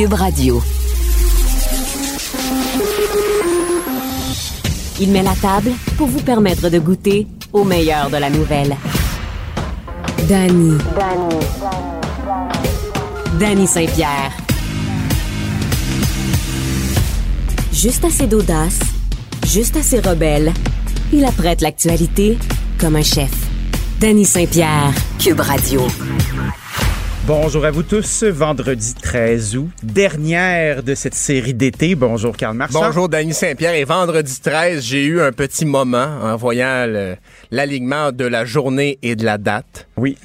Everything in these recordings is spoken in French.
Cube Radio. Il met la table pour vous permettre de goûter au meilleur de la nouvelle. Danny. Danny Saint-Pierre. Juste assez d'audace, juste assez rebelle. Il apprête l'actualité comme un chef. Danny Saint-Pierre, Cube Radio. Bonjour à vous tous, vendredi 13 août, dernière de cette série d'été. Bonjour Karl Marchand. Bonjour Danny Saint-Pierre et vendredi 13, j'ai eu un petit moment en voyant l'alignement de la journée et de la date. Oui,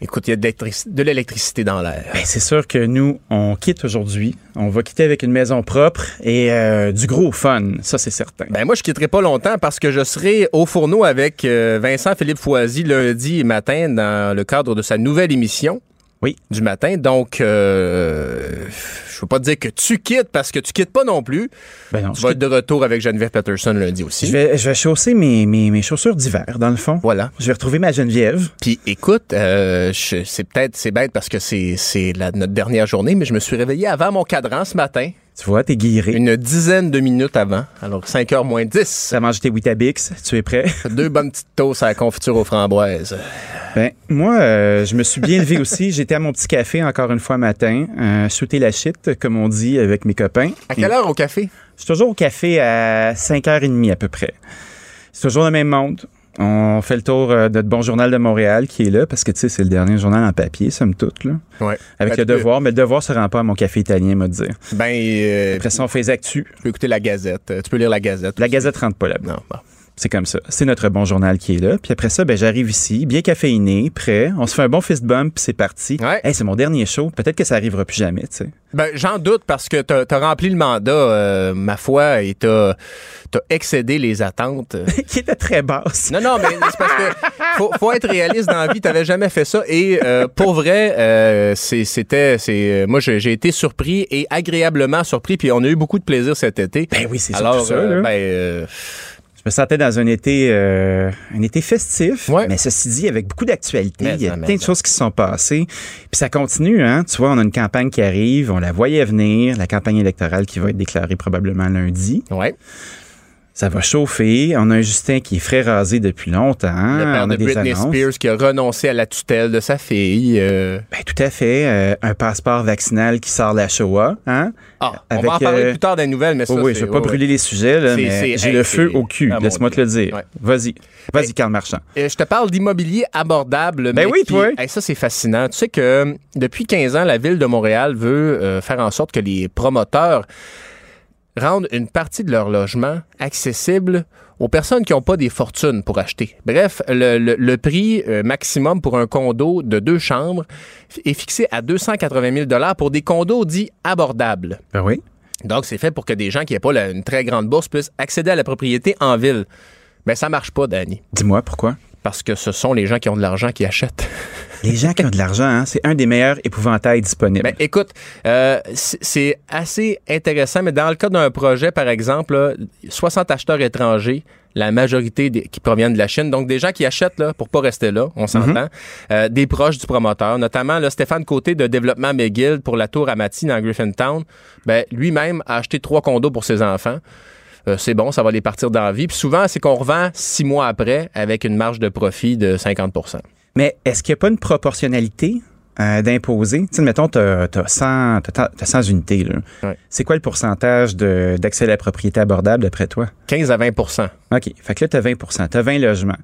Écoute, il y a de l'électricité dans l'air. ben, c'est sûr que nous, on quitte aujourd'hui. On va quitter avec une maison propre et euh, du gros fun, ça c'est certain. Ben moi, je quitterai pas longtemps parce que je serai au fourneau avec euh, Vincent Philippe Foisy lundi matin dans le cadre de sa nouvelle émission. Oui. Du matin. Donc, euh, je veux pas te dire que tu quittes parce que tu quittes pas non plus. Ben non, Tu être de retour avec Geneviève Peterson lundi aussi. je vais, je vais chausser mes, mes, mes chaussures d'hiver, dans le fond. Voilà. Je vais retrouver ma Geneviève. Puis écoute, euh, je- c'est peut-être c'est bête parce que c'est c'est la- notre dernière journée, mais je me suis réveillé avant mon cadran ce matin, Tu vois, t'es guiré. une dizaine de minutes avant, alors 5 heures moins 10. T'as mangé tes Weetabix, tu es prêt? Deux bonnes petites toasts à la confiture aux framboises. Ben, moi, euh, je me suis bien levé aussi. J'étais à mon petit café encore une fois matin, euh, shooter la shit, comme on dit avec mes copains. À quelle heure au café? Je suis toujours au café à 5h30 à peu près. C'est toujours le même monde. On fait le tour euh, de notre bon journal de Montréal qui est là parce que tu sais, c'est le dernier journal en papier, somme toute. Là. Ouais. Avec Ben, le peux- devoir, mais le devoir se rend pas à mon café italien, m'a dire. Ben, euh, Après ça, on fait les actus. tu peux écouter la Gazette. Euh, Tu peux lire la Gazette. La aussi. Gazette rentre pas là-bas. Non, bon. C'est comme ça. C'est notre bon journal qui est là. Puis après ça, ben, j'arrive ici, bien caféiné, prêt. On se fait un bon fist bump, puis c'est parti. Ouais. Hey, c'est mon dernier show. Peut-être que ça arrivera plus jamais, tu sais. Ben, j'en doute parce que t'as as rempli le mandat, euh, ma foi, et t'as as excédé les attentes. qui était très basse. Non, non, mais c'est parce que faut, faut être réaliste dans la vie. T'avais jamais fait ça. Et euh, pour vrai, euh, c'était, c'est, moi, j'ai été surpris et agréablement surpris. Puis on a eu beaucoup de plaisir cet été. Ben oui, c'est Alors, ça. là. ben, Je me sentais dans un été, euh, un été festif, Ouais. mais ceci dit, avec beaucoup d'actualités. Mais Il y a plein de choses qui se sont passées. Puis ça continue, hein. Tu vois, on a une campagne qui arrive, on la voyait venir, la campagne électorale qui va être déclarée probablement lundi. ouais. Ça va chauffer. On a un Justin qui est frais rasé depuis longtemps. Le père on de Britney annonces. Spears qui a renoncé à la tutelle de sa fille. euh. Ben, tout à fait. Euh, un passeport vaccinal qui sort la Shoah, hein? Ah, on va en parler euh, plus tard des nouvelles, mais ça, Oh oui, je vais pas brûler les sujets, là, mais j'ai hey, le feu au cul. Ah, Laisse-moi te le dire. Ouais. Vas-y. Vas-y, Ben, Karl Marchand. Euh, je te parle d'immobilier abordable. Ben mais oui, qui- toi. Hey, ça, c'est fascinant. Tu sais que depuis 15 ans, la ville de Montréal veut faire en sorte que les promoteurs rendent une partie de leur logement accessible aux personnes qui n'ont pas des fortunes pour acheter. Bref, le, le- le prix euh, maximum pour un condo de deux chambres est fixé à 280 000 pour des condos dits abordables. Ben oui. Donc, c'est fait pour que des gens qui n'ont pas la- une très grande bourse puissent accéder à la propriété en ville. Mais ça marche pas, Danny. Dis-moi pourquoi. Parce que ce sont les gens qui ont de l'argent qui achètent. Les gens qui ont de l'argent, hein, c'est un des meilleurs épouvantails disponibles. Ben, écoute, euh, c'est assez intéressant, mais dans le cas d'un projet, par exemple, là, 60 acheteurs étrangers, la majorité des- qui proviennent de la Chine, donc des gens qui achètent là, pour pas rester là, on s'entend, euh, des proches du promoteur, notamment là, Stéphane Côté de Développement McGill pour la tour Amati dans Griffintown, ben, lui-même a acheté trois condos pour ses enfants. Euh, c'est bon, ça va les partir dans la vie. Puis souvent, c'est qu'on revend six mois après avec une marge de profit de 50% Mais est-ce qu'il n'y a pas une proportionnalité euh, d'imposer? Tu sais, mettons, tu as, 100, t'as- t'as 100 unités. Ouais. C'est quoi le pourcentage d'accès à la propriété abordable d'après toi? 15 à 20% OK. Fait que là, tu as 20 Tu as 20 logements.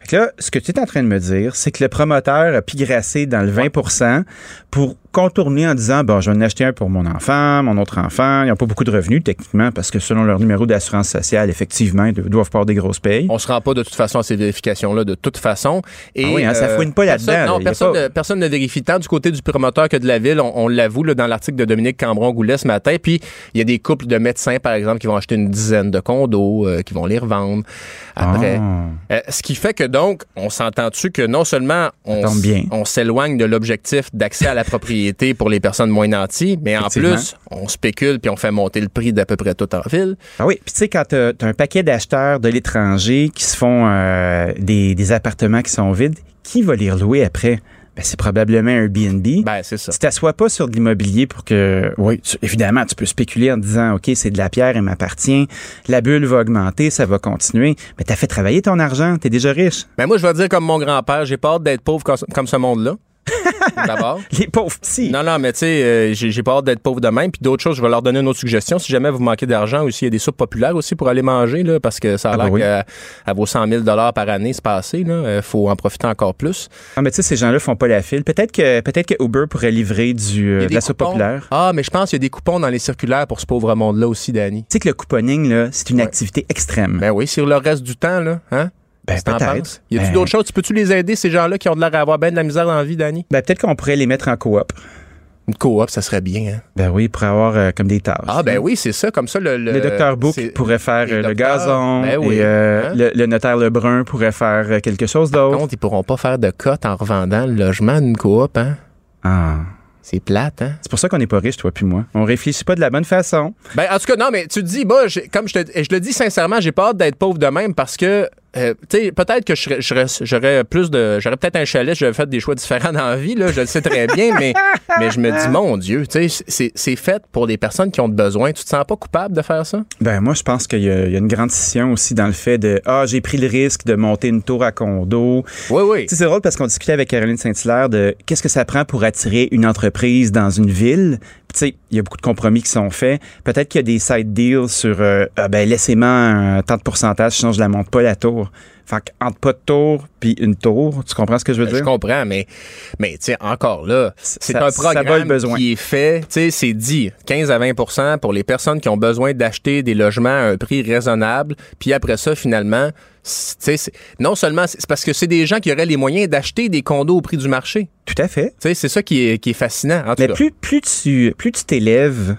Fait que là, ce que tu es en train de me dire, c'est que le promoteur a pigrassé dans le 20% pour contourner en disant, bon, je vais en acheter un pour mon enfant, mon autre enfant. Ils n'ont pas beaucoup de revenus, techniquement, parce que selon leur numéro d'assurance sociale, effectivement, ils doivent pas avoir des grosses payes. On se rend pas de toute façon à ces vérifications-là, de toute façon. Et, Ah oui, hein, ça fouine pas personne- là-dedans, là. Non, personne, pas- ne, personne ne vérifie tant du côté du promoteur que de la ville. On, on l'avoue là, dans l'article de Dominique Cambron-Goulet ce matin. Puis, il y a des couples de médecins, par exemple, qui vont acheter une dizaine de condos, euh, qui vont les revendre après. Ah. Euh, ce qui fait que donc, on s'entend-tu que non seulement on s'éloigne de l'objectif d'accès à la propriété pour les personnes moins nanties, mais en plus, on spécule puis on fait monter le prix d'à peu près tout en ville. Ah oui, puis tu sais, quand tu as, un paquet d'acheteurs de l'étranger qui se font euh, des, des appartements qui sont vides, qui va les louer après? ben, c'est probablement un Airbnb. Ben, c'est ça. Tu t'assois pas sur de l'immobilier pour que, oui, tu- évidemment, tu peux spéculer en disant, OK, c'est de la pierre, elle m'appartient, la bulle va augmenter, ça va continuer. Mais t'as fait travailler ton argent, t'es déjà riche. Ben, moi, je vais dire comme mon grand-père, j'ai hâte d'être pauvre comme, comme ce monde-là. D'abord. Les pauvres petits. Non, non, mais tu sais, euh, j'ai j'ai pas hâte d'être pauvre de même. Puis d'autres choses, je vais leur donner une autre suggestion. Si jamais vous manquez d'argent aussi, il y a des soupes populaires aussi pour aller manger, là, parce que ça a Ah, l'air bah oui. qu'à à vos 100 000 par année, c'est passé. Il faut en profiter encore plus. Ah, mais tu sais, ces gens-là font pas la file. Peut-être que, peut-être que Uber pourrait livrer du, euh, de la soupe coupons. populaire. Ah, mais je pense qu'il y a des coupons dans les circulaires pour ce pauvre monde-là aussi, Danny. Tu sais que le couponing, là, c'est une Ouais. activité extrême. Ben oui, sur le reste du temps, là, hein? Ben, peut-être. Y a-tu Ben- d'autres choses? Tu peux-tu les aider, ces gens-là qui ont de l'air à avoir bien de la misère dans la vie, Danny? Ben, peut-être qu'on pourrait les mettre en coop. Une coop, ça serait bien, hein? Ben oui, pour avoir euh, comme des tâches. Ah, ben oui, c'est ça, comme ça, le. Le docteur Book pourrait faire euh, le gazon. ben oui, et, euh, hein? le, le notaire Lebrun pourrait faire quelque chose Par d'autre. contre, ils pourront pas faire de cote en revendant le logement d'une coop, hein? Ah. C'est plate, hein? C'est pour ça qu'on n'est pas riche, toi puis moi. On réfléchit pas de la bonne façon. Ben, en tout cas, non, mais tu te dis, bah, comme je, te, je le dis sincèrement, j'ai pas hâte d'être pauvre de même parce que, euh, tu sais, peut-être que j'aurais plus de. J'aurais peut-être un chalet, j'aurais fait des choix différents dans la vie, là, je le sais très bien, mais, mais je me dis, mon Dieu, tu sais, c'est- c'est fait pour des personnes qui ont besoin. Tu te sens pas coupable de faire ça? Ben moi, je pense qu'il y, a il y a une grande scission aussi dans le fait de ah j'ai pris le risque de monter une tour à condo. Oui, oui. Tu sais, c'est drôle parce qu'on discutait avec Caroline Saint-Hilaire de qu'est-ce que ça prend pour attirer une entreprise dans une ville. Puis, Tu sais, il y a beaucoup de compromis qui sont faits. Peut-être qu'il y a des side deals sur euh, ah ben laissez-moi un tant de pourcentage, sinon je la monte pas la tour. Fait qu'entre pas de tour puis une tour, tu comprends ce que je veux Ben, Je dire? comprends, mais, mais tu sais, encore là, c'est un programme besoin. qui est fait, tu sais, c'est dit 15 à 20% pour les personnes qui ont besoin d'acheter des logements à un prix raisonnable. Puis après ça, finalement, non seulement, c'est parce que c'est des gens qui auraient les moyens d'acheter des condos au prix du marché. Tout à fait. Tu sais, c'est ça qui est, qui est fascinant, en tout Mais cas. plus, plus tu plus tu t'élèves,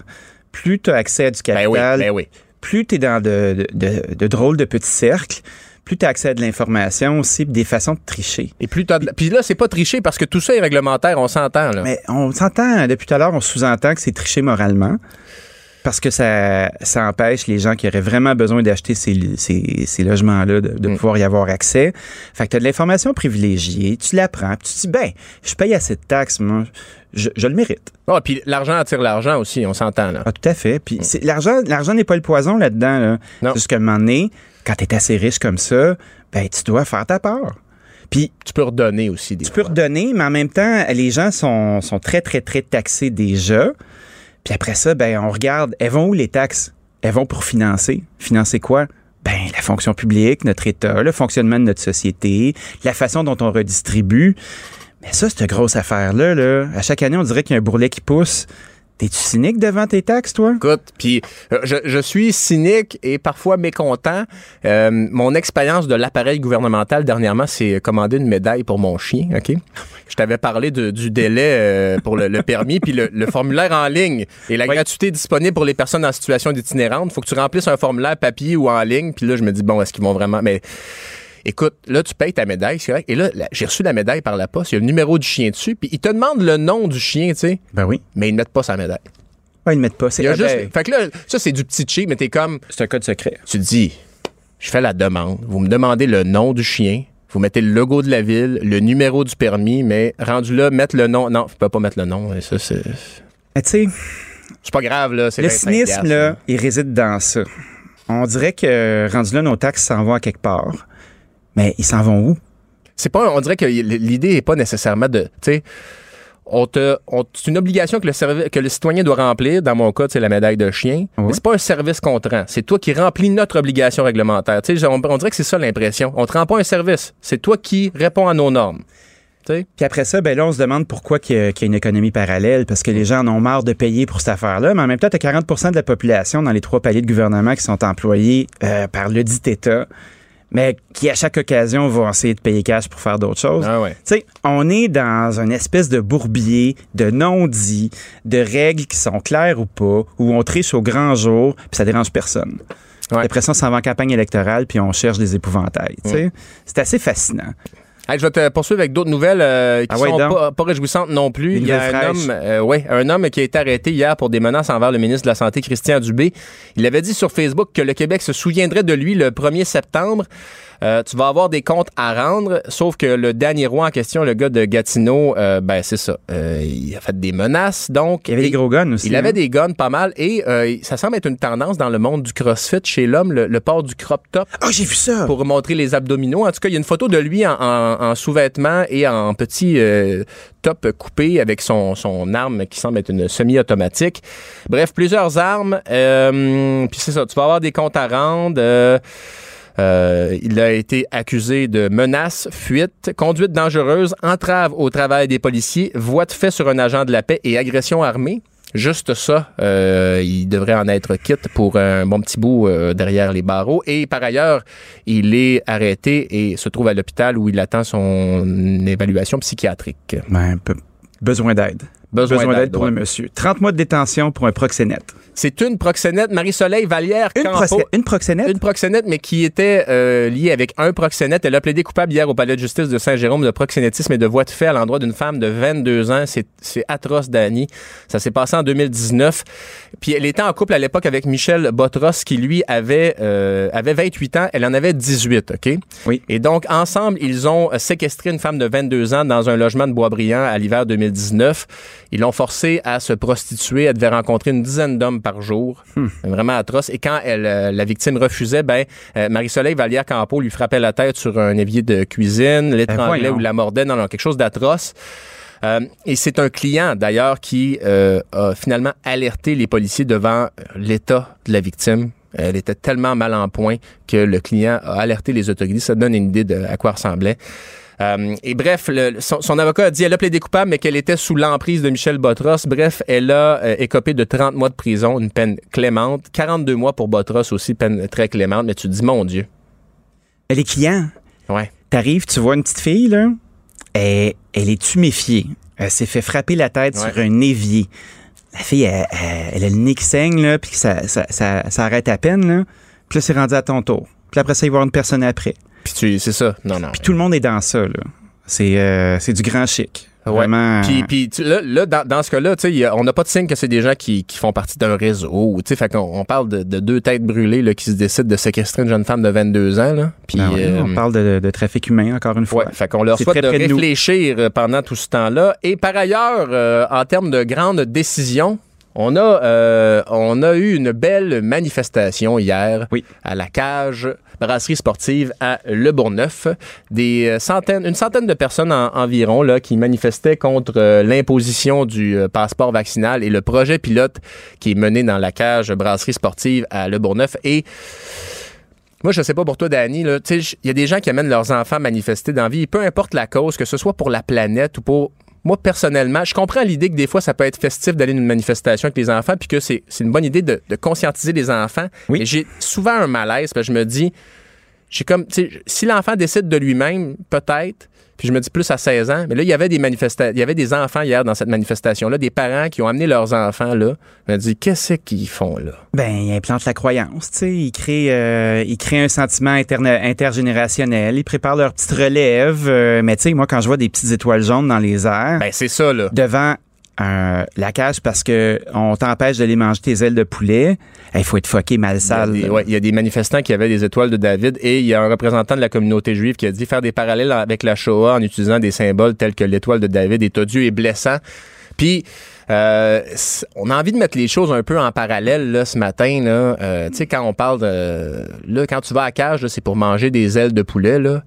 plus tu as accès à du ben oui, capital, ben oui. plus tu es dans de, de, de- de drôles de petits cercles, plus tu as accès à de l'information aussi, puis des façons de tricher. Et plus de Puis là, c'est pas tricher parce que tout ça est réglementaire, on s'entend, là. Mais on s'entend, depuis tout à l'heure, on sous-entend que c'est tricher moralement. Parce que ça, ça empêche les gens qui auraient vraiment besoin d'acheter ces, ces, ces logements-là de, de Mm. pouvoir y avoir accès. Fait que tu as de l'information privilégiée, tu la prends, puis tu te dis, ben, je paye assez de taxes, moi, je, je le mérite. Ah, puis l'argent attire l'argent aussi, on s'entend, là. Ah, tout à fait. Puis c'est- l'argent, l'argent n'est pas le poison là-dedans. Là. Non. C'est juste qu'à un moment donné, quand tu es assez riche comme ça, ben, tu dois faire ta part. Puis Tu peux redonner aussi des tu peux redonner, mais en même temps, les gens sont, sont très, très, très taxés déjà. Puis après ça, ben, on regarde, elles vont où les taxes? Elles vont pour financer. Financer quoi? Ben, la fonction publique, notre État, le fonctionnement de notre société, la façon dont on redistribue. Mais ça, cette grosse affaire-là, là, à chaque année, on dirait qu'il y a un bourrelet qui pousse. T'es-tu cynique devant tes taxes, toi? Écoute, puis euh, je, je suis cynique et parfois mécontent. Euh, mon expérience de l'appareil gouvernemental dernièrement, c'est commander une médaille pour mon chien, OK? Je t'avais parlé de- du délai euh, pour le, le permis, puis le, le formulaire en ligne et la Oui. gratuité disponible pour les personnes en situation d'itinérante. faut que tu remplisses un formulaire papier ou en ligne, puis là, je me dis, bon, est-ce qu'ils vont vraiment... Mais écoute, là, tu payes ta médaille, c'est correct. Et là, j'ai reçu la médaille par la poste, il y a le numéro du chien dessus, puis ils te demandent le nom du chien, tu sais, Ben oui. mais ils ne mettent pas sa médaille. Ouais, ils le mettent pas. C'est ah, juste. ben, Fait que là, ça, c'est du petit cheat, mais t'es comme. c'est un code secret. Tu te dis, je fais la demande. Vous me demandez le nom du chien. Vous mettez le logo de la ville, le numéro du permis, mais rendu là, mettre le nom. Non, je peux pas mettre le nom. Et Ça, c'est. Mais tu sais, C'est pas grave, là. C'est le 25 cynisme, là, il réside dans ça. On dirait que rendu là, nos taxes s'en vont à quelque part. Mais ils s'en vont où? C'est pas. On dirait que l'idée est pas nécessairement de. Tu sais. On te, c'est une obligation que le, servi- que le citoyen doit remplir. Dans mon cas, c'est la médaille de chien. Ouais. Mais c'est pas un service qu'on te rend. C'est toi qui remplis notre obligation réglementaire. Tu sais, on, on dirait que c'est ça l'impression. On te rend pas un service. C'est toi qui réponds à nos normes. Puis après ça, ben là, on se demande pourquoi qu'il y, a, qu'il y a une économie parallèle, parce que les gens en ont marre de payer pour cette affaire-là. Mais en même temps, tu as 40% de la population dans les trois paliers de gouvernement qui sont employés euh, par le dit État, mais qui, à chaque occasion, vont essayer de payer cash pour faire d'autres choses. Ah ouais. Tu sais, on est dans une espèce de bourbier de non-dits, de règles qui sont claires ou pas, où on triche au grand jour, puis ça dérange personne. Ouais. Après ça, on s'en va en campagne électorale, puis on cherche des épouvantails. tu sais. C'est assez fascinant. Hey, je vais te poursuivre avec d'autres nouvelles euh, qui Ah ouais, sont pas, pas réjouissantes non plus. Il y a un homme, euh, ouais, un homme qui a été arrêté hier pour des menaces envers le ministre de la Santé, Christian Dubé. Il avait dit sur Facebook que le Québec se souviendrait de lui le 1er septembre. Euh, tu vas avoir des comptes à rendre, sauf que le dernier roi en question, le gars de Gatineau, euh, ben c'est ça. Euh, il a fait des menaces, donc. Il avait des gros guns aussi. Il avait hein? des guns pas mal et euh, ça semble être une tendance dans le monde du CrossFit chez l'homme, le, le port du crop top Ah, j'ai vu ça. pour montrer les abdominaux. En tout cas, il y a une photo de lui en, en- en sous-vêtements et en petit euh, top coupé avec son, son arme qui semble être une semi-automatique. Bref, plusieurs armes. Euh, Puis c'est ça, tu vas avoir des comptes à rendre. Euh, il a été accusé de menaces, fuite, conduite dangereuse, entrave au travail des policiers, voie de fait sur un agent de la paix et agression armée. Juste ça, euh, il devrait en être quitte pour un bon petit bout euh, derrière les barreaux. Et par ailleurs, il est arrêté et se trouve à l'hôpital où il attend son évaluation psychiatrique. Ben, peu- besoin d'aide. Besoin, d'aide pour le monsieur. 30 mois de détention pour un proxénète. C'est une proxénète, Marie-Soleil Vallière Une, Campo. proxé- une proxénète? Une proxénète, mais qui était euh, liée avec un proxénète. Elle a plaidé coupable hier au palais de justice de Saint-Jérôme de proxénétisme et de voie de fait à l'endroit d'une femme de 22 ans. C'est, atroce, Dani. Ça s'est passé en 2019. Puis elle était en couple à l'époque avec Michel Botros, qui lui avait, euh, avait 28 ans. Elle en avait 18, OK? Oui. Et donc, ensemble, ils ont séquestré une femme de 22 ans dans un logement de Boisbriand à l'hiver 2019. Ils l'ont forcée à se prostituer. Elle devait rencontrer une dizaine d'hommes par jour. Vraiment atroce. Et quand elle, euh, la victime refusait, ben, euh, Marie-Soleil Vallière Campo lui frappait la tête sur un évier de cuisine, l'étranglait ou la mordait. Non, non, quelque chose d'atroce. Euh, et c'est un client, d'ailleurs, qui euh, a finalement alerté les policiers devant l'état de la victime. Elle était tellement mal en point que le client a alerté les autorités. Ça donne une idée de à quoi ressemblait. Euh, et bref, le- son, son avocat a dit elle a plaidé coupable, mais qu'elle était sous l'emprise de Michel Botros. Bref, elle a euh, écopé de 30 mois de prison, une peine clémente. 42 mois pour Botros aussi, peine très clémente. Mais tu te dis, mon Dieu. Elle est client. Ouais. T'arrives, tu vois une petite fille, là. Elle, elle est tuméfiée. Elle s'est fait frapper la tête Ouais. sur un évier. La fille, elle, elle- elle a le nez qui saigne, là, puis ça, ça, ça, ça arrête à peine, là. Puis là, c'est rendu à ton tour. Puis après ça, il va y avoir une personne après. Puis tu, c'est ça. Non, non. Puis tout le monde est dans ça, là. C'est euh, c'est du grand chic. Ouais. Vraiment. Puis, puis tu- là, là, dans, dans ce cas-là, on n'a pas de signe que c'est des gens qui, qui font partie d'un réseau. Tu sais, fait qu'on on parle de, de deux têtes brûlées là, qui se décident de séquestrer une jeune femme de 22 ans. Là. Puis, Ben ouais, euh, on parle de, de trafic humain, encore une fois. Ouais, fait qu'on leur souhaite de réfléchir euh, pendant tout ce temps-là. Et par ailleurs, euh, en termes de grandes décisions, on a, euh, on a eu une belle manifestation hier Oui. à la cage brasserie sportive à Le Bourgneuf. Des euh, centaines, une centaine de personnes en- environ là, qui manifestaient contre euh, l'imposition du euh, passeport vaccinal et le projet pilote qui est mené dans la cage brasserie sportive à Le Bourgneuf. Et moi, je sais pas pour toi, Danny, il y a des gens qui amènent leurs enfants manifester dans la vie, peu importe la cause, que ce soit pour la planète ou pour. Moi, personnellement, je comprends l'idée que des fois, ça peut être festif d'aller à une manifestation avec les enfants, puis que c'est une bonne idée de, de conscientiser les enfants. Oui. Mais j'ai souvent un malaise, parce que je me dis, j'ai comme, si l'enfant décide de lui-même, peut-être, puis je me dis plus à 16 ans, mais là, il y avait des manifestations, il y avait des enfants hier dans cette manifestation-là, des parents qui ont amené leurs enfants là. Je me dis, qu'est-ce qu'ils font là? Ben, il implante la croyance, tu sais. Il crée, euh, il crée un sentiment interne- intergénérationnel. Il prépare leur petite relève. euh, mais tu sais, moi, quand je vois des petites étoiles jaunes dans les airs, Ben, c'est ça, là. devant un- la cage parce que on t'empêche de les manger tes ailes de poulet, il faut être fucké mal sale. Il y, a des, là. ouais, il y a des manifestants qui avaient des étoiles de David et il y a un représentant de la communauté juive qui a dit faire des parallèles avec la Shoah en utilisant des symboles tels que l'étoile de David est odieux et blessant. Puis, euh, on a envie de mettre les choses un peu en parallèle là, ce matin. Là. Euh, tu sais, quand on parle de... Là, quand tu vas à cage, c'est pour manger des ailes de poulet. Là.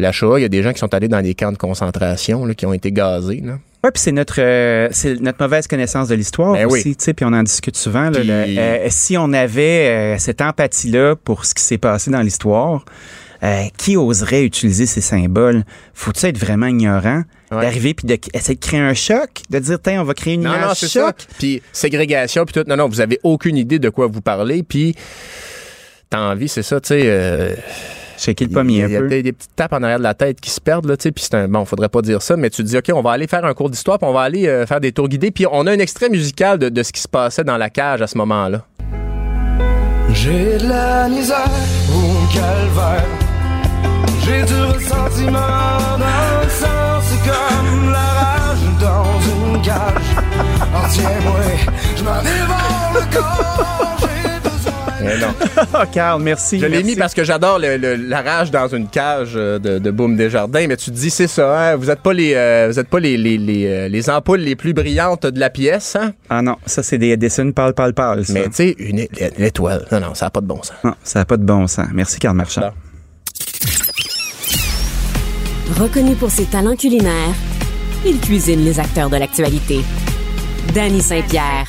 La Shoah, il y a des gens qui sont allés dans des camps de concentration, là, qui ont été gazés. Là. Ouais, puis c'est notre euh, c'est notre mauvaise connaissance de l'histoire Ben aussi, oui. tu sais, puis on en discute souvent. là, Puis- le- euh, si on avait euh, cette empathie-là pour ce qui s'est passé dans l'histoire, qui oserait utiliser ces symboles? Faut-il être vraiment ignorant Ouais. d'arriver puis d'essayer de créer un choc, de dire tiens, on va créer une Non, image non, choc? Puis ségrégation, puis tout. Non, non, vous avez aucune idée de quoi vous parlez. Puis t'as envie, c'est ça, tu sais. euh, Shaker le il y a, pommier un il y a peu. des, petites tapes en arrière de la tête qui se perdent, là, tu sais. Puis c'est un. Bon, faudrait pas dire ça, mais tu te dis, OK, on va aller faire un cours d'histoire, puis on va aller euh, faire des tours guidés. Puis on a un extrait musical de, de ce qui se passait dans la cage à ce moment-là. J'ai de la misère au calvaire. J'ai du ressentiment dans le sang, c'est comme la rage dans une cage. En tiens-moi, je m'en dévore le corps, Mais non. oh, Carl, merci. Je l'ai mis parce que j'adore le- le- la rage dans une cage euh, de, de Boom Desjardins, mais tu te dis, c'est ça, hein, vous êtes pas les euh, vous êtes pas les, les, les, euh, les ampoules les plus brillantes de la pièce, hein? Ah non, ça, c'est des Edison pâle, pâle, pâle. ça. Mais tu sais, une, étoile. Non, non, ça n'a pas de bon sens. Non, ça n'a pas de bon sens. Merci, Carl Marchand. Non. Reconnu pour ses talents culinaires, il cuisine les acteurs de l'actualité. Danny Saint-Pierre.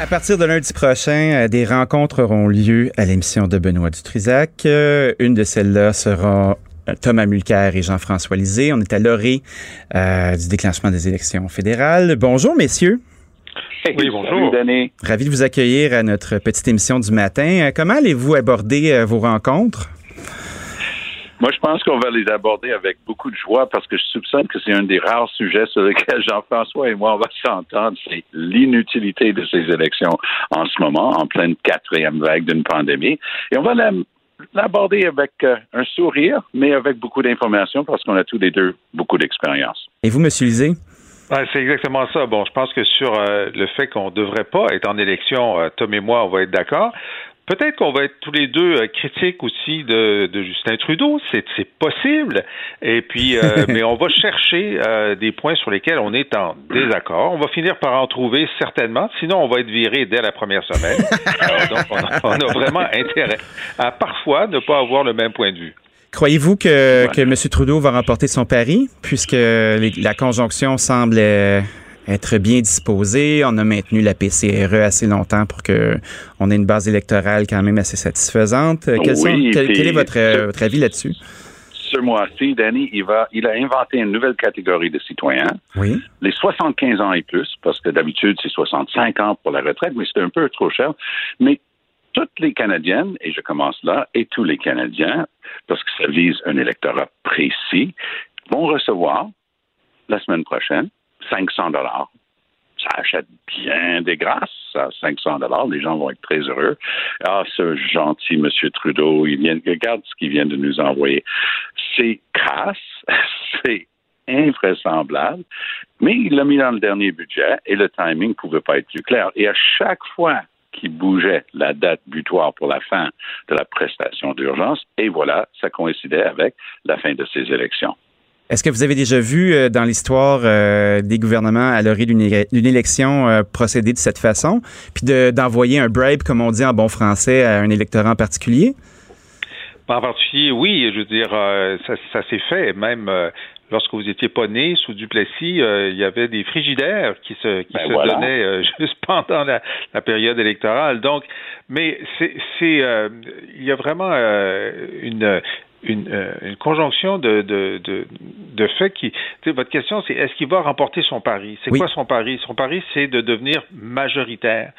À partir de lundi prochain, euh, des rencontres auront lieu à l'émission de Benoît Dutrisac. Euh, une de celles-là sera euh, Thomas Mulcair et Jean-François Lisée. On est à l'orée euh, du déclenchement des élections fédérales. Bonjour, messieurs. Oui, bonjour. Ravi de vous accueillir à notre petite émission du matin. Comment allez-vous aborder vos rencontres? Moi, je pense qu'on va les aborder avec beaucoup de joie parce que je soupçonne que c'est un des rares sujets sur lesquels Jean-François et moi, on va s'entendre. C'est l'inutilité de ces élections en ce moment, en pleine quatrième vague d'une pandémie. Et on va la- l'aborder avec euh, un sourire, mais avec beaucoup d'informations parce qu'on a tous les deux beaucoup d'expérience. Et vous, Monsieur Lisée? Ouais, c'est exactement ça. Bon, je pense que sur euh, le fait qu'on ne devrait pas être en élection, euh, Tom et moi, on va être d'accord. Peut-être qu'on va être tous les deux euh, critiques aussi de, de Justin Trudeau, c'est c'est possible. Et puis, euh, mais on va chercher euh, des points sur lesquels on est en désaccord. On va finir par en trouver certainement. Sinon, on va être viré dès la première semaine. Alors, donc, on a, on a vraiment intérêt à parfois ne pas avoir le même point de vue. Croyez-vous que, Ouais. que M. Trudeau va remporter son pari, puisque les- la conjonction semble euh, être bien disposée? On a maintenu la PCRE assez longtemps pour que on ait une base électorale quand même assez satisfaisante. Euh, sont- quel est votre, euh, votre avis là-dessus? Ce mois-ci, Danny, il, va, il a inventé une nouvelle catégorie de citoyens. Oui. les 75 ans et plus, parce que d'habitude, c'est 65 ans pour la retraite, mais c'est un peu trop cher. Mais toutes les Canadiennes, et je commence là, et tous les Canadiens, parce que ça vise un électorat précis, vont recevoir la semaine prochaine 500 dollars. Ça achète bien des grâces, ça, 500 dollars. Les gens vont être très heureux. Ah, ce gentil Monsieur Trudeau, il vient, regarde ce qu'il vient de nous envoyer. C'est crasse, c'est invraisemblable, mais il l'a mis dans le dernier budget et le timing ne pouvait pas être plus clair. Et à chaque fois qu'il bougeait la date butoir pour la fin de la prestation d'urgence, et voilà, ça coïncidait avec la fin de ces élections. Est-ce que vous avez déjà vu euh, dans l'histoire euh, des gouvernements à l'orée d'une élection euh, procéder de cette façon, puis de- d'envoyer un bribe, comme on dit en bon français, à un électorat en particulier? En particulier, oui, je veux dire, euh, ça, ça s'est fait. Même euh, lorsque vous étiez pas né sous Duplessis, euh, il y avait des frigidaires qui se, qui Ben se voilà. donnaient euh, juste pendant la, la période électorale. Donc, mais c'est, c'est, euh, il y a vraiment euh, une une, euh, une conjonction de, de, de, de faits qui. Votre question, c'est est-ce qu'il va remporter son pari? C'est Oui. quoi son pari? Son pari, c'est de devenir majoritaire.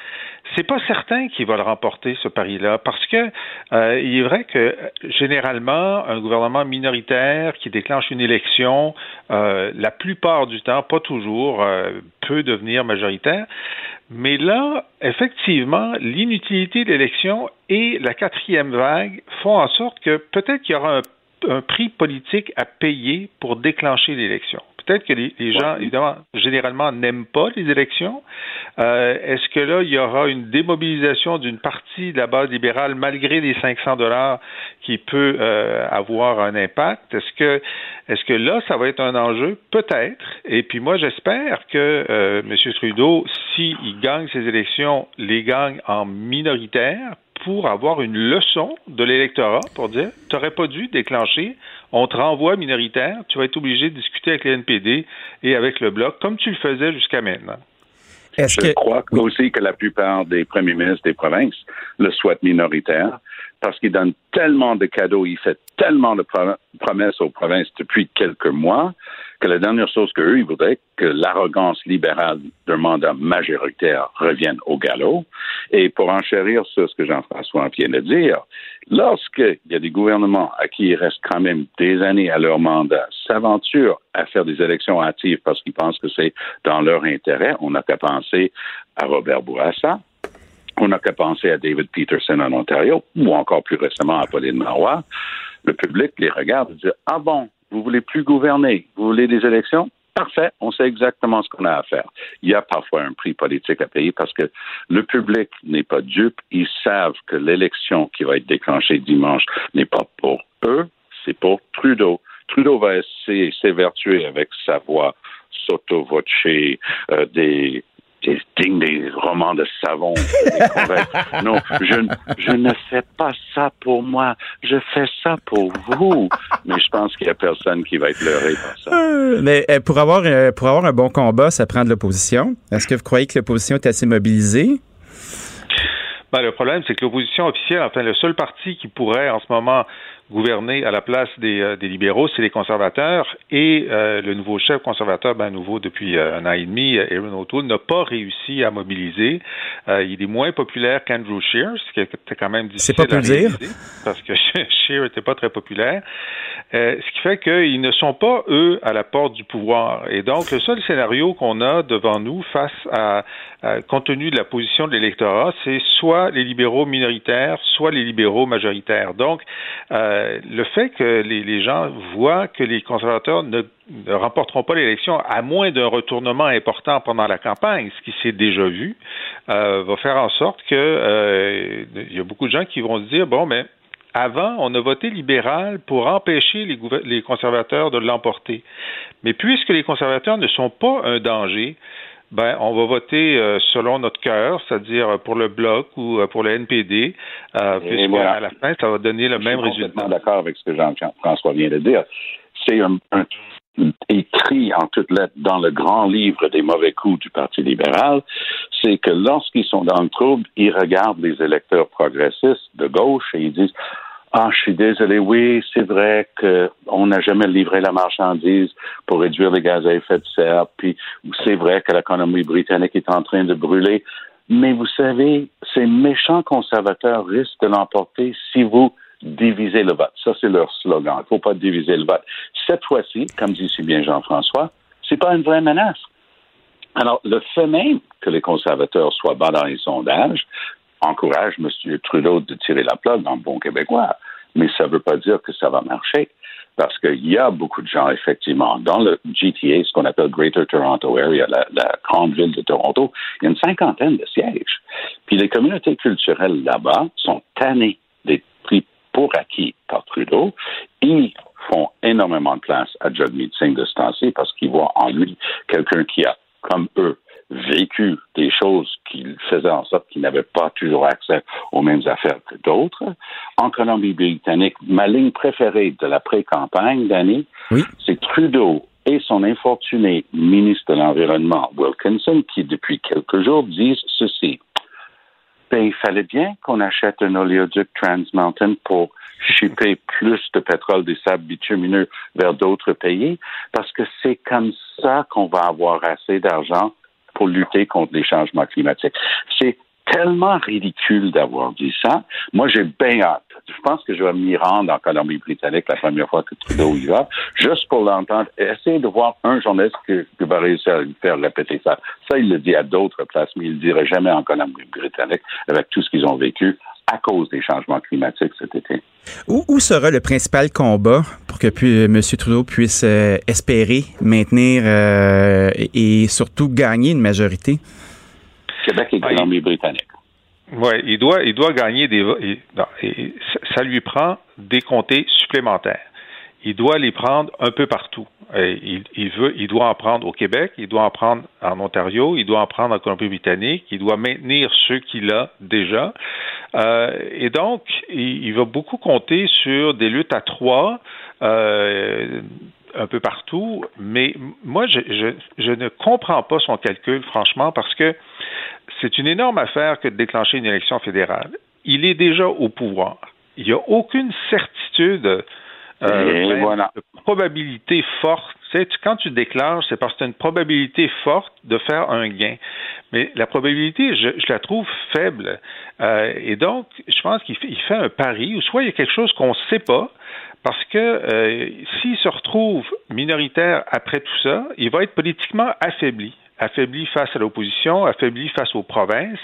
C'est pas certain qu'il va le remporter, ce pari-là, parce que euh, il est vrai que généralement, un gouvernement minoritaire qui déclenche une élection, euh, la plupart du temps, pas toujours, euh, peut devenir majoritaire. Mais là, effectivement, l'inutilité de l'élection et la quatrième vague font en sorte que peut-être qu'il y aura un prix politique à payer pour déclencher l'élection. Peut-être que les, les gens, évidemment, généralement n'aiment pas les élections. Euh, Est-ce que là, il y aura une démobilisation d'une partie de la base libérale malgré les 500 dollars qui peut euh, avoir un impact? Est-ce que, est-ce que là, ça va être un enjeu? Peut-être. Et puis moi, j'espère que euh, M. Trudeau, s'il gagne ces élections, les gagne en minoritaire pour avoir une leçon de l'électorat pour dire tu n'aurais pas dû déclencher, on te renvoie minoritaire, tu vas être obligé de discuter avec le NPD et avec le Bloc, comme tu le faisais jusqu'à maintenant. Est-ce Je que crois aussi que la plupart des premiers ministres des provinces le souhaitent minoritaire parce qu'il donne tellement de cadeaux, il fait tellement de pro- promesses aux provinces depuis quelques mois que la dernière chose qu'eux, ils voudraient que l'arrogance libérale d'un mandat majoritaire revienne au galop. Et pour enchérir sur ce que Jean-François vient de dire, lorsqu'il y a des gouvernements à qui il reste quand même des années à leur mandat, s'aventurent à faire des élections hâtives parce qu'ils pensent que c'est dans leur intérêt, on n'a qu'à penser à Robert Bourassa, on n'a qu'à penser à David Peterson en Ontario, ou encore plus récemment à Pauline Marois. Le public les regarde et dit Ah bon, vous voulez plus gouverner, vous voulez des élections? Parfait, on sait exactement ce qu'on a à faire. Il y a parfois un prix politique à payer parce que le public n'est pas dupe. Ils savent que l'élection qui va être déclenchée dimanche n'est pas pour eux, c'est pour Trudeau. Trudeau va essayer s'évertuer avec sa voix sotto-voce, euh, des des des romans de savon. non, je, je ne fais pas ça pour moi. Je fais ça pour vous. Mais je pense qu'il n'y a personne qui va être leurré par ça. Euh, mais euh, pour avoir, pour avoir un bon combat, ça prend de l'opposition. Est-ce que vous croyez que l'opposition est assez mobilisée? Ben, le problème, c'est que l'opposition officielle, enfin, le seul parti qui pourrait en ce moment gouverner à la place des, euh, des libéraux, c'est les conservateurs. Et euh, le nouveau chef conservateur, ben nouveau depuis euh, un an et demi, Aaron O'Toole, n'a pas réussi à mobiliser. il est moins populaire qu'Andrew Scheer, ce qui était quand même difficile pas à dire. parce que Scheer n'était pas très populaire. ce qui fait qu'ils ne sont pas, eux, à la porte du pouvoir. Et donc, le seul scénario qu'on a devant nous face à, compte tenu de la position de l'électorat, c'est soit les libéraux minoritaires, soit les libéraux majoritaires. Donc, euh, le fait que les, gens voient que les conservateurs ne, remporteront pas l'élection à moins d'un retournement important pendant la campagne, ce qui s'est déjà vu, euh, va faire en sorte que euh, il y a beaucoup de gens qui vont se dire bon, mais avant, on a voté libéral pour empêcher les conservateurs de l'emporter. Mais puisque les conservateurs ne sont pas un danger, ben, on va voter euh, selon notre cœur, c'est-à-dire pour le bloc ou euh, pour le NPD, euh, puisque à la fin, ça va donner le même résultat. Je suis d'accord avec ce que Jean-François vient de dire. C'est un, écrit en toutes lettres dans le grand livre des mauvais coups du Parti libéral, c'est que lorsqu'ils sont dans le trouble, ils regardent les électeurs progressistes de gauche et ils disent ah, je suis désolé. Oui, c'est vrai qu'on n'a jamais livré la marchandise pour réduire les gaz à effet de serre. Puis c'est vrai que l'économie britannique est en train de brûler. Mais vous savez, ces méchants conservateurs risquent de l'emporter si vous divisez le vote. Ça, c'est leur slogan. Il ne faut pas diviser le vote. Cette fois-ci, comme dit si bien Jean-François, c'est pas une vraie menace. Alors, le fait même que les conservateurs soient bas dans les sondages encourage M. Trudeau de tirer la plug en bon québécois. Mais ça ne veut pas dire que ça va marcher. Parce qu'il y a beaucoup de gens, effectivement, dans le GTA, ce qu'on appelle Greater Toronto Area, la, grande ville de Toronto, il y a une cinquantaine de sièges. Puis les communautés culturelles là-bas sont tannées des prix pour acquis par Trudeau. Ils font énormément de place à Jagmeet Singh de ce temps-ci parce qu'ils voient en lui quelqu'un qui a, comme eux, vécu des choses qui faisaient en sorte qu'il n'avait pas toujours accès aux mêmes affaires que d'autres. En Colombie-Britannique, ma ligne préférée de la pré-campagne d'année, c'est Trudeau et son infortuné ministre de l'Environnement, Wilkinson, qui depuis quelques jours disent ceci. Ben, il fallait bien qu'on achète un oléoduc Trans Mountain pour shipper plus de pétrole des sables bitumineux vers d'autres pays, parce que c'est comme ça qu'on va avoir assez d'argent pour lutter contre les changements climatiques. C'est tellement ridicule d'avoir dit ça. Moi, j'ai bien hâte. Je pense que je vais m'y rendre en Colombie-Britannique la première fois que Trudeau y va, juste pour l'entendre. Essayer de voir un journaliste qui, va réussir à lui faire répéter ça. Ça, il le dit à d'autres places, mais il ne le dirait jamais en Colombie-Britannique avec tout ce qu'ils ont vécu à cause des changements climatiques cet été. Où, sera le principal combat pour que M. Trudeau puisse euh, espérer maintenir euh, et, surtout gagner une majorité? Québec et Colombie-Britannique. Oui, il doit, il doit gagner des. ça lui prend des comtés supplémentaires. Il doit les prendre un peu partout. Il, il, veut, il doit en prendre au Québec, il doit en prendre en Ontario, il doit en prendre en Colombie-Britannique, il doit maintenir ceux qu'il a déjà. Euh, et donc, il, va beaucoup compter sur des luttes à trois. Euh, un peu partout, mais moi, je, je, je, ne comprends pas son calcul, franchement, parce que c'est une énorme affaire que de déclencher une élection fédérale. Il est déjà au pouvoir. Il n'y a aucune certitude euh, de probabilité forte. Tu sais, quand tu déclares, c'est parce que tu as une probabilité forte de faire un gain. Mais la probabilité, je, la trouve faible. Euh, et donc, je pense qu'il fait, fait, un pari, ou soit il y a quelque chose qu'on ne sait pas, parce que euh, s'il se retrouve minoritaire après tout ça, il va être politiquement affaibli affaibli face à l'opposition, affaibli face aux provinces.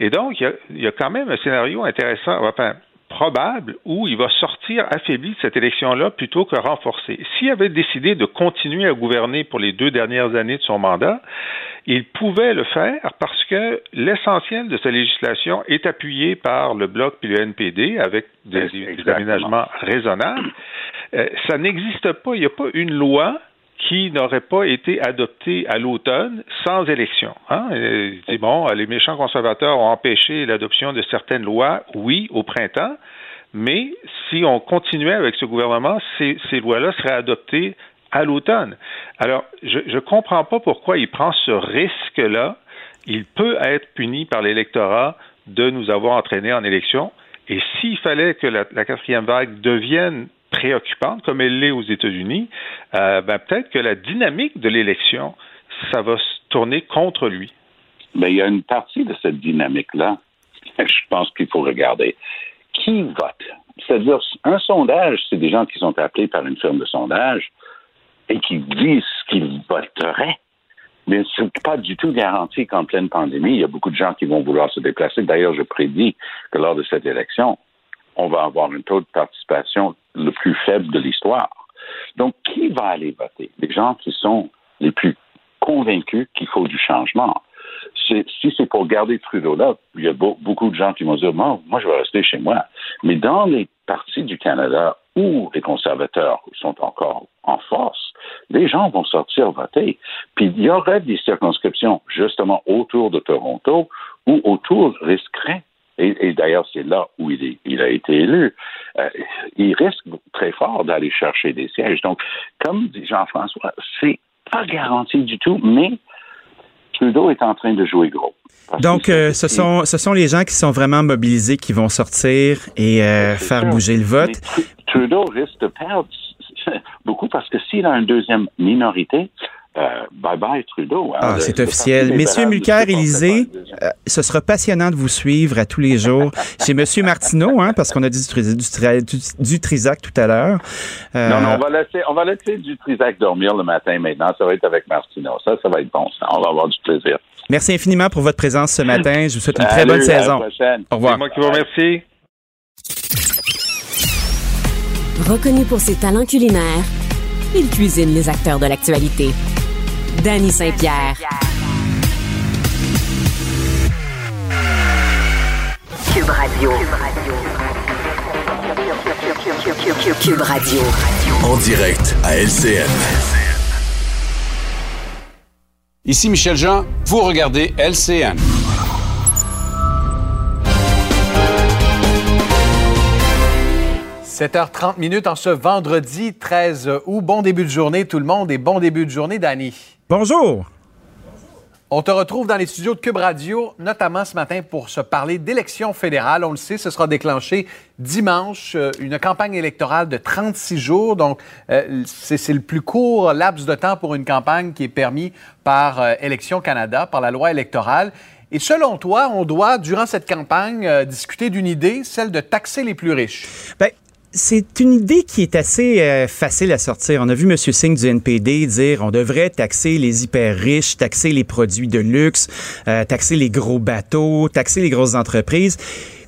Et donc, il y, a, il y, a, quand même un scénario intéressant. Enfin, probable où il va sortir affaibli de cette élection-là plutôt que renforcé. S'il avait décidé de continuer à gouverner pour les deux dernières années de son mandat, il pouvait le faire parce que l'essentiel de sa législation est appuyé par le Bloc et le NPD avec des, des aménagements raisonnables. Euh, ça n'existe pas, il n'y a pas une loi qui n'aurait pas été adoptée à l'automne sans élection. Hein? bon, les méchants conservateurs ont empêché l'adoption de certaines lois, oui, au printemps, mais si on continuait avec ce gouvernement, ces, lois-là seraient adoptées à l'automne. Alors, je ne comprends pas pourquoi il prend ce risque-là. Il peut être puni par l'électorat de nous avoir entraînés en élection. Et s'il fallait que la quatrième vague devienne préoccupante, comme elle l'est aux États-Unis, euh, ben, peut-être que la dynamique de l'élection, ça va se tourner contre lui. Mais il y a une partie de cette dynamique-là, je pense qu'il faut regarder. Qui vote? C'est-à-dire, un sondage, c'est des gens qui sont appelés par une firme de sondage et qui disent qu'ils voteraient. Mais ce n'est pas du tout garanti qu'en pleine pandémie, il y a beaucoup de gens qui vont vouloir se déplacer. D'ailleurs, je prédis que lors de cette élection, on va avoir un taux de participation le plus faible de l'histoire. Donc, qui va aller voter? Les gens qui sont les plus convaincus qu'il faut du changement. Si c'est pour garder Trudeau là, il y a beaucoup de gens qui vont dire, moi, moi, je vais rester chez moi. Mais dans les parties du Canada où les conservateurs sont encore en force, les gens vont sortir voter. Puis il y aurait des circonscriptions justement autour de Toronto ou autour risqueraient et, d'ailleurs, c'est là où il, il, a été élu, euh, il risque très fort d'aller chercher des sièges. Donc, comme dit Jean-François, c'est pas garanti du tout, mais Trudeau est en train de jouer gros. Donc, euh, ce, sont, ce sont les gens qui sont vraiment mobilisés qui vont sortir et euh, faire bouger le vote. Trudeau risque de perdre beaucoup parce que s'il a une deuxième minorité, euh, bye bye Trudeau. Hein. ah, c'est officiel. Messieurs Mulcair, Élysée, euh, ce sera passionnant de vous suivre à tous les jours chez Monsieur Martineau, hein, parce qu'on a dit du, du, du, Trisac tout à l'heure. Euh, non, non, on va laisser, on va laisser du Trisac dormir le matin maintenant. Ça va être avec Martineau. Ça, ça va être bon. Ça. On va avoir du plaisir. Merci infiniment pour votre présence ce matin. Je vous souhaite une très bonne saison. Au revoir. C'est moi qui vous remercie. Reconnu pour ses talents culinaires, il cuisine les acteurs de l'actualité. Danny Saint-Pierre. Cube Radio. Cube Radio. En direct à LCN. Ici Michel Jean, vous regardez LCN. 7h30 minutes en ce vendredi 13 août. Bon début de journée tout le monde et bon début de journée Dani. Bonjour. On te retrouve dans les studios de Cube Radio, notamment ce matin pour se parler d'élections fédérales. On le sait, ce sera déclenché dimanche, euh, une campagne électorale de 36 jours. Donc, euh, c'est le plus court laps de temps pour une campagne qui est permis par euh, Élections Canada, par la loi électorale. Et selon toi, on doit, durant cette campagne, discuter d'une idée, celle de taxer les plus riches. Bien, c'est une idée qui est assez euh, facile à sortir. On a vu M. Singh du NPD dire on devrait taxer les hyper riches, taxer les produits de luxe, euh, taxer les gros bateaux, taxer les grosses entreprises.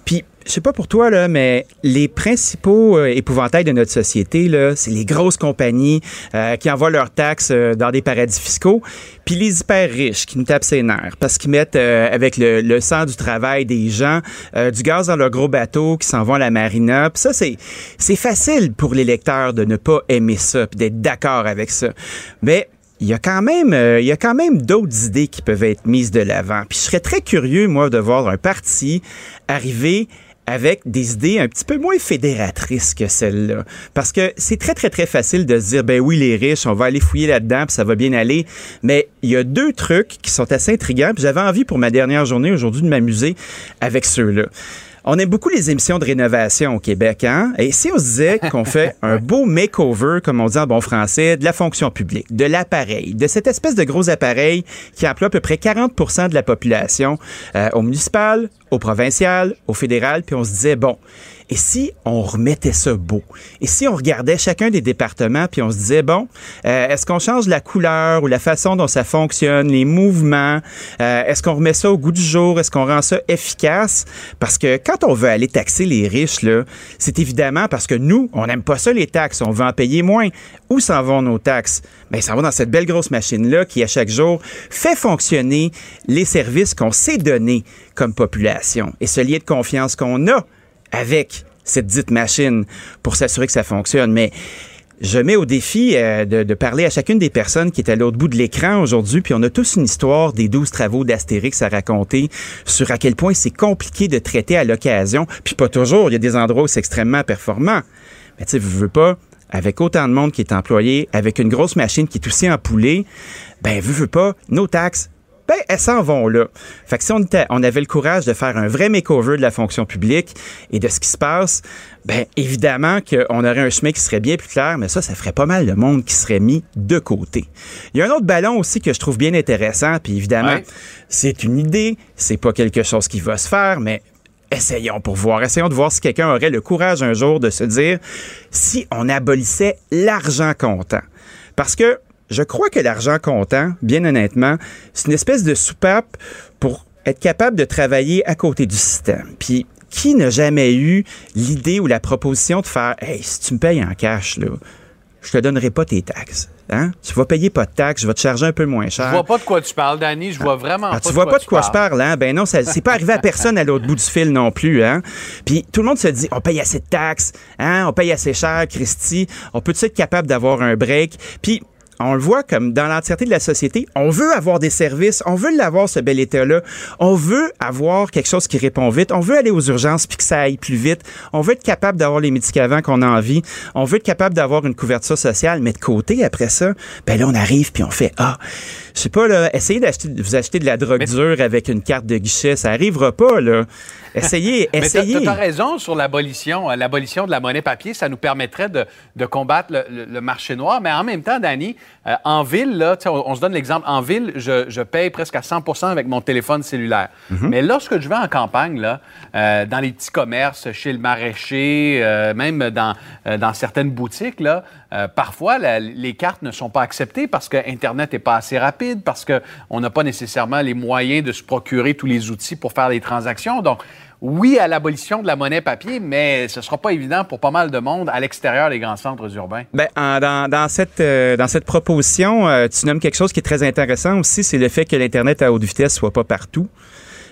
Puis je sais pas pour toi, là, mais les principaux euh, épouvantails de notre société, c'est les grosses compagnies euh, qui envoient leurs taxes euh, dans des paradis fiscaux, puis les hyper riches qui nous tapent ses nerfs parce qu'ils mettent avec le, le, sang du travail des gens du gaz dans leurs gros bateaux qui s'en vont à la marina. Puis ça, c'est, c'est facile pour les lecteurs de ne pas aimer ça, puis d'être d'accord avec ça. Mais il y a quand même, il y a quand même d'autres idées qui peuvent être mises de l'avant. Puis je serais très curieux, moi, de voir un parti arriver avec des idées un petit peu moins fédératrices que celles-là. Parce que c'est très, très, très facile de se dire, ben oui, les riches, on va aller fouiller là-dedans, puis ça va bien aller. Mais il y a deux trucs qui sont assez intrigants, puis j'avais envie pour ma dernière journée aujourd'hui de m'amuser avec ceux-là. On aime beaucoup les émissions de rénovation au Québec, hein? Et si on se disait qu'on fait un beau makeover, comme on dit en bon français, de la fonction publique, de l'appareil, de cette espèce de gros appareil qui emploie à peu près 40% de la population euh, au municipal, au provincial, au fédéral, puis on se disait, bon, Et si on remettait ça beau? Et si on regardait chacun des départements puis on se disait, bon, euh, est-ce qu'on change la couleur ou la façon dont ça fonctionne, les mouvements? Euh, est-ce qu'on remet ça au goût du jour? Est-ce qu'on rend ça efficace? Parce que quand on veut aller taxer les riches, là, c'est évidemment parce que nous, on n'aime pas ça, les taxes. On veut en payer moins. Où s'en vont nos taxes? Bien, ça va dans cette belle grosse machine-là qui, à chaque jour, fait fonctionner les services qu'on s'est donnés comme population et ce lien de confiance qu'on a avec cette dite machine pour s'assurer que ça fonctionne. Mais je mets au défi euh, de, parler à chacune des personnes qui est à l'autre bout de l'écran aujourd'hui, puis on a tous une histoire des douze travaux d'Astérix à raconter sur à quel point c'est compliqué de traiter à l'occasion, puis pas toujours, il y a des endroits où c'est extrêmement performant. Mais tu sais, veux pas, avec autant de monde qui est employé, avec une grosse machine qui est aussi empoulée, ben, veux, veux pas, nos taxes, ben, elles s'en vont là. Fait que si on, était, on avait le courage de faire un vrai makeover de la fonction publique et de ce qui se passe, ben, évidemment qu'on aurait un chemin qui serait bien plus clair, mais ça, ça ferait pas mal de monde qui serait mis de côté. Il y a un autre ballon aussi que je trouve bien intéressant, puis évidemment, Ouais. c'est une idée, c'est pas quelque chose qui va se faire, mais essayons pour voir. Essayons de voir si quelqu'un aurait le courage un jour de se dire si on abolissait l'argent comptant. Parce que je crois que l'argent comptant, bien honnêtement, c'est une espèce de soupape pour être capable de travailler à côté du système. Puis qui n'a jamais eu l'idée ou la proposition de faire Hey, si tu me payes en cash, là, je te donnerai pas tes taxes. Hein? Tu vas payer pas de taxes, je vais te charger un peu moins cher. Je vois pas de quoi tu parles, Danny. Je vois vraiment Ah, pas tu vois pas de quoi je parle, hein? Ben non, ça c'est pas arrivé à personne à l'autre bout du fil non plus, hein? Puis tout le monde se dit, on paye assez de taxes, hein? On paye assez cher, Christy. On peut être capable d'avoir un break? Puis on le voit comme dans l'entièreté de la société, on veut avoir des services, on veut l'avoir ce bel état-là, on veut avoir quelque chose qui répond vite, on veut aller aux urgences puis que ça aille plus vite, on veut être capable d'avoir les médicaments qu'on a envie, on veut être capable d'avoir une couverture sociale, mais de côté après ça, ben là on arrive puis on fait ah, je sais pas là, essayez d'acheter de vous acheter de la drogue dure avec une carte de guichet, ça arrivera pas là. Essayez, Mais essayez. t'as raison sur l'abolition. Euh, L'abolition de la monnaie papier, ça nous permettrait de, de combattre le, le- le marché noir. Mais en même temps, Danny, euh, en ville, là, tu on, on se donne l'exemple, en ville, je, je paye presque à 100 avec mon téléphone cellulaire. Mais lorsque je vais en campagne, là, euh, dans les petits commerces, chez le maraîcher, euh, même dans, dans certaines boutiques, là, parfois, la- les cartes ne sont pas acceptées parce que Internet n'est pas assez rapide, parce qu'on n'a pas nécessairement les moyens de se procurer tous les outils pour faire les transactions. Donc, oui à l'abolition de la monnaie papier, mais ce ne sera pas évident pour pas mal de monde à l'extérieur des grands centres urbains. Ben, en- dans, dans cette, euh, dans cette proposition, euh, tu nommes quelque chose qui est très intéressant aussi, c'est le fait que l'Internet à haute vitesse soit pas partout.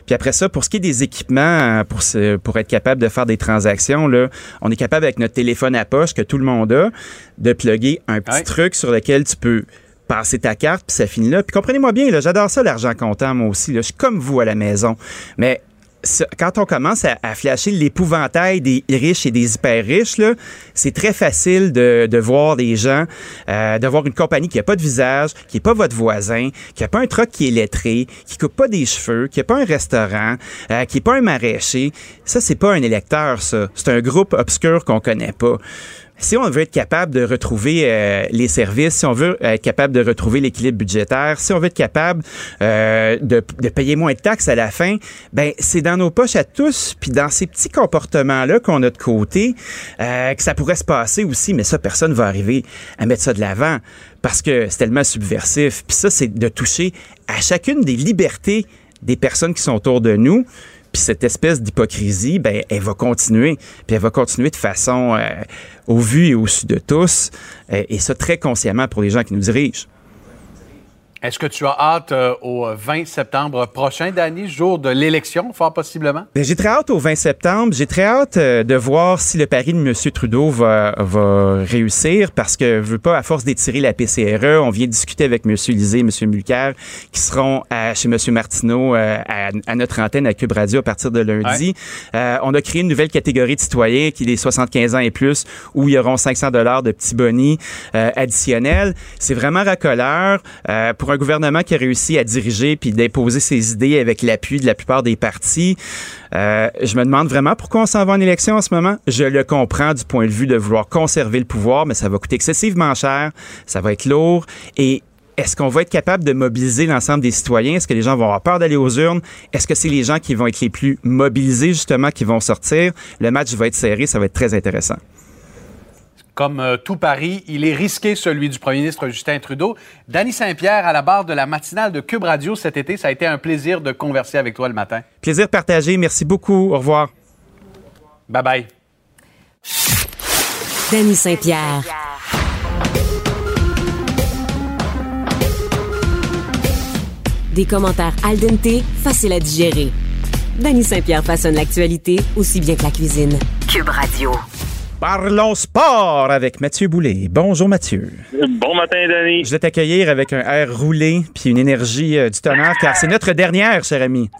Puis après ça, pour ce qui est des équipements, euh, pour, se- pour être capable de faire des transactions, là, on est capable avec notre téléphone à poche que tout le monde a, de plugger un petit truc sur lequel tu peux passer ta carte, puis ça finit là. Puis comprenez-moi bien, là, j'adore ça, l'argent comptant, moi aussi. Là. Je suis comme vous à la maison. Mais quand on commence à, à flasher l'épouvantail des riches et des hyper riches, c'est très facile de, de voir des gens, euh, de voir une compagnie qui n'a pas de visage, qui n'est pas votre voisin, qui n'a pas un truck qui est lettré, qui coupe pas des cheveux, qui n'a pas un restaurant, euh, qui n'est pas un maraîcher. Ça, c'est pas un électeur, ça. C'est un groupe obscur qu'on connaît pas. Si on veut être capable de retrouver euh, les services, si on veut être capable de retrouver l'équilibre budgétaire, si on veut être capable euh, de, payer moins de taxes à la fin, ben c'est dans nos poches à tous, puis dans ces petits comportements-là qu'on a de côté, euh, que ça pourrait se passer aussi, mais ça, personne va arriver à mettre ça de l'avant parce que c'est tellement subversif. Puis ça, c'est de toucher à chacune des libertés des personnes qui sont autour de nous. Puis cette espèce d'hypocrisie, ben, elle va continuer. Puis elle va continuer de façon euh, au vu et au su de tous. Euh, et ça très consciemment pour les gens qui nous dirigent. Est-ce que tu as hâte euh, au 20 septembre prochain, Danny, jour de l'élection, fort possiblement? Ben, j'ai très hâte au 20 septembre. J'ai très hâte euh, de voir si le pari de M. Trudeau va, va réussir parce que je veux pas, à force d'étirer la PCRE, on vient discuter avec M. Lisée, M. Mulcair, qui seront à- chez M. Martineau euh, à, à notre antenne à Cube Radio à partir de lundi. On a créé une nouvelle catégorie de citoyens qui est les 75 ans et plus où il y auront 500 dollars de petits bonnies additionnels. C'est vraiment racoleur pour un gouvernement qui a réussi à diriger puis d'imposer ses idées avec l'appui de la plupart des partis. Euh, je me demande vraiment pourquoi on s'en va en élection en ce moment. Je le comprends du point de vue de vouloir conserver le pouvoir, mais ça va coûter excessivement cher, ça va être lourd et est-ce qu'on va être capable de mobiliser l'ensemble des citoyens? Est-ce que les gens vont avoir peur d'aller aux urnes? Est-ce que c'est les gens qui vont être les plus mobilisés, justement, qui vont sortir? Le match va être serré, ça va être très intéressant. Comme euh, tout Paris, il est risqué celui du premier ministre Justin Trudeau. Danny Saint-Pierre à la barre de la matinale de Cube Radio cet été, ça a été un plaisir de converser avec toi le matin. Plaisir partagé. Merci beaucoup. Au revoir. Bye bye. Danny Saint-Pierre. Des commentaires al dente, faciles à digérer. Danny Saint-Pierre façonne l'actualité aussi bien que la cuisine. Cube Radio. Parlons sport avec Mathieu Boulay. Bonjour Mathieu. Bon matin, Danny. Je vais t'accueillir avec un air roulé puis une énergie euh, du tonnerre car c'est notre dernière, cher ami.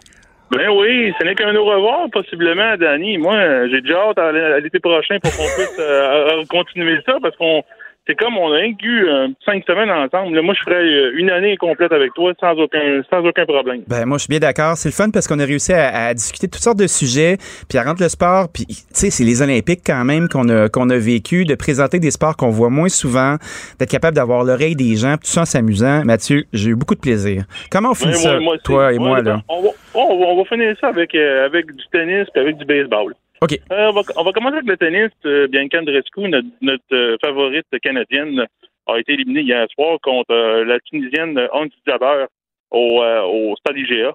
Ben oui, ce n'est qu'un au revoir, possiblement, Danny. Moi, j'ai déjà hâte à l'été prochain pour qu'on puisse euh, continuer ça parce qu'on c'est comme on a eu euh, cinq semaines ensemble. Là, moi, je ferais euh, une année complète avec toi sans aucun sans aucun problème. Ben moi je suis bien d'accord, c'est le fun parce qu'on a réussi à, à discuter de toutes sortes de sujets, puis à rendre le sport, puis tu sais c'est les Olympiques quand même qu'on a qu'on a vécu, de présenter des sports qu'on voit moins souvent, d'être capable d'avoir l'oreille des gens, tout ça en s'amusant. Mathieu, j'ai eu beaucoup de plaisir. Comment on finit Ouais, ça, moi- toi et moi là? On va, on va, on va finir ça avec euh, avec du tennis et avec du baseball. Euh, on, va, commencer avec le tennis. Euh, Bianca Andreescu, notre, notre euh, favorite canadienne, a été éliminée hier soir contre la Tunisienne Hans Jabber au, au Stade IGA.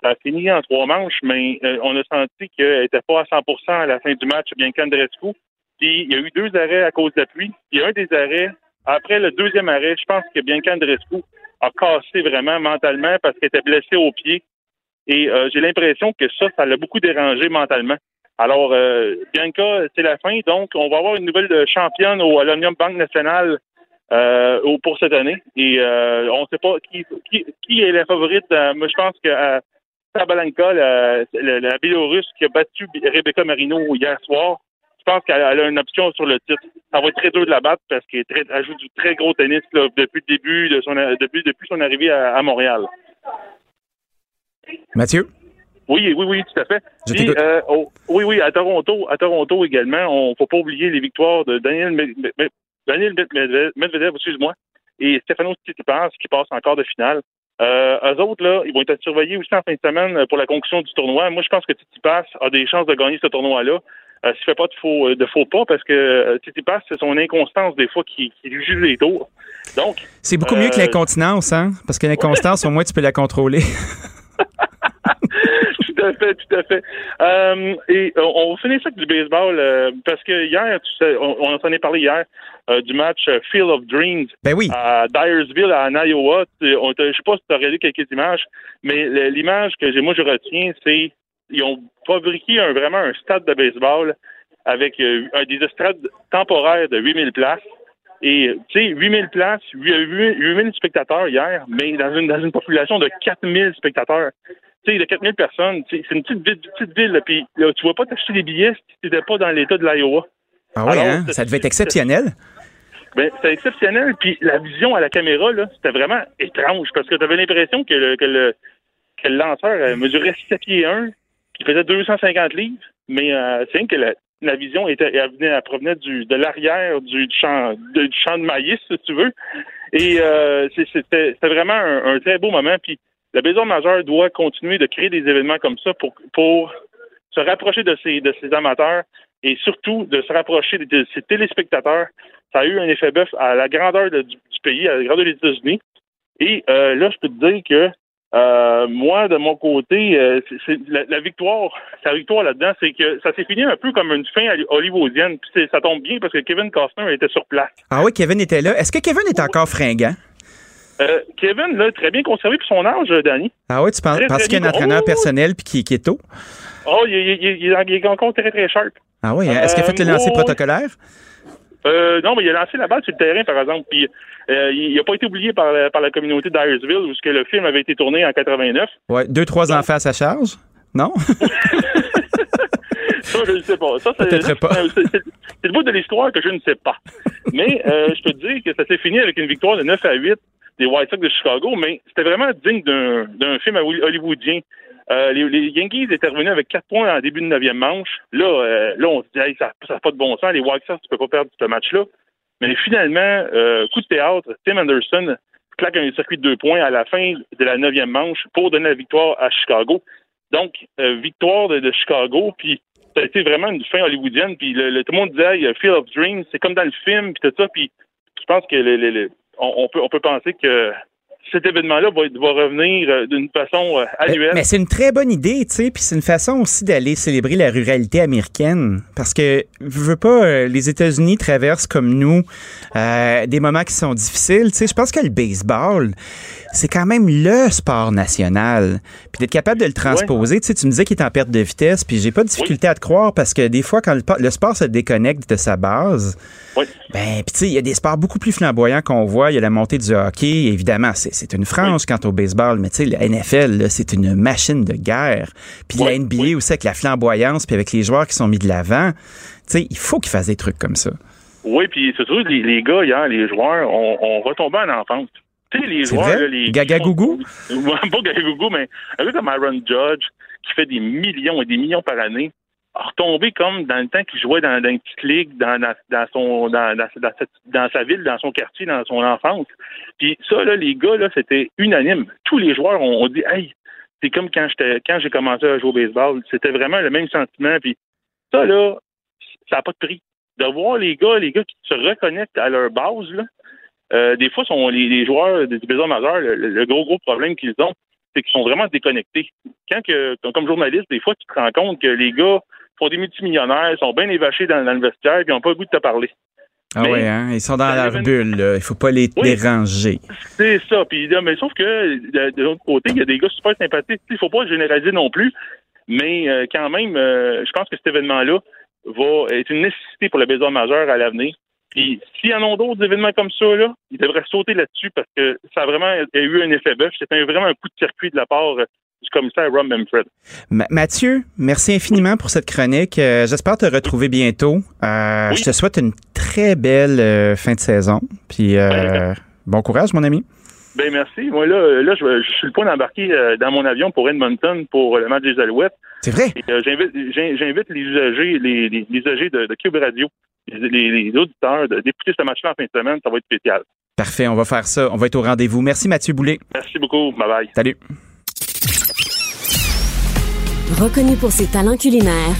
Ça a fini en trois manches, mais on a senti qu'elle n'était pas à 100 à la fin du match, Bianca Andreescu. Puis il y a eu deux arrêts à cause de la pluie. Puis un des arrêts, après le deuxième arrêt, je pense que Bianca Andreescu a cassé vraiment mentalement parce qu'elle était blessée au pied. Et j'ai l'impression que ça, ça l'a beaucoup dérangé mentalement. Alors, euh, Bianca, c'est la fin. Donc, on va avoir une nouvelle championne au Alumnium Banque Nationale euh, pour cette année. Et euh, on ne sait pas qui, qui, qui est la favorite. Moi, je pense que Sabalenka, la, la, Biélorusse qui a battu Rebecca Marino hier soir, je pense qu'elle elle a une option sur le titre. Ça va être très dur de la battre parce qu'elle joue du très gros tennis depuis le début de son depuis, depuis son arrivée à, à Montréal. Mathieu? Oui, oui, oui, tout à fait. Puis, euh, oh, oui, oui, à Toronto, à Toronto également, on faut pas oublier les victoires de Daniel, Daniel Medvedev, Medvedev, excuse-moi, et Stefano Tsitsipas qui passe en quart de finale. Euh, eux autres, là, ils vont être surveillés aussi en fin de semaine pour la conclusion du tournoi. Moi, je pense que Tsitsipas a des chances de gagner ce tournoi-là. Euh, S'il fait pas de faux, de faux pas, parce que euh, Tsitsipas, c'est son inconstance des fois qui, qui lui juge les tours. Donc, C'est beaucoup mieux que Euh, l'incontinence, hein? Parce que l'inconstance, au moins, tu peux la contrôler. tout à fait, tout à fait. Euh, et euh, on va finir ça avec du baseball euh, parce que hier, tu sais, on, on en est parlé hier euh, du match Field of Dreams ben oui. à Dyersville, en Iowa. On Je sais pas si tu as regardé quelques images, mais l'image que j'ai, moi je retiens, c'est ils ont fabriqué un, vraiment un stade de baseball avec un- des estrades temporaires de 8000 places. Et, tu sais, 8000 places, 8000 spectateurs hier, mais dans une, dans une population de 4000 spectateurs. Tu sais, de 4000 personnes, c'est une petite ville, petite ville, puis là, tu vas pas t'acheter des billets si tu n'étais pas dans l'État de l'Iowa. Ah oui, hein? Ça devait être exceptionnel. Ben, c'était exceptionnel. Puis la vision à la caméra, là, c'était vraiment étrange parce que tu avais l'impression que le, que le, que le lanceur euh, mesurait 7 pieds 1, qui faisait 250 livres, mais euh, c'est que la, la vision était, elle, venait, elle provenait du, de l'arrière du champ, de- du champ de maïs, si tu veux. Et euh, c'était vraiment un, un très beau moment. Puis le baseball majeur doit continuer de créer des événements comme ça pour, se rapprocher de ses, amateurs et surtout de se rapprocher de, ses téléspectateurs. Ça a eu un effet bœuf à la grandeur de- du, pays, à la grandeur des États-Unis. Et euh, là, je peux te dire que euh, moi, de mon côté, euh, la, victoire, la victoire là-dedans, c'est que ça s'est fini un peu comme une fin holly- hollywoodienne. Puis ça tombe bien parce que Kevin Costner était sur place. Ah oui, Kevin était là. Est-ce que Kevin est encore fringant? Euh, Kevin, là, très bien conservé pour son âge, euh, Danny. Ah oui, tu penses, parce qu'il y a un entraîneur Oh! personnel puis qui, qui est tôt? Oh, il, il- il- il- il est encore très, très sharp. Ah oui, hein? est-ce qu'il a fait le Euh, lancer oh, protocolaire? Euh, non, mais il a lancé la balle sur le terrain, par exemple. Puis euh, il n'a pas été oublié par la, par la communauté d'Iresville, où que le film avait été tourné en 89. Ouais, deux, trois enfants à sa charge? Non? Ça, je ne sais pas. Ça, c'est, le bout de l'histoire que je ne sais pas. Mais euh, je peux te dire que ça s'est fini avec une victoire de 9 à 8 des White Sox de Chicago, mais c'était vraiment digne d'un, film hollywoodien. Euh, les, les Yankees étaient revenus avec 4 points en début de 9e manche. Là, euh, là on se dit, hey, ça n'a pas de bon sens. Les White Sox, tu peux pas perdre ce match-là. Mais finalement, euh, coup de théâtre, Tim Anderson claque un circuit de deux points à la fin de la neuvième manche pour donner la victoire à Chicago. Donc, euh, victoire de, Chicago, puis ça a été vraiment une fin hollywoodienne, puis le, tout le monde disait, hey, Field of Dreams, c'est comme dans le film, puis tout ça, puis je pense que le- le- on, on peut, on peut penser que cet événement-là va, va revenir euh, d'une façon euh, annuelle. Mais c'est une très bonne idée, tu sais, puis c'est une façon aussi d'aller célébrer la ruralité américaine. Parce que, je veux pas, euh, les États-Unis traversent comme nous euh, des moments qui sont difficiles. Tu sais, je pense que le baseball, c'est quand même le sport national. Puis d'être capable de le transposer, tu sais, tu me disais qu'il est en perte de vitesse, puis j'ai pas de difficulté à te croire parce que des fois, quand le sport se déconnecte de sa base, Oui. ben, puis tu sais, il y a des sports beaucoup plus flamboyants qu'on voit. Il y a la montée du hockey, évidemment, c'est c'est une frange quant au baseball, mais tu sais, la NFL, c'est une machine de guerre. Puis la Oui, NBA oui. aussi avec la flamboyance, puis avec les joueurs qui sont mis de l'avant. Tu sais, il faut qu'ils fassent des trucs comme ça. Oui, puis c'est sûr, les, les gars, hier, les joueurs, ont, ont retombé en enfance. Tu sais, les joueurs, là, les. Gaga Gougou? Pas Gaga Gougou, mais un gars comme Aaron Judge, qui fait des millions et des millions par année, a retombé comme dans le temps qu'il jouait dans, une petite ligue, dans, dans, son, dans, dans, sa ville, dans son quartier, dans son enfance. Puis ça, là, les gars, là, c'était unanime. Tous les joueurs ont, dit, hey, c'est comme quand j'étais, quand j'ai commencé à jouer au baseball. C'était vraiment le même sentiment. Puis ça, là, ça n'a pas de prix. De voir les gars, les gars qui se reconnectent à leur base, là, euh, des fois, sont les, joueurs du baseball majeur, le, le gros, gros problème qu'ils ont, c'est qu'ils sont vraiment déconnectés. Quand que, comme journaliste, des fois, tu te rends compte que les gars font des multimillionnaires, sont bien évachés dans, dans le vestiaire, puis ils n'ont pas le goût de te parler. Ah Mais- ouais, hein? Ils sont dans leur bulle, là. Il faut pas les Oui. déranger. C'est ça. Puis, là, mais sauf que de, de l'autre côté, il y a des gars super sympathiques. Il faut pas généraliser non plus, mais euh, quand même, euh, je pense que cet événement-là va être une nécessité pour le baseball majeur à l'avenir. Puis, s'il y en a d'autres événements comme ça, là, ils devraient sauter là-dessus parce que ça a vraiment eu un effet bœuf. C'était vraiment un coup de circuit de la part du commissaire Ron Manfred. Ma- Mathieu, merci infiniment pour cette chronique. Euh, J'espère te retrouver bientôt. Euh, Oui. Je te souhaite une très belle euh, fin de saison. Puis Ben, bon courage, mon ami. Ben merci. Moi là, là, je, je suis le point d'embarquer dans mon avion pour Edmonton pour le match des Alouettes. C'est vrai? J'invite, j'in- j'invite les usagers, les, les, les usagers de, de Cube Radio, les, auditeurs, d'écouter ce match-là en fin de semaine. Ça va être spécial. Parfait, on va faire ça. On va être au rendez-vous. Merci, Mathieu Boulet. Merci beaucoup. Bye bye. Salut. Reconnu pour ses talents culinaires,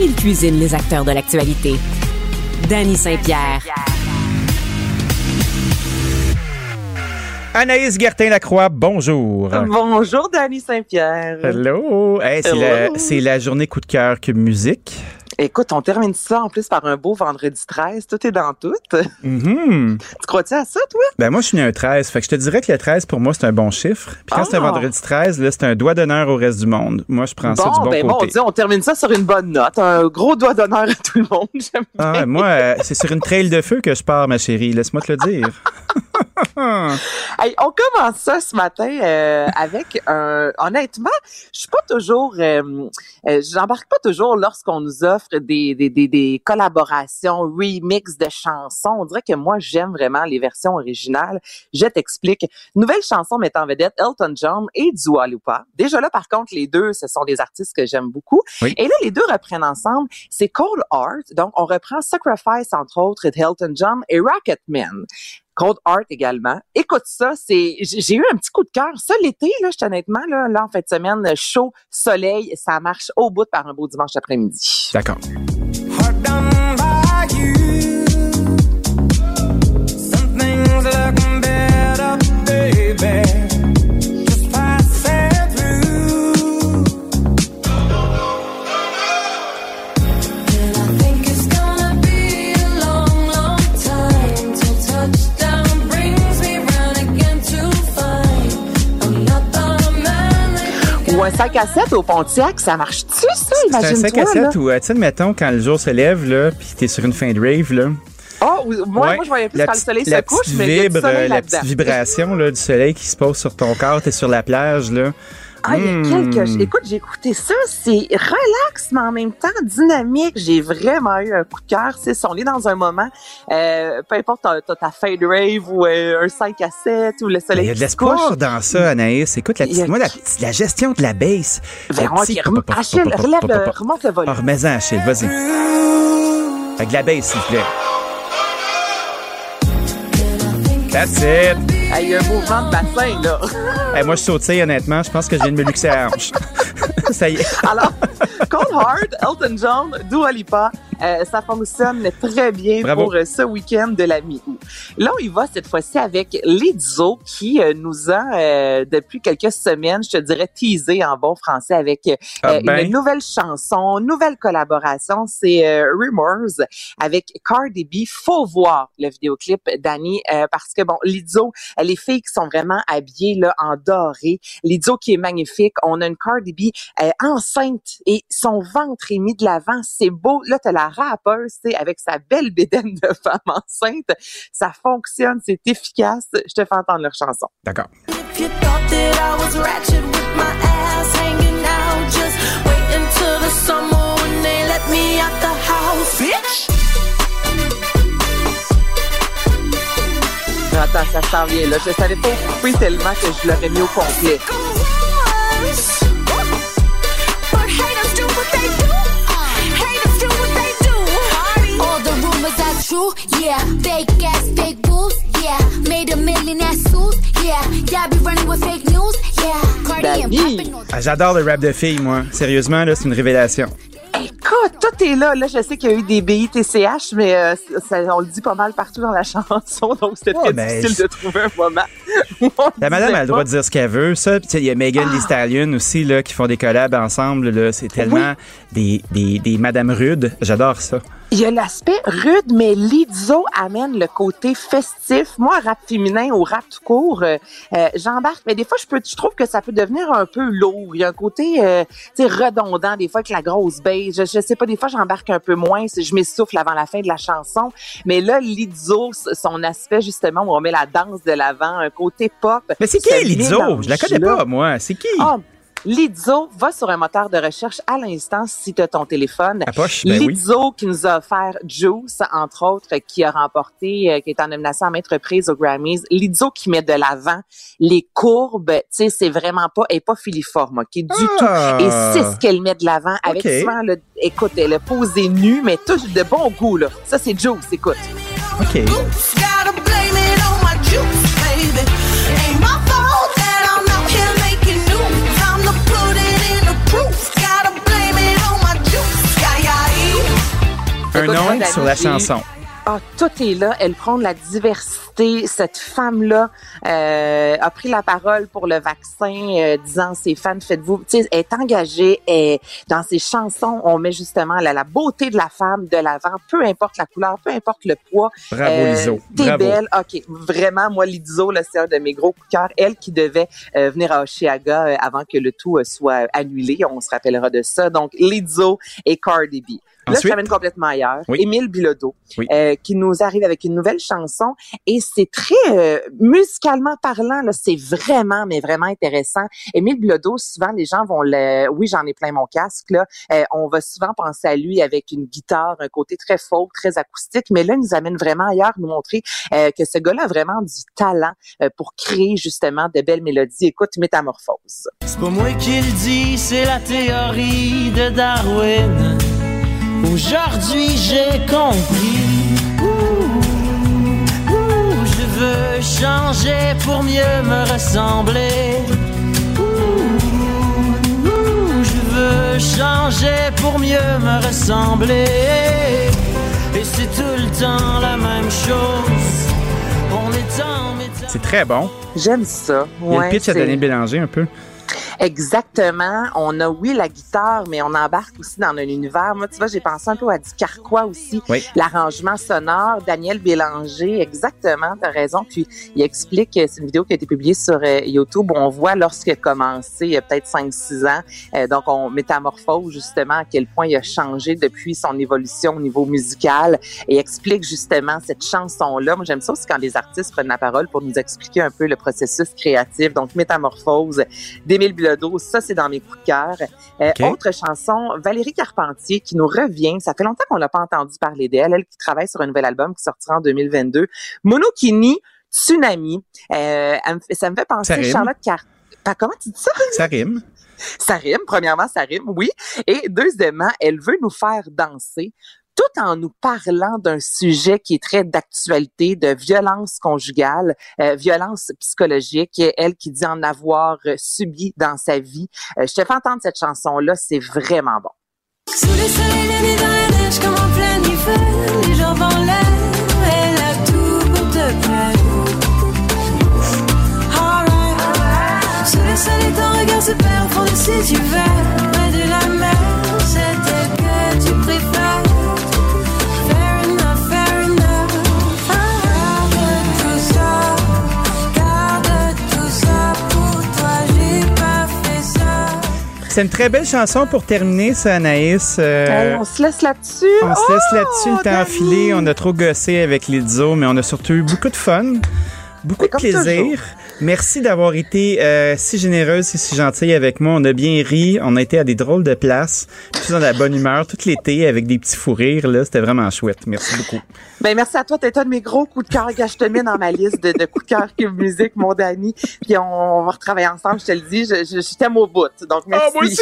il cuisine les acteurs de l'actualité. Danny Saint-Pierre. Anaïs Gertin-Lacroix, bonjour. Bonjour, Dani Saint-Pierre. Hello. Hey, c'est, Hello. La, c'est la journée coup de cœur Cube Musique. Écoute, on termine ça en plus par un beau vendredi 13. Tout est dans tout. Mhm. Tu crois-tu à ça, toi? Ben moi, je suis né un 13. Fait que je te dirais que le 13, pour moi, c'est un bon chiffre. Puis quand c'est un Ah. vendredi 13, là, c'est un doigt d'honneur au reste du monde. Moi, je prends ça du bon, bon ben côté. Dieu, on termine ça sur une bonne note. Un gros doigt d'honneur à tout le monde. J'aime Ah, moi, euh, c'est sur une trail de feu que je pars, ma chérie. Laisse-moi te le dire. Hey, on commence ça ce matin euh, avec un. Honnêtement, je suis pas toujours. euh, euh, J'embarque pas toujours lorsqu'on nous offre des, des, des, des collaborations, remix de chansons. On dirait que moi, j'aime vraiment les versions originales. Je t'explique. Nouvelle chanson mettant en vedette Elton John et Dua Lipa. Déjà là, par contre, les deux, ce sont des artistes que j'aime beaucoup. Oui. Et là, les deux reprennent ensemble. C'est Cold Heart. Donc, on reprend Sacrifice, entre autres, d'Elton John et Rocketman. Cold Art également. Écoute ça, c'est j'ai j'ai eu un petit coup de cœur. Ça l'été là, je honnêtement là, là en fin de semaine, chaud, soleil, ça marche au bout par un beau dimanche après-midi. D'accord. 5 à 7 au Pontiac, ça marche-tu ça? C'est un 5 Imagine-toi à là. 7 ou, euh, tu sais, mettons, quand le jour se lève, là, puis t'es sur une fin de rave, là. Oh, moi, Ouais, moi je voyais plus quand le soleil se couche, mais il y a du vibre, soleil La petite vibration là, du soleil qui se pose sur ton corps, t'es sur la plage, là. Ah, il y a Hmm. quelques... Écoute, j'ai écouté ça, c'est relax, mais en même temps dynamique. J'ai vraiment eu un coup de cœur. C'est on est dans un moment, euh, peu importe, t'as, ta fade rave ou euh, un 5 à 7 ou le Il soleil y a de l'espoir dans ça, Anaïs. Écoute, la, Il petite, moi, la, la gestion de la baisse. On dit, rem- Achille, relève le, remonte le volume. Ah, remets-en, Achille, vas-y. Avec la baisse, s'il te plaît. That's it. Il y a un mouvement de bassin, là. Hey, moi, je sautille, honnêtement. Je pense que je viens de me luxer à hanche. Ça y est. Alors, Cold Hard, Elton John, Dua Lipa, euh, ça fonctionne très bien Bravo. pour euh, ce week-end de la mi-août. Là, on y va cette fois-ci avec Lizzo qui euh, nous a, euh, depuis quelques semaines, je te dirais, teasé en bon français avec euh, Ah ben. une nouvelle chanson, nouvelle collaboration. C'est euh, Rumors avec Cardi B. Faut voir le vidéoclip, Danny, euh, parce que, bon, Lizzo, les filles qui sont vraiment habillées là, en doré, Lizzo qui est magnifique, on a une Cardi B euh, enceinte et son ventre est mis de l'avant, c'est beau. Là, t'as la rappeuse, tu sais, avec sa belle bédaine de femme enceinte. Ça fonctionne, c'est efficace. Je te fais entendre leur chanson. D'accord. Attends, ça s'en vient, là. Je savais pas où couper tellement que je l'aurais mis au complet. True, yeah. Fake ass, fake boobs, yeah. Made a million ass suits, yeah. Y'all be running with fake news, yeah. Ah, J'adore le rap de filles, moi. Sérieusement, là, c'est une révélation. Écoute, tout est là. Là, je sais qu'il y a eu des BITCH, mais euh, ça, on le dit pas mal partout dans la chanson, donc c'était Ouais, très difficile de trouver un moment. où on La madame a le droit de dire ce qu'elle veut, ça. Puis, il y a Megan Thee Stallion aussi, là, qui font des collabs ensemble, là. C'est tellement des, des, des Madame Rude. J'adore ça. Il y a l'aspect rude, mais Lizzo amène le côté festif. Moi, rap féminin ou rap tout court, euh, euh, j'embarque. Mais des fois, je peux, je trouve que ça peut devenir un peu lourd. Il y a un côté, euh, redondant des fois avec la grosse Je, je sais pas, des fois, j'embarque un peu moins. Je m'essouffle avant la fin de la chanson. Mais là, Lizzo, son aspect justement où on met la danse de l'avant, un côté pop. Mais c'est ce qui, Lizzo? Je la connais pas, moi. C'est qui? Ah, Lizzo, va sur un moteur de recherche à l'instant si tu as ton téléphone. Poche? Ben oui. Lizzo qui nous a offert Juice, entre autres, qui a remporté, euh, qui est en nomination à maintes reprises aux Grammys. Lizzo qui met de l'avant les courbes, tu sais, c'est vraiment pas, elle est pas filiforme, ok, du Ah! tout. Et c'est ce qu'elle met de l'avant avec Ok. souvent, le, écoute, elle est posée nue, mais tout de bon goût, là. Ça, c'est Juice, écoute. OK. Oops, Un Dani, sur la chanson. Ah, tout est là. Elle prend de la diversité. Cette femme-là euh, a pris la parole pour le vaccin, euh, disant ses fans, faites-vous. Tu sais, elle est engagée. Et dans ses chansons, on met justement la, la beauté de la femme de l'avant, peu importe la couleur, peu importe le poids. Bravo, Euh, Lizzo. T'es Bravo. belle. OK. Vraiment, moi, Lizzo, là, c'est un de mes gros coups de cœur. Elle qui devait euh, venir à Oshiaga euh, avant que le tout euh, soit annulé. On se rappellera de ça. Donc, Lizzo et Cardi B. Là, je Ensuite? t'amène complètement ailleurs. Oui. Émile Bilodeau, Oui. euh, qui nous arrive avec une nouvelle chanson. Et c'est très euh, musicalement parlant, c'est vraiment, mais vraiment intéressant. Émile Bilodeau, souvent, les gens vont le... Oui, j'en ai plein mon casque, là. Euh, on va souvent penser à lui avec une guitare, un côté très folk, très acoustique. Mais là, il nous amène vraiment ailleurs, nous montrer euh, que ce gars-là a vraiment du talent euh, pour créer, justement, de belles mélodies. Écoute, Métamorphose. C'est pas moi qui le dis, c'est la théorie de Darwin. Aujourd'hui j'ai compris. Je veux changer pour mieux me ressembler. Ouh, ouh, je veux changer pour mieux me ressembler. Et c'est tout le temps la même chose. On est en métal. C'est très bon. J'aime ça. Il y a le pitch à Danny Bélanger un peu. Exactement. On a, oui, la guitare, mais on embarque aussi dans un univers. Moi, tu vois, j'ai pensé un peu à du Carquois aussi. Oui. L'arrangement sonore, Daniel Bélanger, exactement, t'as raison. Puis, il explique, c'est une vidéo qui a été publiée sur euh, YouTube, où on voit lorsqu'il a commencé, il y a peut-être 5-6 ans. Euh, donc, on métamorphose justement à quel point il a changé depuis son évolution au niveau musical et explique justement cette chanson-là. Moi, j'aime ça aussi quand les artistes prennent la parole pour nous expliquer un peu le processus créatif. Donc, métamorphose d'Émile Bilodeau, ça, c'est dans mes coups de cœur. Euh. Autre chanson, Valérie Carpentier, qui nous revient. Ça fait longtemps qu'on n'a pas entendu parler d'elle. Elle qui travaille sur un nouvel album qui sortira en 2022. Monokini, Tsunami. Euh, ça me fait penser. Charlotte Car... Pas- Comment tu dis ça? Ça rime. Ça rime. Premièrement, ça rime, oui. Et deuxièmement, elle veut nous faire danser tout en nous parlant d'un sujet qui est très d'actualité, de violence conjugale, euh, violence psychologique, elle qui dit en avoir euh, subi dans sa vie. Euh, je te fais entendre cette chanson-là, c'est vraiment bon. Sous le soleil, ton regard C'est une très belle chanson pour terminer, ça, Anaïs. Euh, Hey, on se laisse là-dessus. on se laisse là-dessus, le Oh, temps Dani! enfilé. On a trop gossé avec Lizzo, mais on a surtout eu beaucoup de fun, beaucoup de plaisir. toujours. Merci d'avoir été euh, si généreuse et si gentille avec moi. On a bien ri. On a été à des drôles de places. Tous dans la bonne humeur, tout l'été, avec des petits fous rires. Là, C'était vraiment chouette. Merci beaucoup. Ben merci à toi, t'es un de mes gros coups de cœur. Gars, je te mets dans ma liste de, de coups de cœur Cube Musique, mon Dani. Puis on, on va retravailler ensemble, je te le dis. Je, je, je t'aime au bout. Donc merci.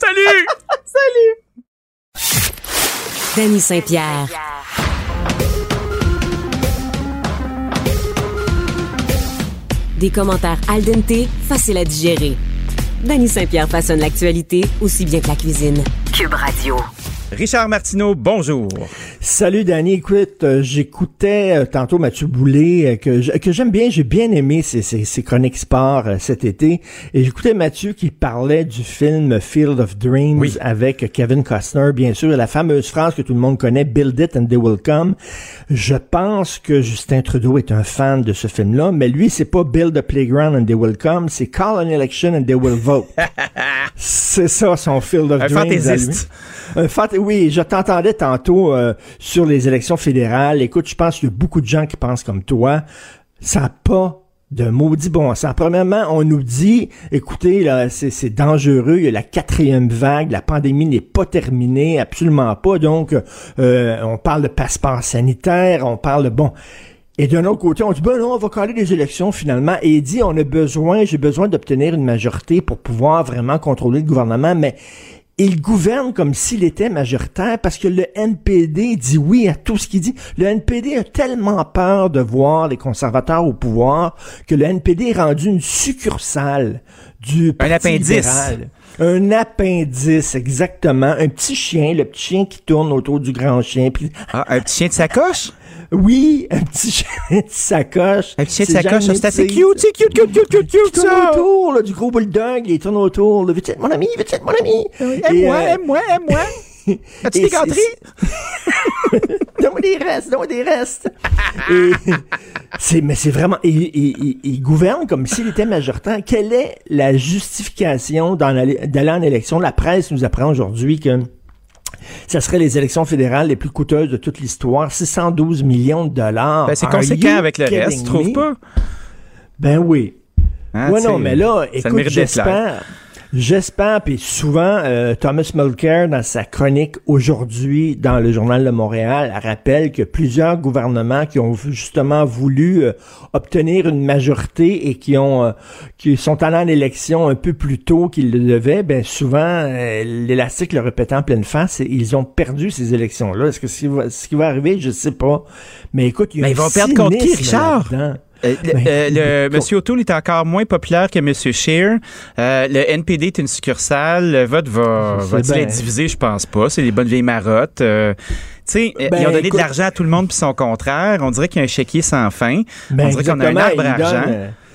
Salut! Salut! Danny Saint-Pierre. Des commentaires al dente, faciles à digérer. Danny Saint-Pierre façonne l'actualité aussi bien que la cuisine. Cube Radio. Richard Martineau, bonjour. Salut Danny, écoute, euh, j'écoutais euh, tantôt Mathieu Boulay, euh, que, que j'aime bien, j'ai bien aimé ses, ses, ses chroniques sport euh, cet été, et j'écoutais Mathieu qui parlait du film Field of Dreams Oui. avec Kevin Costner, bien sûr, et la fameuse phrase que tout le monde connaît, Build it and they will come. Je pense que Justin Trudeau est un fan de ce film-là, mais lui, c'est pas Build a playground and they will come, c'est Call an election and they will vote. c'est ça son Field of Un Dreams. fantaisiste. Un fant- oui, je t'entendais tantôt euh, sur les élections fédérales. Écoute, je pense qu'il y a beaucoup de gens qui pensent comme toi. Ça n'a pas de maudit bon sens. Premièrement, on nous dit, écoutez, là, c'est, c'est dangereux, il y a la quatrième vague, la pandémie n'est pas terminée, absolument pas. Donc, euh, on parle de passeport sanitaire, on parle de bon. Et d'un autre côté, on dit, ben non, on va caler les élections finalement. Et il dit, on a besoin, j'ai besoin d'obtenir une majorité pour pouvoir vraiment contrôler le gouvernement, mais il gouverne comme s'il était majoritaire parce que le NPD dit oui à tout ce qu'il dit. Le NPD a tellement peur de voir les conservateurs au pouvoir que le NPD est rendu une succursale du Parti appendice. libéral. Un appendice, exactement. Un petit chien, le petit chien qui tourne autour du grand chien. Puis, Ah, un petit chien de sacoche? oui, un petit chien de sacoche. Un petit chien de sacoche, c'est assez cute, c'est cute, cute, cute, cute, cute, tourne ça! autour là, du gros bulldog, il tourne autour. là. Veux-tu être mon ami? Veux-tu être mon ami? Et, Aime-moi, euh, aime-moi, aime-moi. As-tu des gâteries? Donne-moi des restes, donne-moi des restes. Et c'est, mais c'est vraiment, il, il- il- il gouverne comme s'il était majoritaire. Quelle est la justification d'aller en élection? La presse nous apprend aujourd'hui que ça serait les élections fédérales les plus coûteuses de toute l'histoire. 612 millions de dollars. Ben, c'est conséquent avec le reste, tu trouves pas? Ben oui. Hein, ouais, non, mais là, écoute, j'espère, j'espère, puis souvent, euh, Thomas Mulcair, dans sa chronique aujourd'hui dans le Journal de Montréal, rappelle que plusieurs gouvernements qui ont justement voulu euh, obtenir une majorité et qui ont, euh, qui sont allés en élection un peu plus tôt qu'ils le devaient, ben souvent, l'élastique le répétant en pleine face, et ils ont perdu ces élections-là. Est-ce que ce qui va, ce qui va arriver, je sais pas. Mais écoute, il y a Mais un ils vont perdre contre qui, Richard? là-dedans. Euh, Ben, euh, le. Monsieur O'Toole est encore moins populaire que Monsieur Scheer. Euh, le NPD est une succursale. Le vote va, va-t-il bien. être divisé? Je pense pas. C'est des bonnes vieilles marottes. Euh, tu sais, euh, Ben, ils ont donné écoute- de l'argent à tout le monde puis son contraire. On dirait qu'il y a un chéquier sans fin. Ben, On dirait qu'on a un arbre à il donne, argent.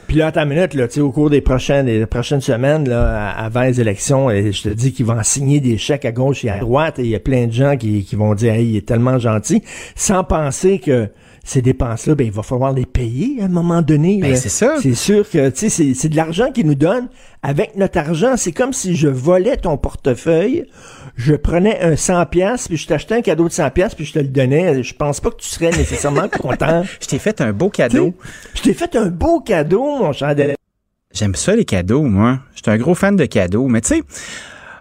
Puis là, une minute, là, au cours des prochaines, des prochaines semaines, là, avant les élections, je te dis qu'ils vont signer des chèques à gauche et à droite, et il y a plein de gens qui, qui vont dire, hey, il est tellement gentil, sans penser que ces dépenses-là, ben, il va falloir les payer à un moment donné. Ben, c'est ça. C'est sûr que, tu sais, c'est- de l'argent qu'ils nous donnent. Avec notre argent, c'est comme si je volais ton portefeuille, je prenais un 100 pièces puis je t'achetais un cadeau de 100 pièces puis je te le donnais. Je pense pas que tu serais nécessairement content. Je t'ai fait un beau cadeau. Je t'ai fait un beau cadeau, mon cher Delay. J'aime ça, les cadeaux, moi. Je suis un gros fan de cadeaux. Mais tu sais,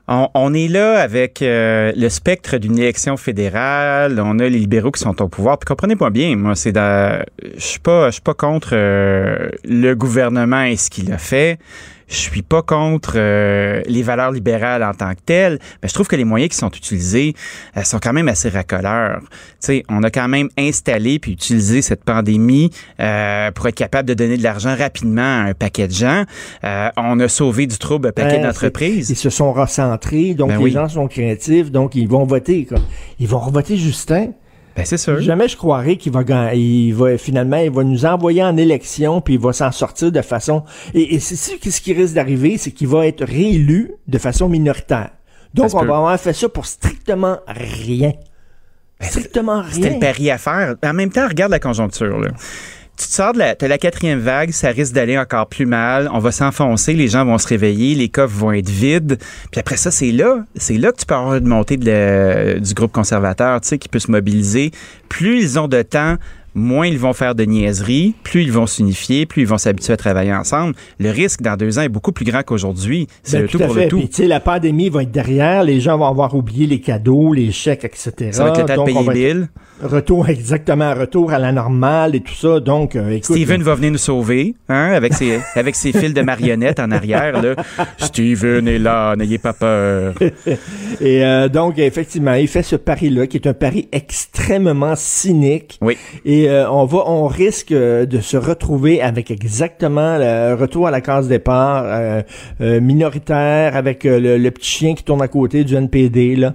on, est là avec euh, le spectre d'une élection fédérale. On a les libéraux qui sont au pouvoir. Puis comprenez pas bien, moi, c'est je suis pas, je suis pas contre euh, le gouvernement et ce qu'il a fait. Je suis pas contre euh, les valeurs libérales en tant que telles, mais je trouve que les moyens qui sont utilisés euh, sont quand même assez racoleurs. Tu sais, on a quand même installé puis utilisé cette pandémie euh, pour être capable de donner de l'argent rapidement à un paquet de gens. On a sauvé du trouble un paquet d'entreprises. Ils se sont recentrés, donc Ben les oui. gens sont créatifs, donc ils vont voter. Quoi. Ils vont revoter Justin. Ben, c'est sûr. Jamais je croirais qu'il va, ga- il va finalement, il va nous envoyer en élection, puis il va s'en sortir de façon. Et, et c'est ce qui risque d'arriver, c'est qu'il va être réélu de façon minoritaire. Donc on peut. va avoir fait ça pour strictement rien. Strictement Ben, C'était rien. le pari à faire. En même temps, regarde la conjoncture. Là. Tu te sors de la, quatrième vague, ça risque d'aller encore plus mal. On va s'enfoncer, les gens vont se réveiller, les coffres vont être vides. Puis après ça, c'est là, c'est là que tu peux avoir une montée de la- du groupe conservateur, tu sais, qui peut se mobiliser. Plus ils ont de temps, moins ils vont faire de niaiseries, plus ils vont s'unifier, plus ils vont s'habituer à travailler ensemble. Le risque dans deux ans est beaucoup plus grand qu'aujourd'hui. C'est Ben, le tout, à pour fait. le tout. Puis, la pandémie va être derrière, les gens vont avoir oublié les cadeaux, les chèques, etc. Ça va être le temps de payer les être- billes. Retour, exactement, retour à la normale et tout ça. Donc, euh, écoute. Steven va venir nous sauver, hein, avec ses, avec ses fils de marionnettes en arrière, là. Steven est là, n'ayez pas peur. Et euh, donc, effectivement, il fait ce pari-là, qui est un pari extrêmement cynique. Oui. Et euh, on va, on risque euh, de se retrouver avec exactement le retour à la case départ euh, euh, minoritaire, avec euh, le, le petit chien qui tourne à côté du NPD, là.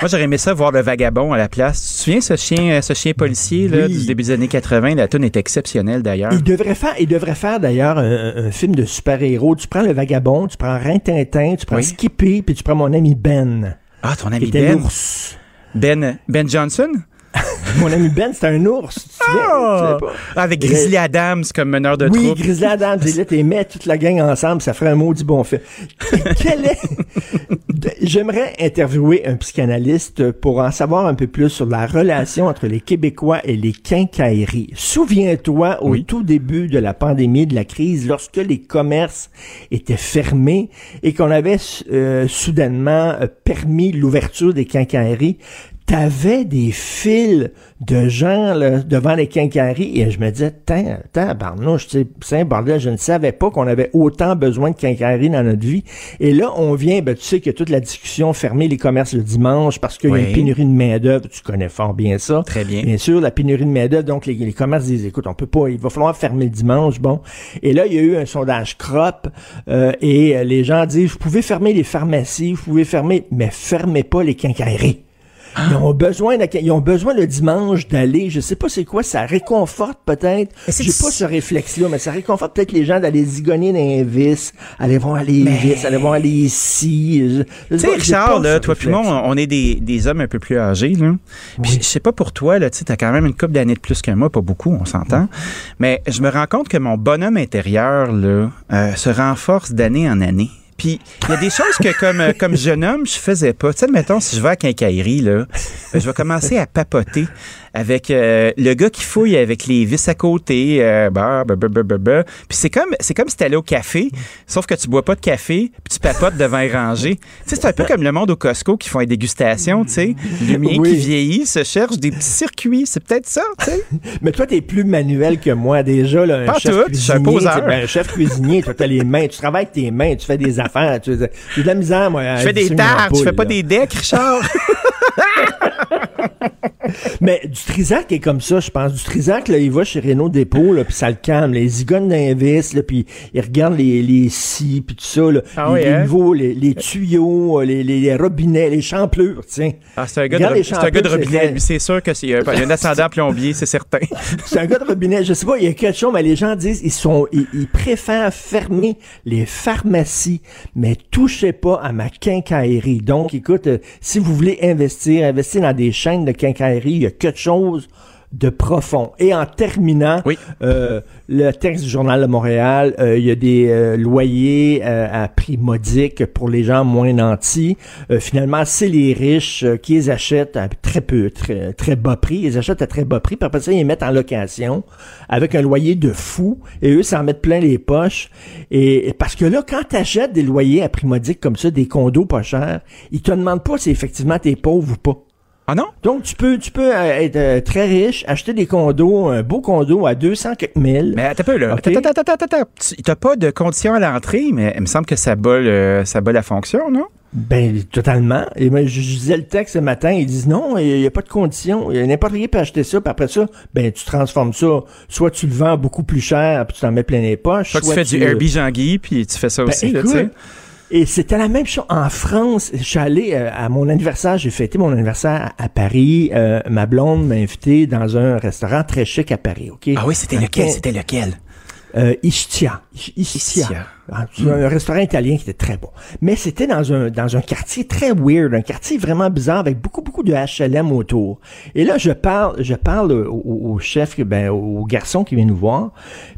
Moi, j'aurais aimé ça voir le vagabond à la place. Tu te souviens, ce chien, euh, ce chien policier, là, Oui. du début des années 80? La tune est exceptionnelle, d'ailleurs. Il devrait faire, il devrait faire d'ailleurs un, un film de super-héros. Tu prends le vagabond, tu prends Rintintin, tu prends Oui. Skippy, puis tu prends mon ami Ben. Ah, ton ami Ben? Ben, Ben Johnson? Mon ami Ben, c'était un ours. Tu te souviens? Tu Ah! pas? Avec Grizzly Adams comme meneur de Oui, troupe. Grizzly Adams, et là, mets toute la gang ensemble, ça ferait un maudit bon fait. Quel est... J'aimerais interviewer un psychanalyste pour en savoir un peu plus sur la relation entre les Québécois et les quincailleries. Souviens-toi, au Oui. tout début de la pandémie, de la crise, lorsque les commerces étaient fermés et qu'on avait euh, soudainement euh, permis l'ouverture des quincailleries, t'avais des fils de gens là, devant les quincailleries et je me disais, tiens, attends, barnouche, c'est un bordel, je ne savais pas qu'on avait autant besoin de quincailleries dans notre vie. Et là, on vient, ben, tu sais qu'il y a toute la discussion, fermer les commerces le dimanche parce qu'il y a une pénurie de main-d'œuvre, tu connais fort bien ça. Très bien. Bien sûr, la pénurie de main-d'œuvre, donc les, les commerces disent, écoute, on peut pas, il va falloir fermer le dimanche, bon. Et là, il y a eu un sondage crop euh, et les gens disent, vous pouvez fermer les pharmacies, vous pouvez fermer, mais fermez pas les quincailleries. Ils ont besoin, ils ont besoin le dimanche d'aller, je sais pas c'est quoi, ça réconforte peut-être. J'ai pas ce réflexe-là, mais ça réconforte peut-être les gens d'aller zigonner dans les vis, aller voir les vis, aller voir les ici. Tu sais Richard, là, toi puis moi, on est des, des hommes un peu plus âgés. Là. Puis je sais pas pour toi, là, tu as quand même une couple d'années de plus que moi, pas beaucoup, on s'entend. Mais je me rends compte que mon bonhomme intérieur là, euh, se renforce d'année en année. Puis il y a des choses que comme euh, comme jeune homme, je faisais pas. Tu sais, mettons, si je vais à quincaillerie, là, ben, je vais commencer à papoter avec euh, le gars qui fouille avec les vis à côté. Euh, bah, bah, bah, bah. Puis c'est comme c'est comme si t'allais au café, sauf que tu bois pas de café, puis tu papotes devant les rangées. Tu sais, c'est un peu comme le monde au Costco qui font des dégustations, tu sais. Le mien Oui. qui vieillit se cherche des petits circuits. C'est peut-être ça, tu sais. Mais toi, t'es plus manuel que moi, déjà, là, un Pas chef tout, je suis un poseur. tu ben, un chef cuisinier, toi, t'as les mains, tu travailles avec tes mains, tu fais des affaires, tu j'ai de la misère, moi. Je fais des tartes, je fais pas là. des decks, Richard. Mais du Trisac est comme ça, je pense. Du Trisac, là, il va chez Renault Dépôt, là, puis ça le calme. Les zigones d'invis, là, puis il regarde les, les scies, puis tout ça, là. Ah les, oui, les hein? niveaux, les, les tuyaux, les, les, les robinets, les champlures, tiens. Ah, c'est un gars de, un gars robinet. Lui, c'est sûr que c'est y a un ascendant plombier, c'est certain. C'est un gars de robinet. Je sais pas, il y a quelque chose, mais les gens disent, ils sont, ils, ils préfèrent fermer les pharmacies, mais touchez pas à ma quincaillerie. Donc, écoute, euh, si vous voulez investir, investir dans des de quincaillerie, il y a quelque chose de profond. Et en terminant, euh, le texte du Journal de Montréal, euh, il y a des euh, loyers à prix modique pour les gens moins nantis. Finalement, c'est les riches qui les achètent à très peu, très, très bas prix. Ils les achètent à très bas prix, puis après ça, ils les mettent en location avec un loyer de fou, et eux s'en mettent plein les poches. Et, et parce que là, quand tu achètes des loyers à prix modique comme ça, des condos pas chers, ils te demandent pas si effectivement t'es pauvre ou pas. Ah non? Donc, tu peux, tu peux euh, être euh, très riche, acheter des condos, un beau condo à 200 quelques mille. Mais attends un peu, là. Attends, attends, attends, attends. Tu n'as pas de conditions à l'entrée, mais il me semble que ça bat, le- ça bat la fonction, non? Ben, totalement. Et moi, je, je disais le texte ce matin, ils disent non, il n'y a pas de condition. A N'importe qui peut acheter ça, puis après ça, ben, tu transformes ça. Soit tu le vends beaucoup plus cher, puis tu t'en mets plein les poches. Soit tu fais du Herbie Jean-Guy, puis tu fais ça Ben, aussi, là, tu sais. Et c'était la même chose en France. Je suis allé euh, à mon anniversaire, j'ai fêté mon anniversaire à, à Paris. Euh, ma blonde m'a invité dans un restaurant très chic à Paris, OK? Ah oui, c'était lequel? C'était lequel? Euh, Ischia. Ich- Ischia. Ischia. Un restaurant italien qui était très bon. Mais c'était dans un, quartier très weird, un quartier vraiment bizarre avec beaucoup, beaucoup de HLM autour. Et là, je parle, je parle au, chef, ben, au garçon qui vient nous voir.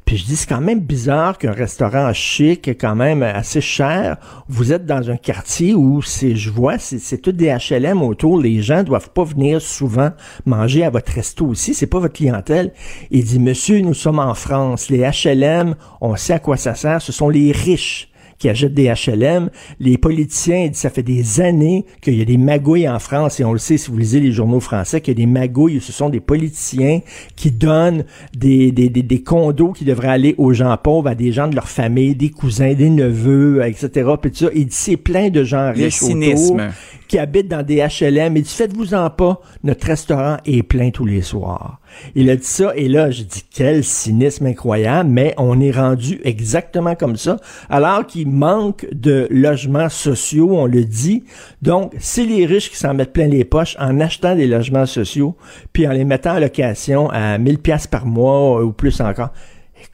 Puis je dis, c'est quand même bizarre qu'un restaurant chic, quand même assez cher, vous êtes dans un quartier où c'est, je vois, c'est, c'est tout des HLM autour. Les gens doivent pas venir souvent manger à votre resto aussi. C'est pas votre clientèle. Il dit, monsieur, nous sommes en France. Les HLM, on sait à quoi ça sert. Ce sont les riches qui achètent des HLM. Les politiciens, ça fait des années qu'il y a des magouilles en France, et on le sait si vous lisez les journaux français, qu'il y a des magouilles, ce sont des politiciens qui donnent des, des, des, des condos qui devraient aller aux gens pauvres, à des gens de leur famille, des cousins, des neveux, etc. Puis tout ça. Dit, c'est plein de gens Le riches autour cynisme. Qui habitent dans des HLM. Il dit, faites-vous-en pas, notre restaurant est plein tous les soirs. Il a dit ça, et là, j'ai dit, quel cynisme incroyable, mais on est rendu exactement comme ça, alors qu'il manque de logements sociaux, on le dit. Donc, c'est les riches qui s'en mettent plein les poches en achetant des logements sociaux, puis en les mettant en location à 1000 pièces par mois ou plus encore.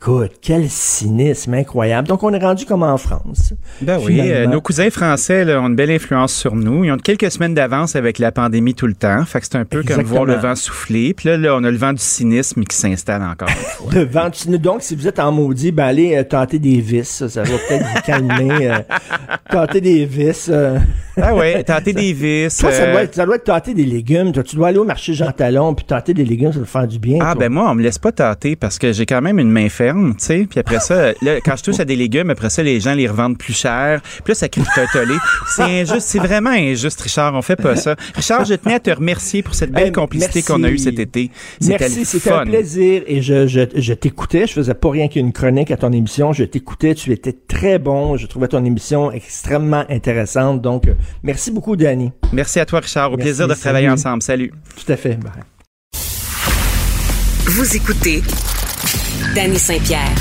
Écoute, quel cynisme incroyable. Donc, on est rendu comme en France. Ben oui, euh, nos cousins français là, ont une belle influence sur nous. Ils ont quelques semaines d'avance avec la pandémie tout le temps. Fait que c'est un peu comme voir le vent souffler. Puis là, là, on a le vent du cynisme qui s'installe encore. une fois. Le vent du- Donc, si vous êtes en maudit, ben allez euh, tenter des vis. Ça, ça va peut-être vous calmer. euh, tenter des vis. euh. ah ouais, tenter des vis. Toi, ça euh, doit, être, ça doit être tenter des légumes. Toi, tu dois aller au marché Jean Talon puis tenter des légumes, ça va faire du bien. Ah toi. ben moi, on me laisse pas tâter parce que j'ai quand même une main ferme, tu sais. Puis après ça, là, quand je touche à des légumes, après ça, les gens les revendent plus cher. Puis là, ça crée tollé. C'est injuste, c'est vraiment injuste, Richard. On fait pas ça. Richard, je tenais à te remercier pour cette belle Hey, complicité qu'on a eue cet été. Merci, le c'était un plaisir et je, je, je t'écoutais. Je faisais pas rien qu'une chronique à ton émission. Je t'écoutais. Tu étais très bon. Je trouvais ton émission extrêmement intéressante. Donc, euh, merci beaucoup, Danny. Merci à toi, Richard. Au Merci, plaisir de travailler salut. ensemble. Salut. Tout à fait. Bye. Vous écoutez Danny Saint-Pierre.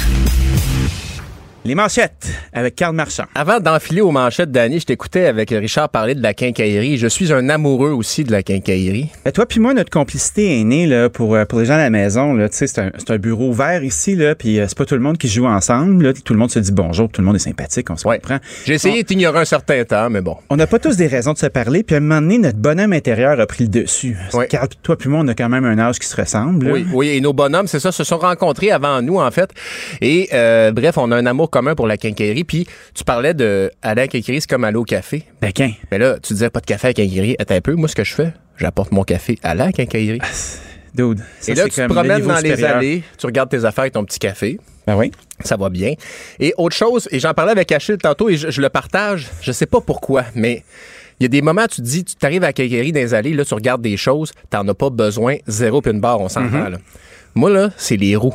Les manchettes avec Karl Marchand. Avant d'enfiler aux manchettes, Danny, je t'écoutais avec Richard parler de la quincaillerie. Je suis un amoureux aussi de la quincaillerie. Ben, toi puis moi, notre complicité est née là, pour, euh, pour les gens à la maison. Là, Tu sais, c'est un, c'est un bureau ouvert ici, là, puis euh, c'est pas tout le monde qui joue ensemble. Là, tout le monde se dit bonjour, tout le monde est sympathique, on se Ouais. comprend. J'ai essayé de t'ignorer un certain temps, mais bon. On n'a pas tous des raisons de se parler, puis à un moment donné, notre bonhomme intérieur a pris le dessus. Ouais. Karl, toi puis moi, on a quand même un âge qui se ressemble. Oui, oui, et nos bonhommes, c'est ça, se sont rencontrés avant nous, en fait. Et euh, bref, on a un amour commun pour la quincaillerie. Puis tu parlais de aller à la quincaillerie, c'est comme aller au café. Ben, qu'un. Mais là, tu disais pas de café à la quincaillerie. Attends un peu, moi, ce que je fais, j'apporte mon café à la quincaillerie. Dude. ça, et là, tu te le promènes dans les allées, tu regardes tes affaires avec ton petit café. Ben oui. Ça va bien. Et autre chose, et j'en parlais avec Achille tantôt, et je, je le partage, je sais pas pourquoi, mais il y a des moments, tu te dis, tu t'arrives à la quincaillerie dans les allées, là, tu regardes des choses, t'en as pas besoin, zéro puis une barre, on s'entend, Mhm. là. Moi, là, c'est les roues.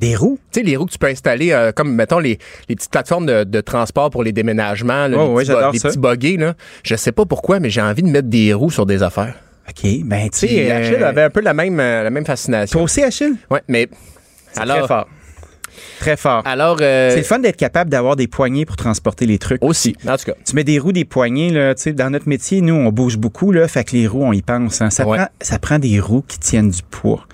Des roues? Tu sais, les roues que tu peux installer, euh, comme, mettons, les, les petites plateformes de, de transport pour les déménagements, là, Oh, les, petits, bo- j'adore les ça. petits buggies, là. Je sais pas pourquoi, mais j'ai envie de mettre des roues sur des affaires. OK. Ben, tu sais, sais. euh, Achille avait un peu la même, euh, la même fascination. Toi aussi, Achille? Ouais, mais. Alors, très fort. Très fort. alors euh, C'est le fun d'être capable d'avoir des poignées pour transporter les trucs. aussi, en tout cas. Tu mets des roues, des poignées, là, tu sais, dans notre métier, nous, on bouge beaucoup, là, fait que les roues, on y pense. hein. Ça, Ouais. prend, ça prend des roues qui tiennent du poids.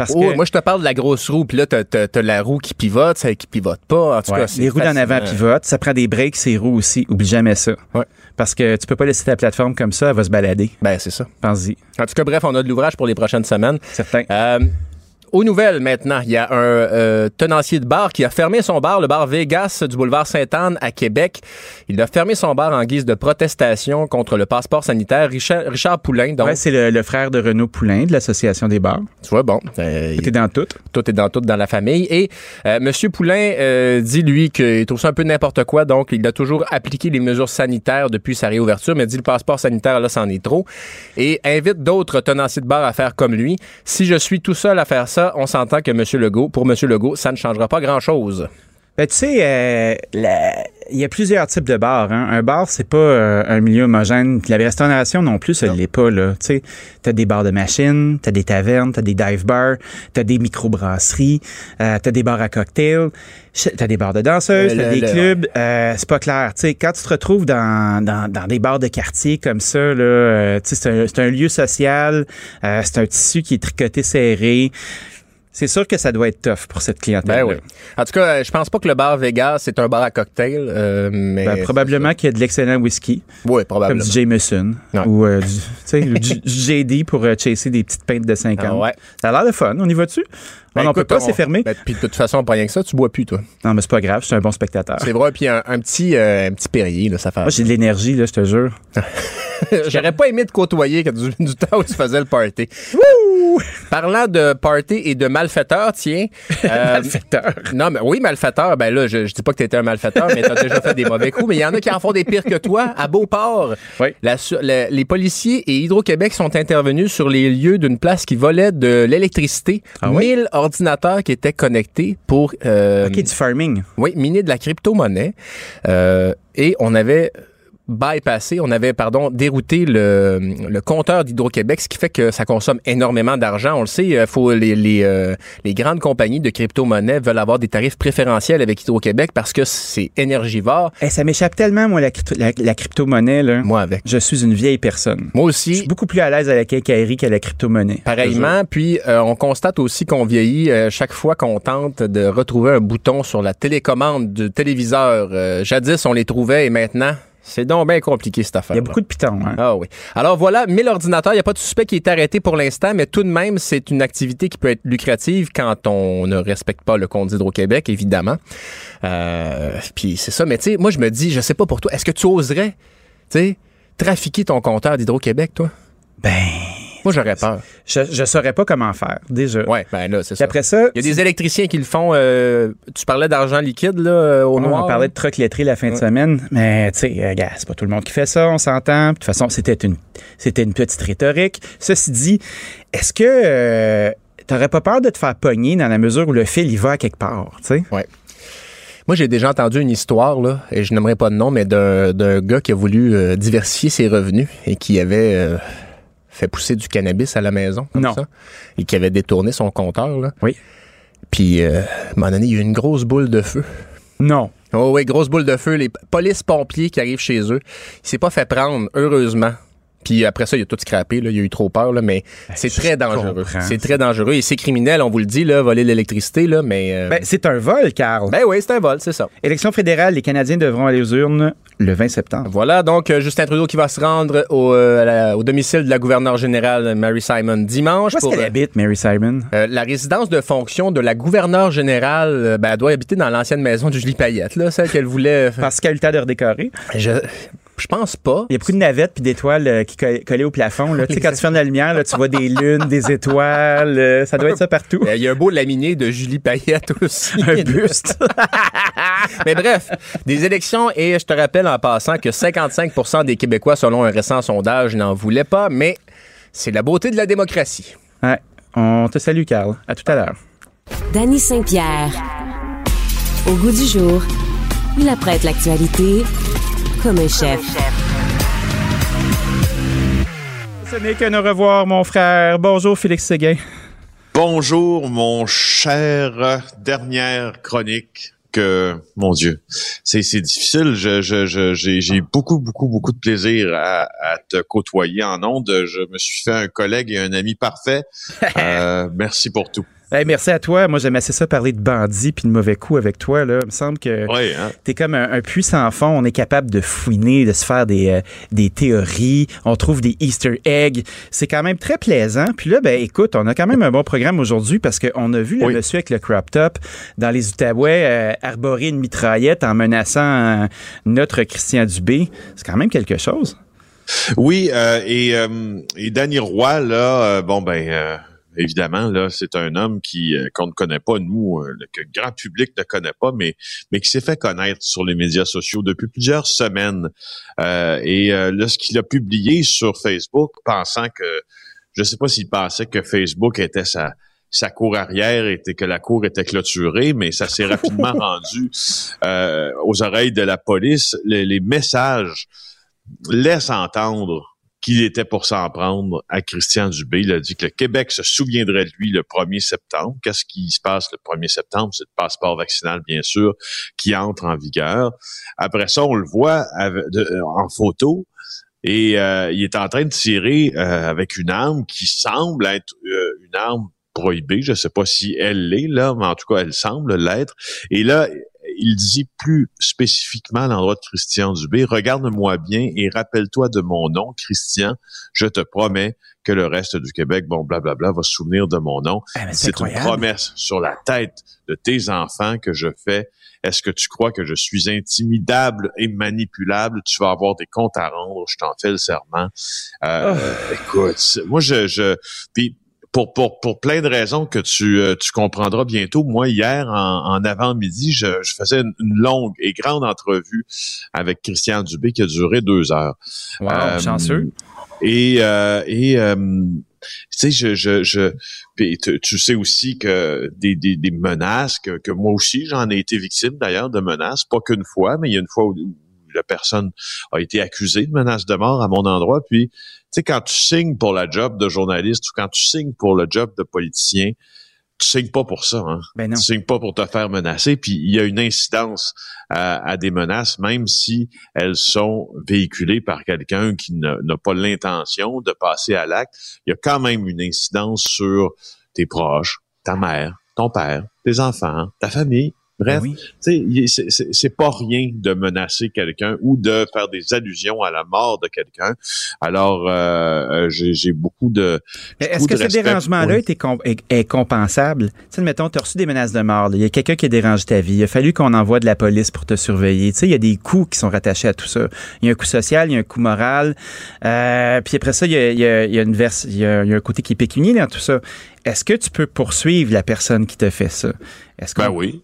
Parce Oh, que moi, je te parle de la grosse roue, puis là, t'as, t'as la roue qui pivote, celle qui pivote pas. En tout ouais, cas, les roues d'en avant pivotent, ça prend des breaks, ces roues aussi. Oublie jamais ça. Ouais. Parce que tu peux pas laisser ta plateforme comme ça, elle va se balader. Ben, c'est ça. Pense-y. En tout cas, bref, on a de l'ouvrage pour les prochaines semaines. Certain. Euh, aux nouvelles maintenant. Il y a un euh, tenancier de bar qui a fermé son bar, le bar Vegas du boulevard Sainte-Anne à Québec. Il a fermé son bar en guise de protestation contre le passeport sanitaire. Richard, Richard Poulain, donc. Ouais, c'est le, le frère de Renaud Poulain de l'Association des bars. Tu vois, bon. euh, Tout est dans tout. tout est dans tout dans la famille. Et euh, Monsieur Poulain euh, dit, lui, qu'il trouve ça un peu n'importe quoi. Donc, il a toujours appliqué les mesures sanitaires depuis sa réouverture, mais dit le passeport sanitaire, là, c'en est trop. Et invite d'autres tenanciers de bar à faire comme lui. Si je suis tout seul à faire ça, on s'entend que Monsieur Legault, pour Monsieur Legault, ça ne changera pas grand-chose. Ben, tu sais, euh, la- il y a plusieurs types de bars. Hein. Un bar, c'est pas euh, un milieu homogène. La restauration non plus, ça ne l'est pas. Là. Tu sais, t'as des bars de machines, t'as des tavernes, t'as des dive bars, t'as des microbrasseries, euh, t'as des bars à cocktails, ch- t'as des bars de danseuses, t'as le- des le- clubs. Euh, c'est pas clair. Tu sais, quand tu te retrouves dans, dans, dans des bars de quartier comme ça, là, euh, tu sais, c'est un, un lieu social, euh, c'est un tissu qui est tricoté serré. C'est sûr que ça doit être tough pour cette clientèle. Ben oui. En tout cas, euh, je pense pas que le bar Vegas, c'est un bar à cocktail. euh, mais Ben, probablement qu'il y a de l'excellent whisky. Oui, Comme probablement. du Jameson. Ouais. Ou euh, du, JD pour euh, chasser des petites pintes de 50. Ah ouais. Ça a l'air de fun. On y va-tu? Ben, on peut écoute, pas, c'est fermé. Ben, puis de toute façon, pas rien que ça, tu bois plus, toi. Non, mais c'est pas grave. Je suis un bon spectateur. C'est vrai, puis un, un petit, euh, un petit Perrier, là, ça fait. Moi, j'ai de l'énergie, là, je te jure. J'aurais pas aimé te côtoyer quand du, du temps où tu faisais le party. Parlant de party et de malfaiteurs, tiens. euh, Malfaiteur. Non, mais oui, malfaiteur. Ben là, je, je dis pas que t'étais un malfaiteur, mais t'as déjà fait des mauvais coups. Mais il y en a qui en font des pires que toi. À Beauport, Oui. la su- la- les policiers et Hydro-Québec sont intervenus sur les lieux d'une place qui volait de l'électricité. Ah oui? 1000 ordinateurs qui étaient connectés pour euh, OK, du farming. oui, miner de la crypto-monnaie. Euh, et on avait bypassé, on avait, pardon, dérouté le, le compteur d'Hydro-Québec, ce qui fait que ça consomme énormément d'argent. On le sait, euh, faut les, les, euh, les grandes compagnies de crypto-monnaie veulent avoir des tarifs préférentiels avec Hydro-Québec parce que c'est énergivore. Eh, ça m'échappe tellement, moi, la, crypto- la, la crypto-monnaie. Là. Moi avec. Je suis une vieille personne. Moi Je aussi. suis beaucoup plus à l'aise à la quincaillerie qu'à la crypto-monnaie. Pareillement, puis euh, on constate aussi qu'on vieillit euh, chaque fois qu'on tente de retrouver un bouton sur la télécommande du téléviseur. Jadis, on les trouvait et maintenant, c'est donc bien compliqué cette affaire. Il y a beaucoup de pitons. Hein? Ah oui. Alors voilà, 1000 ordinateurs. Il n'y a pas de suspect qui est arrêté pour l'instant, mais tout de même, c'est une activité qui peut être lucrative quand on ne respecte pas le compte d'Hydro-Québec, évidemment. Euh, puis c'est ça. Mais tu sais, moi, je me dis, je sais pas pour toi, est-ce que tu oserais, tu sais, trafiquer ton compteur d'Hydro-Québec, toi? Ben, Moi, j'aurais peur. je, je saurais pas comment faire, déjà. Ouais, ben là, c'est ça. après ça, Il y a des électriciens qui le font. euh, tu parlais d'argent liquide, là, au noir. On parlait de lettré la fin de semaine, mais tu sais, euh, gars, c'est pas tout le monde qui fait ça, on s'entend. De toute façon, c'était une, c'était une petite rhétorique. Ceci dit, est-ce que euh, t'aurais pas peur de te faire pogner dans la mesure où le fil il va à quelque part, tu sais? Moi, j'ai déjà entendu une histoire, là, et je n'aimerais pas de nom, mais d'un d'un gars qui a voulu euh, diversifier ses revenus et qui avait euh, fait pousser du cannabis à la maison, comme Non. ça, et qui avait détourné son compteur. Là. Oui. Puis, euh, à un moment donné, il y a eu une grosse boule de feu. Non. Oh oui, grosse boule de feu. Les polices pompiers qui arrivent chez eux. Il s'est pas fait prendre, heureusement. Puis après ça, il a tout scrappé. Là. Il a eu trop peur, là, mais c'est je très dangereux. C'est très dangereux. Et c'est criminel, on vous le dit, là, voler l'électricité, là, mais... euh, Ben, c'est un vol, Carl. ben oui, c'est un vol, c'est ça. Élection fédérale, les Canadiens devront aller aux urnes le 20 septembre. Voilà, donc euh, Justin Trudeau qui va se rendre au, euh, la- au domicile de la gouverneure générale Mary Simon dimanche. Où est-ce qu'elle euh, habite, Mary Simon? la résidence de fonction de la gouverneure générale, ben, elle doit habiter dans l'ancienne maison de Julie Payette, là, celle qu'elle voulait. Parce qu'elle a eu le temps de redécorer. je, je pense pas. Il y a beaucoup de navettes puis d'étoiles euh, qui coll- collées au plafond. Là. Tu sais, quand tu fermes la lumière, là, tu vois des lunes, des étoiles. euh, ça doit être ça partout. Euh, Il y a un beau laminé de Julie Payette aussi. Un buste. Mais bref, des élections et je te rappelle en passant que 55% des Québécois, selon un récent sondage, n'en voulaient pas, mais c'est la beauté de la démocratie. Ouais. On te salue, Carl. À tout à l'heure. Danny Saint-Pierre. Au goût du jour, il apprête l'actualité comme un chef. Ce n'est qu'un au revoir, mon frère. Bonjour, Félix Séguin. Bonjour, mon cher euh, dernière chronique. Que mon Dieu, c'est c'est difficile. Je je je- j'ai j'ai beaucoup beaucoup beaucoup de plaisir à, à te côtoyer en ondes. Je me suis fait un collègue et un ami parfait. Euh, merci pour tout. Hey, merci à toi. Moi, j'aime assez ça parler de bandits puis de mauvais coups avec toi. Là. Il me semble que Oui, hein? t'es comme un, un puissant fond. On est capable de fouiner, de se faire des, euh, des théories. On trouve des Easter eggs. C'est quand même très plaisant. Puis là, ben écoute, on a quand même un bon programme aujourd'hui parce qu'on a vu le Oui. monsieur avec le crop top dans les Outaouais euh, arborer une mitraillette en menaçant euh, notre Christian Dubé. C'est quand même quelque chose. Oui, euh, et, euh, et Danny Roy, là, bon ben euh, évidemment, là, c'est un homme qui euh, qu'on ne connaît pas, nous, euh, que le grand public ne connaît pas, mais, mais qui s'est fait connaître sur les médias sociaux depuis plusieurs semaines. Euh, et euh, là, ce qu'il a publié sur Facebook, pensant que je ne sais pas s'il pensait que Facebook était sa sa cour arrière était que la cour était clôturée, mais ça s'est rapidement rendu euh, aux oreilles de la police. Les, les messages laissent entendre qu'il était pour s'en prendre à Christian Dubé. Il a dit que le Québec se souviendrait de lui le 1er septembre. Qu'est-ce qui se passe le 1er septembre? C'est le passeport vaccinal, bien sûr, qui entre en vigueur. Après ça, on le voit de- en photo. Et euh, il est en train de tirer euh, avec une arme qui semble être euh, une arme prohibée. Je ne sais pas si elle l'est, là, mais en tout cas, elle semble l'être. Et là, il dit plus spécifiquement à l'endroit de Christian Dubé, regarde-moi bien et rappelle-toi de mon nom, Christian. Je te promets que le reste du Québec, bon, blablabla, va se souvenir de mon nom. Ah, mais c'est une promesse sur la tête de tes enfants que je fais. Est-ce que tu crois que je suis intimidable et manipulable? Tu vas avoir des comptes à rendre. Je t'en fais le serment. Euh, Oh. Écoute, moi, je, je, puis pour, pour, pour plein de raisons que tu, euh, tu comprendras bientôt, moi, hier, en, en avant-midi, je, je faisais une, une longue et grande entrevue avec Christian Dubé qui a duré deux heures. Wow, Euh, chanceux. Et, euh, et euh, tu sais, je, je, je puis tu, tu sais aussi que des, des, des menaces, que, que moi aussi, j'en ai été victime d'ailleurs de menaces, pas qu'une fois, mais il y a une fois où la personne a été accusée de menace de mort à mon endroit. Puis, tu sais, quand tu signes pour la job de journaliste ou quand tu signes pour le job de politicien, tu signes pas pour ça. Hein? Ben non. Tu signes pas pour te faire menacer. Puis il y a une incidence à, à des menaces, même si elles sont véhiculées par quelqu'un qui n'a n'a pas l'intention de passer à l'acte. Il y a quand même une incidence sur tes proches, ta mère, ton père, tes enfants, ta famille. Bref, Ben oui. tu sais, il- c'est- pas rien de menacer quelqu'un ou de faire des allusions à la mort de quelqu'un. Alors, euh, euh, j'ai beaucoup de. Est-ce que de ce dérangement-là Oui. est, est compensable? Tu sais, mettons, tu as reçu des menaces de mort. là. Il y a quelqu'un qui a dérangé ta vie. Il a fallu qu'on envoie de la police pour te surveiller. Tu sais, il y a des coûts qui sont rattachés à tout ça. Il y a un coût social, il y a un coût moral. Euh, puis après ça, il y a, il y a- il y a une il y a, il y a un côté qui est pécunier dans tout ça. Est-ce que tu peux poursuivre la personne qui te fait ça? Est-ce Ben oui,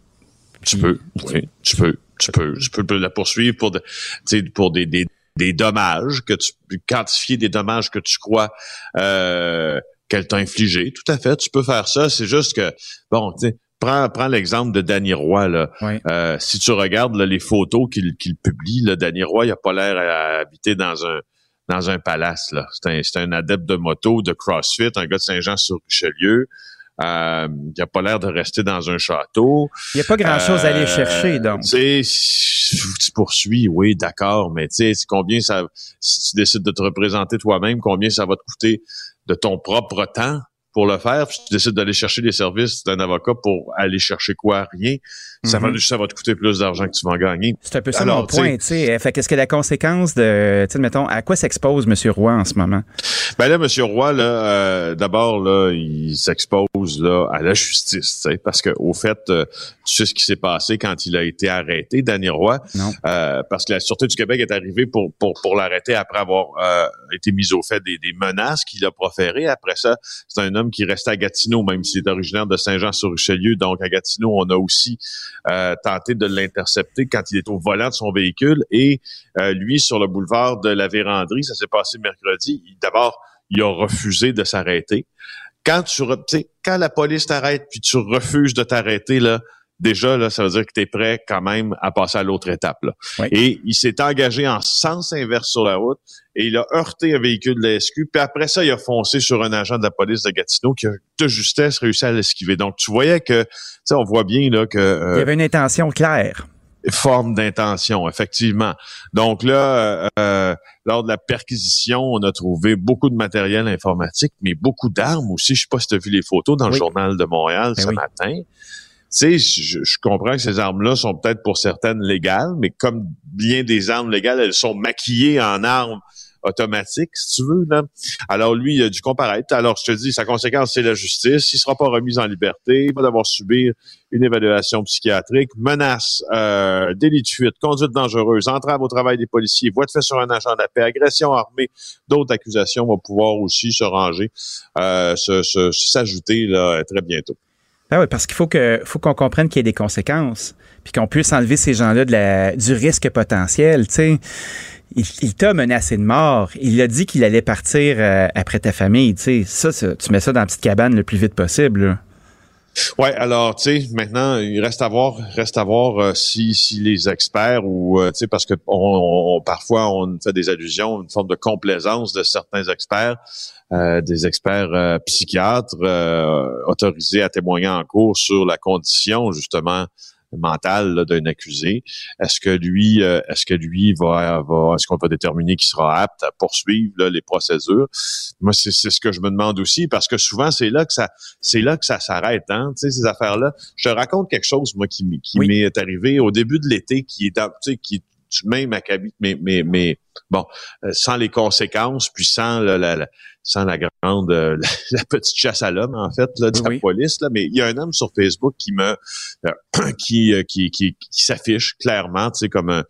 tu peux. Oui, tu peux. Tu peux. Tu peux la poursuivre pour, de- tu sais, pour des, des, des dommages que tu quantifier des dommages que tu crois euh, qu'elle t'a infligé. Tout à fait, tu peux faire ça. C'est juste que bon, tu sais. Prends, prends l'exemple de Danny Roy. Là. Oui. Euh, si tu regardes là, les photos qu'il qu'il publie, là, Danny Roy, il a pas l'air à habiter dans un dans un palace. là. C'est un, c'est un adepte de moto, de CrossFit, un gars de Saint-Jean-sur-Richelieu. Euh, il a pas l'air de rester dans un château. Il n'y a pas grand-chose à aller Euh, chercher, donc. Tu sais, tu poursuis, oui, d'accord, mais tu sais, combien ça, si tu décides de te représenter toi-même, combien ça va te coûter de ton propre temps pour le faire, puis tu décides d'aller chercher les services d'un avocat pour aller chercher quoi? Rien. Ça, va, Mhm. ça va te coûter plus d'argent que tu vas en gagner. C'est un peu ça Alors, mon point, tu sais. Fait qu'est-ce que la conséquence de, tu mettons, à quoi s'expose M. Roy en ce moment? Ben là, Monsieur Roy, là, euh, d'abord, là, il s'expose là à la justice, tu sais, parce que au fait, euh, tu sais ce qui s'est passé quand il a été arrêté, Danny Roy, Non. euh, parce que la Sûreté du Québec est arrivée pour pour, pour l'arrêter après avoir euh, été mis au fait des, des menaces qu'il a proférées. Après ça, c'est un homme qui reste à Gatineau, même s'il est originaire de Saint-Jean-sur-Richelieu. Donc, à Gatineau, on a aussi euh, tenté de l'intercepter quand il est au volant de son véhicule. Et euh, lui, sur le boulevard de la Vérandrie, ça s'est passé mercredi. D'abord, il a refusé de s'arrêter. Quand tu, quand la police t'arrête puis tu refuses de t'arrêter là, déjà là, ça veut dire que tu es prêt quand même à passer à l'autre étape là. Oui. Et il s'est engagé en sens inverse sur la route et il a heurté un véhicule de la SQ. Puis après ça, il a foncé sur un agent de la police de Gatineau qui a de justesse réussi à l'esquiver. Donc tu voyais que, tu sais, on voit bien là que Il euh, y avait une intention claire. forme d'intention, effectivement. Donc là, euh, lors de la perquisition, on a trouvé beaucoup de matériel informatique, mais beaucoup d'armes aussi. Je sais pas si tu as vu les photos dans le journal de Montréal Ben ce oui. matin. Sais, je, comprends que ces armes-là sont peut-être pour certaines légales, mais comme bien des armes légales, elles sont maquillées en armes automatiques, si tu veux. Là. Alors lui, il a dû comparaître. Alors je te dis, sa conséquence, c'est la justice. Il sera pas remis en liberté. Il va devoir subir une évaluation psychiatrique, menace, euh, délit de fuite, conduite dangereuse, entrave au travail des policiers, voie de fait sur un agent de la paix, agression armée, d'autres accusations vont pouvoir aussi se ranger, euh, s'ajouter très bientôt. Ben oui, parce qu'il faut faut qu'on comprenne qu'il y ait des conséquences, puis qu'on puisse enlever ces gens-là de la, du risque potentiel. Tu sais, il, il t'a menacé de mort. Il a dit qu'il allait partir euh, après ta famille. Tu sais, ça, ça, tu mets ça dans la petite cabane le plus vite possible. là. Ouais, alors tu sais, maintenant il reste à voir, reste à voir euh, si, si les experts ou euh, tu sais parce que on, on- parfois on fait des allusions, une forme de complaisance de certains experts, euh, des experts euh, psychiatres euh, autorisés à témoigner en cours sur la condition justement mentale d'un accusé. Est-ce que lui, euh, est-ce que lui va, va est-ce qu'on va déterminer qu'il sera apte à poursuivre là, les procédures? Moi, c'est ce que je me demande aussi parce que souvent c'est là que ça c'est là que ça s'arrête, hein, tu sais, ces affaires-là. Je te raconte quelque chose, moi, qui, qui m'est arrivé au début de l'été, qui est, tu sais, qui est du même acabit, mais, mais, mais, bon, euh, sans les conséquences, puis sans la, la- la- sans la grande, euh, la, petite chasse à l'homme, en fait, là, de la police, là. Mais il y a un homme sur Facebook qui me, euh, qui, euh, qui, qui, qui s'affiche clairement, tu sais, comme un,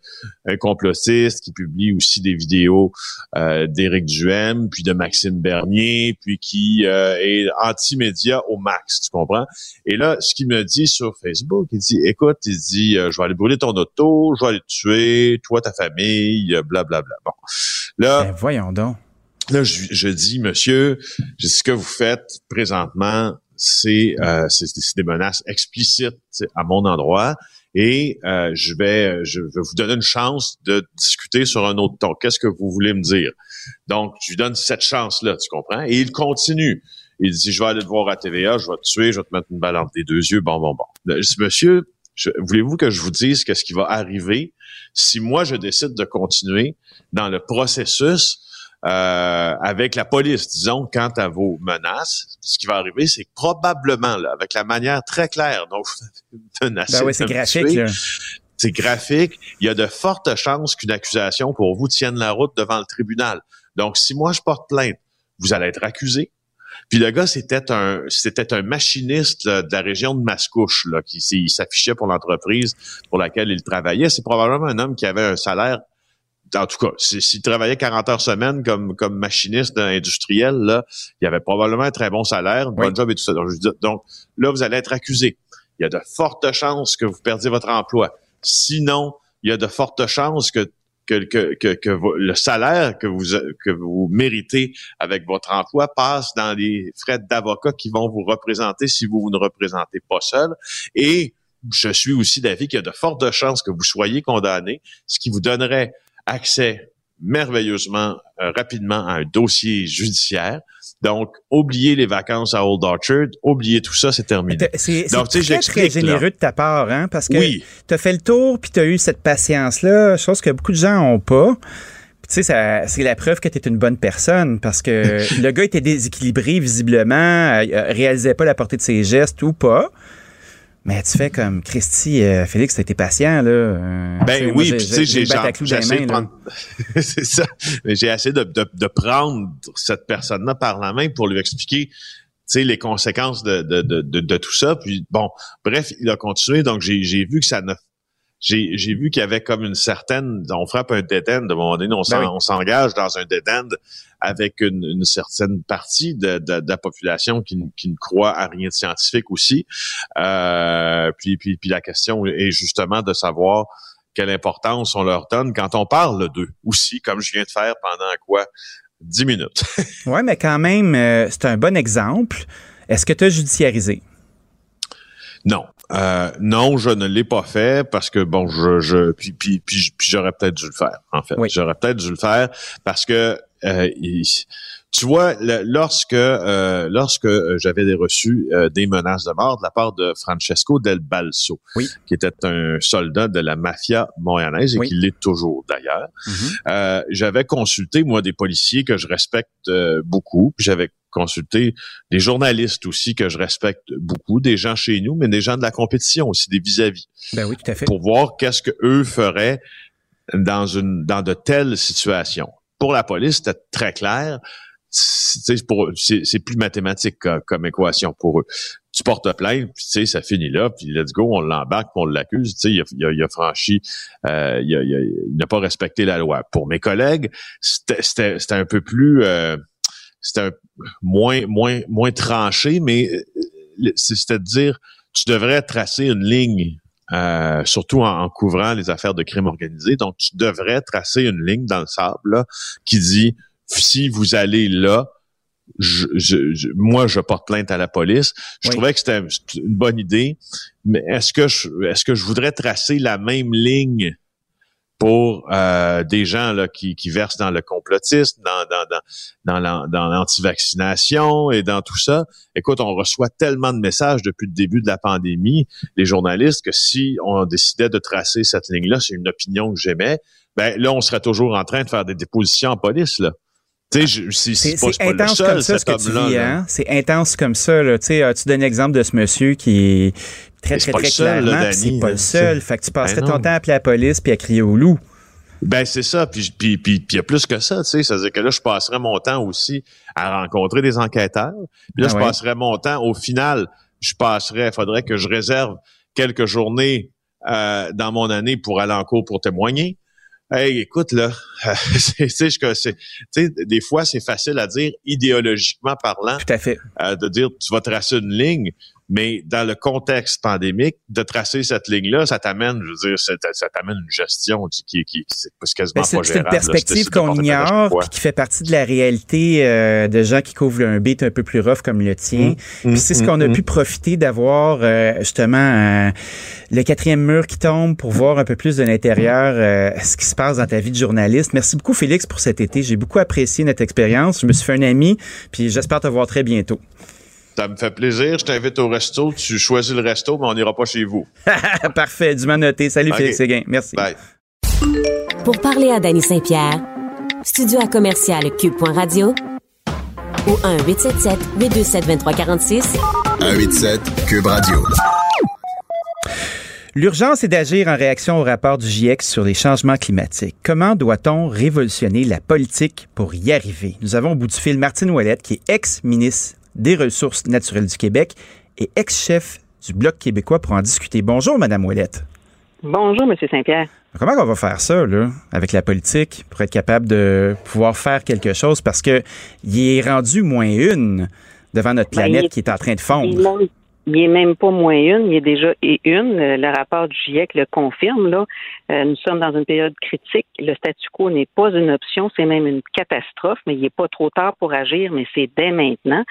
un complotiste, qui publie aussi des vidéos euh, d'Éric Duhem, puis de Maxime Bernier, puis qui euh, est anti-média au max, tu comprends? Et là, ce qu'il me dit sur Facebook, il dit, écoute, il dit, euh, je vais aller brûler ton auto, je vais aller te tuer, toi, ta famille, blablabla. Bon, là, Ben, voyons donc. Là, je, je dis, monsieur, je dis, ce que vous faites présentement, c'est euh, des menaces explicites à mon endroit. Et euh, je vais je vais vous donner une chance de discuter sur un autre ton. Qu'est-ce que vous voulez me dire? Donc, je lui donne cette chance-là, tu comprends? Et il continue. Il dit, je vais aller te voir à TVA, je vais te tuer, je vais te mettre une balle entre les deux yeux, bon, bon, bon. Là, Je dis, monsieur, voulez-vous que je vous dise qu'est-ce qui va arriver si moi, je décide de continuer? Dans le processus euh, avec la police, disons, quant à vos menaces, ce qui va arriver, c'est probablement, là, avec la manière très claire dont vous menacez Ben oui, c'est graphique, c'est graphique. Il y a de fortes chances qu'une accusation pour vous tienne la route devant le tribunal. Donc, si moi je porte plainte, vous allez être accusé. Puis le gars, c'était un, c'était un machiniste là, de la région de Mascouche, là, qui s'affichait pour l'entreprise pour laquelle il travaillait. C'est probablement un homme qui avait un salaire en tout cas, si- s'il travaillait 40 heures semaine comme, comme machiniste industriel, là, il avait probablement un très bon salaire, un bon job et tout ça. Donc, je dis- donc, là, vous allez être accusé. Il y a de fortes chances que vous perdiez votre emploi. Sinon, il y a de fortes chances que que, que, que, que le salaire que vous, que vous méritez avec votre emploi passe dans les frais d'avocat qui vont vous représenter si vous, vous ne représentez pas seul. Et je suis aussi d'avis qu'il y a de fortes chances que vous soyez condamné, ce qui vous donnerait accès merveilleusement euh, rapidement à un dossier judiciaire. Donc, oubliez les vacances à Old Orchard, oubliez tout ça, c'est terminé. C'est très, très là. généreux de ta part, hein, parce que Oui. tu as fait le tour puis tu as eu cette patience-là, chose que beaucoup de gens n'ont pas. Tu sais, ça- c'est la preuve que tu es une bonne personne parce que le gars était déséquilibré visiblement, euh, euh, réalisait pas la portée de ses gestes ou pas. Mais tu fais comme Christy, euh, Félix, t'as été patient, là. Euh, Ben oui, tu sais, j'ai essayé de prendre, c'est ça. Mais j'ai essayé de, de, de prendre cette personne-là par la main pour lui expliquer, sais, les conséquences de, de, de, de, de tout ça. Puis bon, bref, il a continué. Donc j'ai, j'ai vu que ça ne, j'ai, j'ai vu qu'il y avait comme une certaine, on frappe un dead end. De moment donné, on, s'en- Ben oui. on s'engage dans un dead end avec une, une certaine partie de, de, de la population qui, ne- qui ne croit à rien de scientifique aussi. Euh, puis, puis, puis la question est justement de savoir quelle importance on leur donne quand on parle d'eux aussi, comme je viens de faire pendant quoi? 10 minutes. Ouais, mais quand même, euh, c'est un bon exemple. Est-ce que tu as judiciarisé? Non. Euh, non, je ne l'ai pas fait parce que bon, je, je puis, puis, puis, puis j'aurais peut-être dû le faire. En fait, j'aurais peut-être dû le faire parce que euh, il- tu vois, le- lorsque euh, lorsque euh, j'avais reçu euh, des menaces de mort de la part de Francesco Del Balso, qui était un soldat de la mafia montréalaise et qui l'est toujours d'ailleurs, euh, j'avais consulté moi des policiers que je respecte euh, beaucoup. J'avais consulté des journalistes aussi que je respecte beaucoup, des gens chez nous, mais des gens de la compétition aussi, des vis-à-vis Ben oui, tout à fait. pour voir qu'est-ce que eux feraient dans une dans de telles situations. Pour la police, c'était très clair. C'est plus mathématique co- comme, équation pour eux. Tu portes plainte, puis tu sais, ça finit là, puis let's go, on l'embarque, puis on l'accuse. Tu sais, il a, il a- il a franchi, euh, il n'a pas respecté la loi. Pour mes collègues, c'était- c'était c'était un peu plus, euh, c'était moins moins moins tranché, mais euh, le- c'est- c'était de dire, tu devrais tracer une ligne euh, surtout en, en couvrant les affaires de crime organisé. Donc, tu devrais tracer une ligne dans le sable là, qui dit si vous allez là, je, je- je- moi, je porte plainte à la police. Je trouvais que c'était une bonne idée, mais est-ce que je, est-ce que je voudrais tracer la même ligne pour euh, des gens là qui, qui versent dans le complotisme, dans dans dans dans l'an- dans l'anti-vaccination et dans tout ça. Écoute, on reçoit tellement de messages depuis le début de la pandémie, les journalistes, que si on décidait de tracer cette ligne-là, c'est une opinion que j'aimais, ben là, on serait toujours en train de faire des dépositions en police là. C'est intense comme ça, ce que tu vis, hein? C'est intense comme ça, là. Tu sais, tu donnes l'exemple de ce monsieur qui est très, très, très clairement, c'est pas le seul. Fait que tu Ben passerais non. ton temps à appeler la police puis à crier au loup. Ben c'est ça, puis puis puis puis il y a plus que ça, tu sais, ça veut dire que là je passerais mon temps aussi à rencontrer des enquêteurs. Puis là Ah je passerais mon temps au final, je passerais, faudrait que je réserve quelques journées euh, dans mon année pour aller en cours pour témoigner. Hey, écoute là, c'est, tu sais, je- c'est, tu sais, des fois c'est facile à dire idéologiquement parlant. Tout à fait. de dire tu vas tracer une ligne, mais dans le contexte pandémique, de tracer cette ligne-là, ça t'amène, je veux dire, ça, t'a- ça t'amène une gestion qui, qui, qui c'est quasiment Ben, c'est pas c'est une perspective qu'on ignore, puis qui fait partie de la réalité euh, de gens qui couvrent un beat un peu plus rough comme le tien. Mm, Puis mm, c'est ce mm, qu'on a mm. pu profiter d'avoir euh, justement euh, le quatrième mur qui tombe pour voir un peu plus de l'intérieur euh, ce qui se passe dans ta vie de journaliste. Merci beaucoup Félix pour cet été. J'ai beaucoup apprécié notre expérience. Je me suis fait un ami, puis j'espère te voir très bientôt. Ça me fait plaisir. Je t'invite au resto. Tu choisis le resto, mais on n'ira pas chez vous. Parfait, du noté. Salut. Félix Séguin. Merci. Bye. Pour parler à Danny Saint-Pierre, studio à commercial cube.radio ou 1-877-827-2346. 187 Cube Radio. L'urgence est d'agir en réaction au rapport du GIEC sur les changements climatiques. Comment doit-on révolutionner la politique pour y arriver? Nous avons au bout du fil Martine Ouellette, qui est ex-ministre des Ressources naturelles du Québec et ex-chef du Bloc québécois pour en discuter. Bonjour, Madame Ouellette. Bonjour, M. Saint-Pierre. Comment on va faire ça, là, avec la politique, pour être capable de pouvoir faire quelque chose? Parce que il est rendu moins une devant notre Ben, planète il qui est en train de Il fondre. Il est même pas moins une, il est déjà une. Le, le rapport du GIEC le confirme. Là. Euh, nous sommes dans une période critique. Le statu quo n'est pas une option, c'est même une catastrophe, mais il n'est pas trop tard pour agir, mais c'est dès maintenant.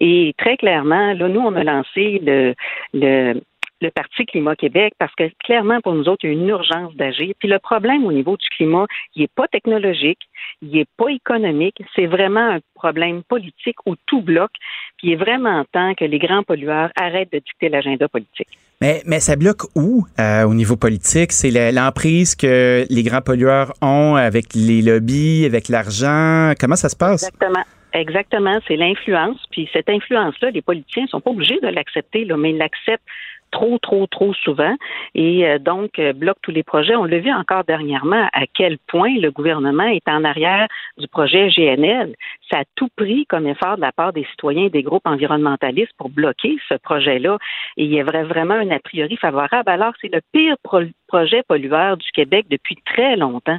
Et très clairement, là, nous, on a lancé le, le le Parti Climat Québec parce que clairement, pour nous autres, il y a une urgence d'agir. Puis le problème au niveau du climat, il n'est pas technologique, il n'est pas économique, c'est vraiment un problème politique où tout bloque. Puis il est vraiment temps que les grands pollueurs arrêtent de dicter l'agenda politique. Mais, mais ça bloque où euh, au niveau politique? C'est l'emprise que les grands pollueurs ont avec les lobbies, avec l'argent. Comment ça se passe? Exactement. Exactement, c'est l'influence. Puis cette influence-là, les politiciens sont pas obligés de l'accepter, mais ils l'acceptent trop, trop, trop souvent et euh, donc euh, bloquent tous les projets. On l'a vu encore dernièrement à quel point le gouvernement est en arrière du projet GNL. Ça a tout pris comme effort de la part des citoyens et des groupes environnementalistes pour bloquer ce projet-là. Et il y avait vraiment un a priori favorable. Alors, c'est le pire pro- projet pollueur du Québec depuis très longtemps.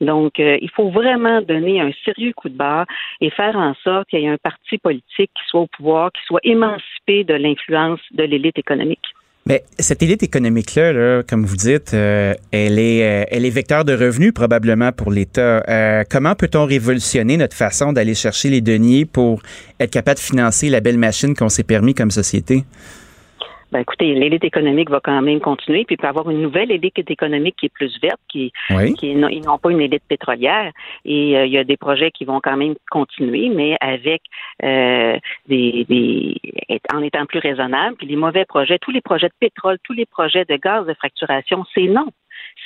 Donc, euh, il faut vraiment donner un sérieux coup de barre et faire en sorte qu'il y ait un parti politique qui soit au pouvoir, qui soit émancipé de l'influence de l'élite économique. Mais cette élite économique-là, là, comme vous dites, euh, elle, est, euh, elle est vecteur de revenus probablement pour l'État. Euh, comment peut-on révolutionner notre façon d'aller chercher les deniers pour être capable de financer la belle machine qu'on s'est permis comme société? Ben écoutez, l'élite économique va quand même continuer, puis il peut y avoir une nouvelle élite économique qui est plus verte, qui, Oui. qui non- ils n'ont pas une élite pétrolière, et euh, il y a des projets qui vont quand même continuer, mais avec euh, des, des en étant plus raisonnables. Puis les mauvais projets, tous les projets de pétrole, tous les projets de gaz de fracturation, c'est non.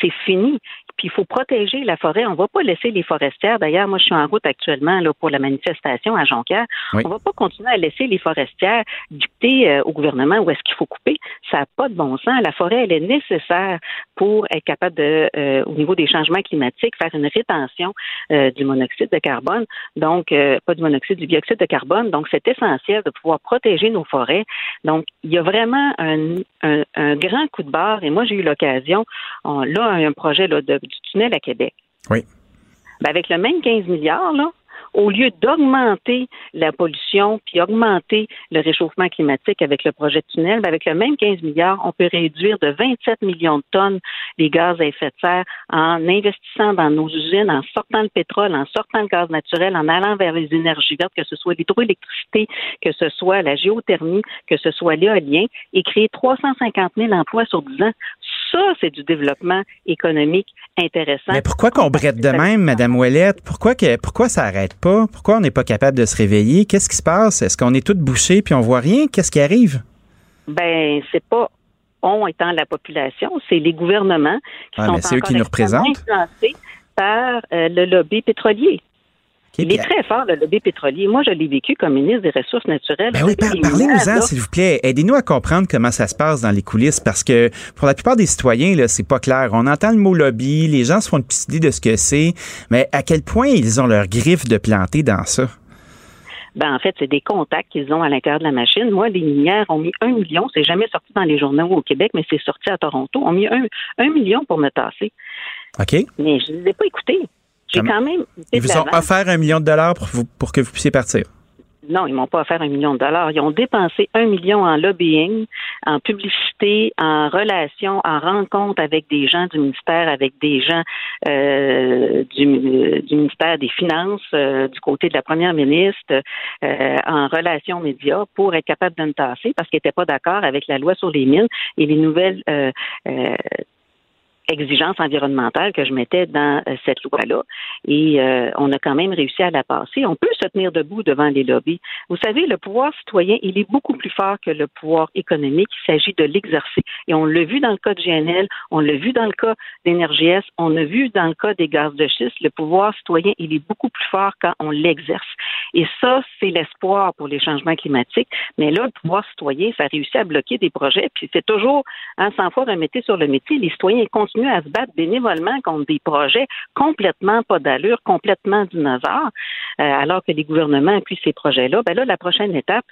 C'est fini. Puis il faut protéger la forêt. On ne va pas laisser les forestières. D'ailleurs, moi, je suis en route actuellement là, pour la manifestation à Jonquière. Oui. On ne va pas continuer à laisser les forestières dicter euh, au gouvernement où est-ce qu'il faut couper. Ça n'a pas de bon sens. La forêt, elle est nécessaire pour être capable de, euh, au niveau des changements climatiques, faire une rétention euh, du monoxyde de carbone. Donc, euh, pas du monoxyde, du dioxyde de carbone. Donc, c'est essentiel de pouvoir protéger nos forêts. Donc, il y a vraiment un, un- un grand coup de barre. Et moi, j'ai eu l'occasion, on- un projet là, de- du tunnel à Québec. Oui. Ben, avec le même 15 milliards, là, au lieu d'augmenter la pollution puis augmenter le réchauffement climatique avec le projet de tunnel, ben, avec le même 15 milliards, on peut réduire de 27 millions de tonnes les gaz à effet de serre en investissant dans nos usines, en sortant le pétrole, en sortant le gaz naturel, en allant vers les énergies vertes, que ce soit l'hydroélectricité, que ce soit la géothermie, que ce soit l'éolien, et créer 350 000 emplois sur 10 ans. Ça, c'est du développement économique intéressant. Mais pourquoi qu'on brette de même, Madame Ouellette? Pourquoi, que, pourquoi ça arrête pas? Pourquoi on n'est pas capable de se réveiller? Qu'est-ce qui se passe? Est-ce qu'on est toutes bouchées puis on voit rien? Qu'est-ce qui arrive? Ben, c'est pas on étant la population, c'est les gouvernements qui Ah, sont qui nous représentent. influencés par euh, le lobby pétrolier. Il est très fort, le lobby pétrolier. Moi, je l'ai vécu comme ministre des Ressources naturelles. Ben oui, par- Les parlez-nous-en, s'il vous plaît. Aidez-nous à comprendre comment ça se passe dans les coulisses parce que pour la plupart des citoyens, là, c'est pas clair. On entend le mot lobby, les gens se font une petite idée de ce que c'est, mais à quel point ils ont leur griffe de planter dans ça? Ben, en fait, c'est des contacts qu'ils ont à l'intérieur de la machine. Moi, les minières ont mis un million. C'est jamais sorti dans les journaux au Québec, mais c'est sorti à Toronto. ont mis un, un million pour me tasser. OK? Mais je ne les ai pas écoutés. Quand même. Ils vous ont offert un million de dollars pour, vous- pour que vous puissiez partir. Non, ils m'ont pas offert un million de dollars. Ils ont dépensé un million en lobbying, en publicité, en relations, en rencontres avec des gens du ministère, avec des gens euh, du, du ministère des Finances, euh, du côté de la première ministre, euh, en relations médias pour être capable de me tasser parce qu'ils n'étaient pas d'accord avec la loi sur les mines et les nouvelles exigences environnementales que je mettais dans euh, cette loi-là. Et euh, on a quand même réussi à la passer. On peut se tenir debout devant les lobbies. Vous savez, le pouvoir citoyen, il est beaucoup plus fort que le pouvoir économique. Il s'agit de l'exercer. Et on l'a vu dans le cas de GNL, on l'a vu dans le cas d'Énergies, on a vu dans le cas des gaz de schiste. Le pouvoir citoyen, il est beaucoup plus fort quand on l'exerce. Et ça, c'est l'espoir pour les changements climatiques. Mais là, le pouvoir citoyen, ça réussit à bloquer des projets. Puis c'est toujours, hein, 100 fois remettre sur le métier, les citoyens continuent à se battre bénévolement contre des projets complètement pas d'allure, complètement dinosaures, euh, alors que les gouvernements appuient ces projets-là. Ben là, la prochaine étape,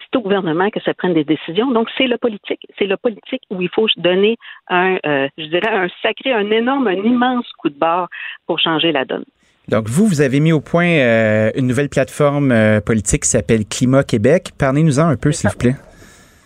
c'est au gouvernement que ça prenne des décisions. Donc, c'est le politique. C'est le politique où il faut donner un, euh, je dirais, un sacré, un énorme, un immense coup de barre pour changer la donne. Donc, vous, vous avez mis au point euh, une nouvelle plateforme euh, politique qui s'appelle Climat Québec. Parlez-nous-en un peu, s'il vous plaît.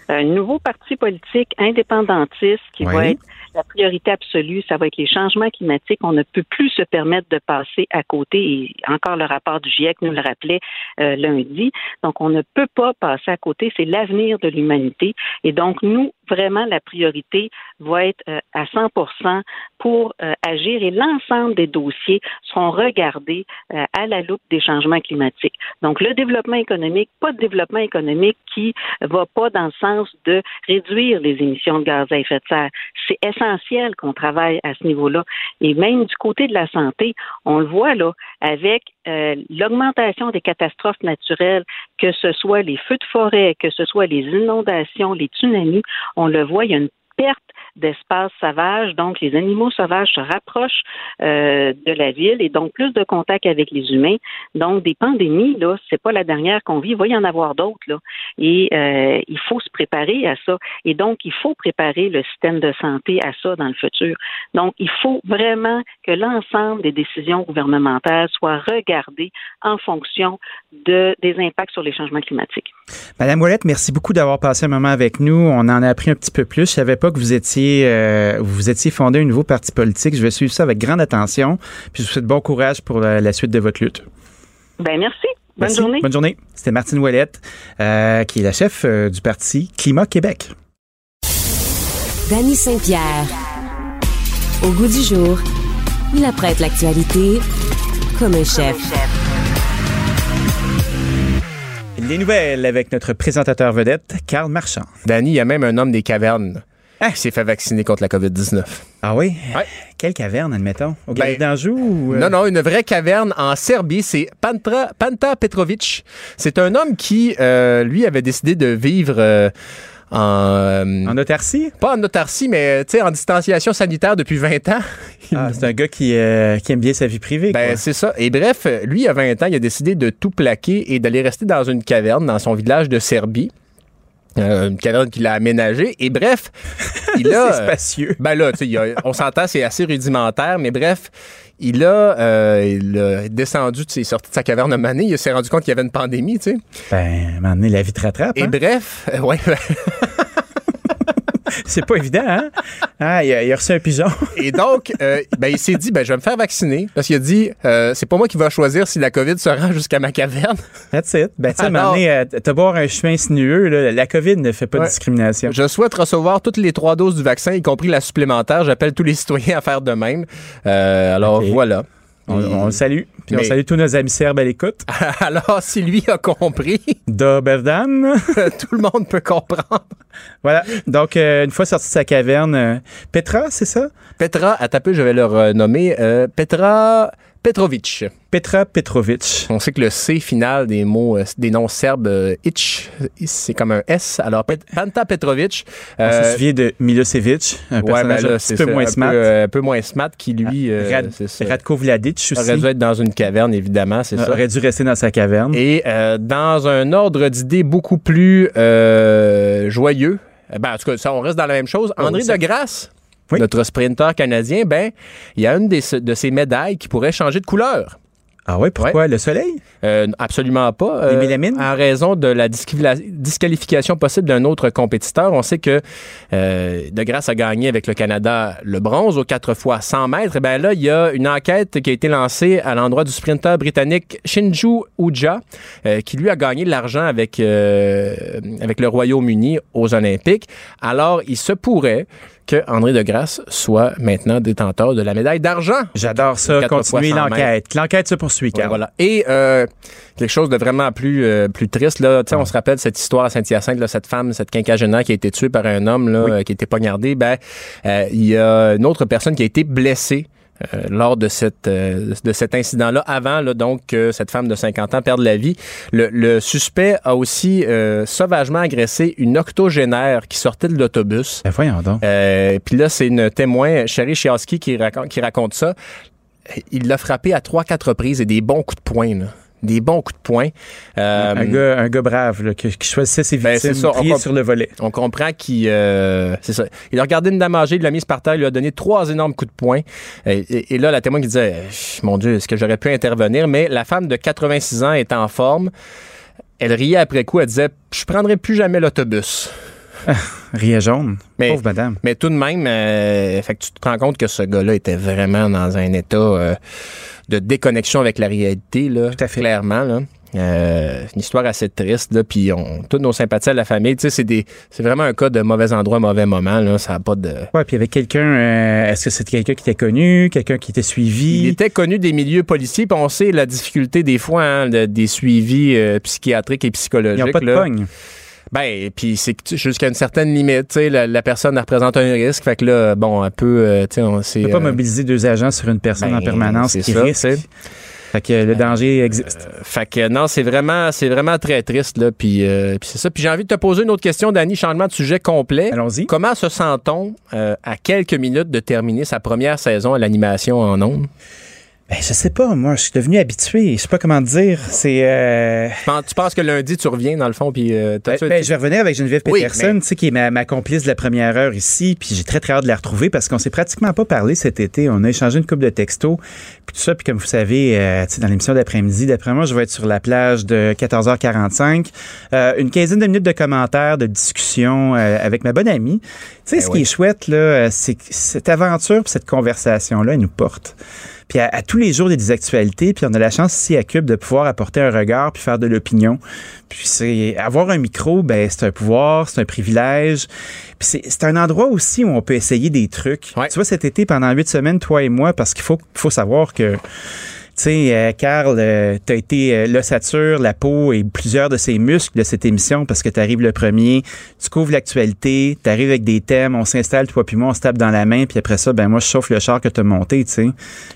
Un nouveau parti politique indépendantiste qui Oui. va être la priorité absolue, ça va être les changements climatiques. On ne peut plus se permettre de passer à côté. Et encore le rapport du GIEC nous le rappelait euh, lundi. Donc, on ne peut pas passer à côté. C'est l'avenir de l'humanité. Et donc, nous, vraiment, la priorité va être euh, à 100% pour euh, agir et l'ensemble des dossiers seront regardés euh, à la loupe des changements climatiques. Donc, le développement économique, pas de développement économique qui va pas dans le sens de réduire les émissions de gaz à effet de serre. C'est essentiel qu'on travaille à ce niveau-là. Et même du côté de la santé, on le voit là, avec euh, l'augmentation des catastrophes naturelles, que ce soit les feux de forêt, que ce soit les inondations, les tsunamis, on le voit, il y a une perte d'espace sauvage, donc les animaux sauvages se rapprochent euh, de la ville et donc plus de contact avec les humains. Donc des pandémies, là, c'est pas la dernière qu'on vit, il va y en avoir d'autres là. Et euh, il faut se préparer à ça. Et donc il faut préparer le système de santé à ça dans le futur. Donc il faut vraiment que l'ensemble des décisions gouvernementales soient regardées en fonction de des impacts sur les changements climatiques. Madame Ouellette, merci beaucoup d'avoir passé un moment avec nous. On en a appris un petit peu plus. Je savais pas que vous étiez, euh, vous étiez fondé un nouveau parti politique. Je vais suivre ça avec grande attention. Puis je vous souhaite bon courage pour la, la suite de votre lutte. Ben merci. Bonne Merci. journée. Bonne journée. C'était Martine Ouellette, euh, qui est la chef euh, du parti Climat Québec. Danny Saint-Pierre. Au goût du jour, il apprête l'actualité comme un chef. Les nouvelles avec notre présentateur vedette, Karl Marchand. Danny, il y a même un homme des cavernes qui s'est fait vacciner contre la COVID-19. Ah oui? Quelle caverne, admettons? Au Galerie d'Anjou? ou, euh? Non, non, une vraie caverne en Serbie. C'est Pantra, Panta Petrovic. C'est un homme qui, euh, lui, avait décidé de vivre euh, en... en autarcie? Pas en autarcie, mais en distanciation sanitaire depuis 20 ans. Ah, c'est un gars qui, euh, qui aime bien sa vie privée. Ben, c'est ça. Et bref, lui, à 20 ans, il a décidé de tout plaquer et d'aller rester dans une caverne dans son village de Serbie. Euh, une caverne qu'il a aménagée. Et bref, il a... C'est spacieux. Ben là, tu sais, il a- on s'entend, c'est assez rudimentaire, mais bref, il a, euh, il a descendu, tu sais, il est sorti de sa caverne à Mané, il s'est rendu compte qu'il y avait une pandémie, tu sais. Ben, à un moment donné, la vie te rattrape. Et hein? bref, euh, ouais, ben, C'est pas évident, hein? Ah, il a, il a reçu un pigeon. Et donc, euh, ben, il s'est dit, ben, je vais me faire vacciner. Parce qu'il a dit, euh, c'est pas moi qui va choisir si la COVID se rend jusqu'à ma caverne. That's it. Ben, tu sais, donné, euh, avoir un chemin sinueux, là, la COVID ne fait pas de discrimination. Je souhaite recevoir toutes les trois doses du vaccin, y compris la supplémentaire. J'appelle tous les citoyens à faire de même. Euh, alors, voilà. On, on le salue. Puis on salue tous nos amis serbes à l'écoute. Alors, si lui a compris, Dobar dan. tout le monde peut comprendre. Voilà. Donc, euh, une fois sorti de sa caverne, euh, Petra, c'est ça? Petra, à taper, je vais le renommer, euh, Petra Petrovic. Petra Petrovic. On sait que le C final des mots, euh, des noms serbes, euh, itch, c'est comme un S. Alors, Pet- Panta Petrovic. On euh, se souvient de Milosevic, un ouais, personnage ben là, un c'est petit peu ça, moins un smart. Peu, euh, un peu moins smart qui, lui, euh, Rad-. Radko Vladic aussi. aurait dû être dans une caverne, évidemment, c'est ça. aurait dû rester dans sa caverne. Et euh, dans un ordre d'idées beaucoup plus euh, joyeux, eh ben, en tout cas, ça, on reste dans la même chose. Ah, André ça- de Grasse, Oui. notre sprinter canadien, ben, il y a une des- de ses médailles qui pourrait changer de couleur. Ah oui, pourquoi? Le soleil? Euh, absolument pas. Les Euh, mélamines? En raison de la disquali- disqualification possible d'un autre compétiteur. On sait que euh, De Grasse a gagné avec le Canada le bronze aux 4 fois 100 mètres. Et ben là, il y a une enquête qui a été lancée à l'endroit du sprinter britannique Shinju Uja, euh, qui lui a gagné de l'argent avec, euh, avec le Royaume-Uni aux Olympiques. Alors, il se pourrait que André de Grasse soit maintenant détenteur de la médaille d'argent. J'adore ça. Cent l'enquête. L'enquête se poursuit, Ouais, voilà. Et euh, quelque chose de vraiment plus euh, plus triste là, tu sais, on se rappelle cette histoire à Saint-Hyacinthe cette femme, cette quinquagénaire qui a été tuée par un homme là, qui a été poignardé, ben euh, il y a une autre personne qui a été blessée euh, lors de cette euh, de cet incident-là, avant là, donc que cette femme de 50 ans perde la vie, le, le suspect a aussi euh, sauvagement agressé une octogénaire qui sortait de l'autobus. Ben voyons donc. Puis là, c'est une témoin, Sherry Chiaski, qui raconte, qui raconte ça. Il l'a frappé à trois, quatre reprises et des bons coups de poing. Là. Des bons coups de poing. Euh, un, gars, un gars brave là, qui, qui choisissait ses ben, victimes, c'est ça, on sur le volet. on comprend qu'il euh, c'est ça. Il a regardé une dame âgée, il l'a mise par terre, il lui a donné trois énormes coups de poing. Et, et- et là, la témoin qui disait euh, Mon Dieu, est-ce que j'aurais pu intervenir? Mais la femme de 86 ans est en forme. Elle riait après coup, elle disait Je prendrai plus jamais l'autobus. Riait jaune. Mais- Pauvre madame. Mais tout de même, euh, fait que tu te rends compte que ce gars-là était vraiment dans un état euh, de déconnexion avec la réalité, là, Tout à fait. clairement. Là. Euh, une histoire assez triste, là, puis on, toutes nos sympathies à la famille. Tu sais, c'est des, c'est vraiment un cas de mauvais endroit, mauvais moment. Là, ça a pas de. Ouais, puis avec quelqu'un, euh, est-ce que c'était quelqu'un qui était connu, quelqu'un qui était Il suivi? était connu des milieux policiers, puis on sait la difficulté des fois hein, de- des suivis euh, psychiatriques et psychologiques. Ils n'ont pas de là. pogne. Ben, puis c'est jusqu'à une certaine limite, tu sais, la, la personne représente un risque, fait que là, bon, un peu, euh, tu sais, on peut pas euh, mobiliser deux agents sur une personne ben, en permanence c'est qui ça, risque. Fait que le danger existe. Fait que non, c'est vraiment, c'est vraiment très triste là. Puis, euh, puis c'est ça. Puis j'ai envie de te poser une autre question, Dani. Changement de sujet complet. Allons-y. Comment se sent-on euh, à quelques minutes de terminer sa première saison à l'animation en ondes? Ben, je sais pas, moi, je suis devenu habitué. Je sais pas comment te dire. C'est. euh, tu penses, que lundi tu reviens dans le fond puis euh, Ben, ben, je vais revenir avec Geneviève Oui, Peterson, mais- tu sais, qui est ma, ma complice de la première heure ici, puis j'ai très très hâte de la retrouver parce qu'on s'est pratiquement pas parlé cet été. On a échangé une couple de textos, puis tout ça, puis comme vous savez, euh, tu sais, dans l'émission d'après-midi, d'après moi, je vais être sur la plage de 14h45, euh, une quinzaine de minutes de commentaires, de discussions euh, avec ma bonne amie. Tu sais, Ben ce qui est chouette là, euh, c'est que cette aventure, puis cette conversation là, elle nous porte. Puis à, à tous les jours, il y a des actualités. Puis on a la chance ici à Cube de pouvoir apporter un regard puis faire de l'opinion. Puis c'est avoir un micro, ben c'est un pouvoir, c'est un privilège. Puis c'est, un endroit aussi où on peut essayer des trucs. Tu vois, cet été, pendant huit semaines, toi et moi, parce qu'il faut, faut savoir que tu sais, euh, Carl, euh, t'as été euh, l'ossature, la peau et plusieurs de ces muscles de cette émission parce que tu le premier, tu couvres l'actualité, tu avec des thèmes, on s'installe, toi puis moi, on se tape dans la main, puis après ça, ben moi, je chauffe le char que t'as monté, tu sais.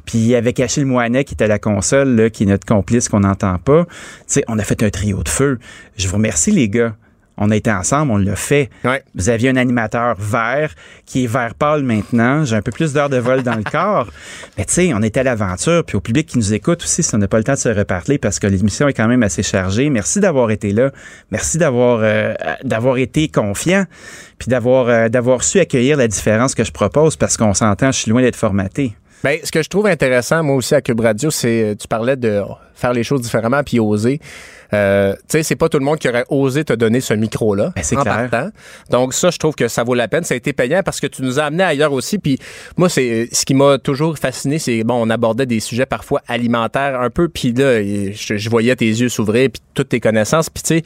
Puis avec Achille Moinet qui était à la console, là, qui est notre complice qu'on n'entend pas, tu sais, on a fait un trio de feu. Je vous remercie, les gars. On a été ensemble, on l'a fait. Vous aviez un animateur vert qui est vert pâle maintenant. J'ai un peu plus d'heures de vol dans le corps. Mais tu sais, on était à l'aventure. Puis au public qui nous écoute aussi, si on n'a pas le temps de se reparler parce que l'émission est quand même assez chargée. Merci d'avoir été là. Merci d'avoir euh, d'avoir été confiant. Puis d'avoir euh, d'avoir su accueillir la différence que je propose parce qu'on s'entend, je suis loin d'être formaté. Ben, ce que je trouve intéressant, moi aussi, à Cube Radio, c'est, euh, tu parlais de faire les choses différemment puis oser. Euh, tu sais, c'est pas tout le monde qui aurait osé te donner ce micro-là Ben, c'est en clair. partant. Donc ça, je trouve que ça vaut la peine. Ça a été payant parce que tu nous as amené ailleurs aussi. Puis moi, c'est ce qui m'a toujours fasciné, c'est bon, on abordait des sujets parfois alimentaires un peu. Puis là, je, je voyais tes yeux s'ouvrir puis toutes tes connaissances. Puis tu sais,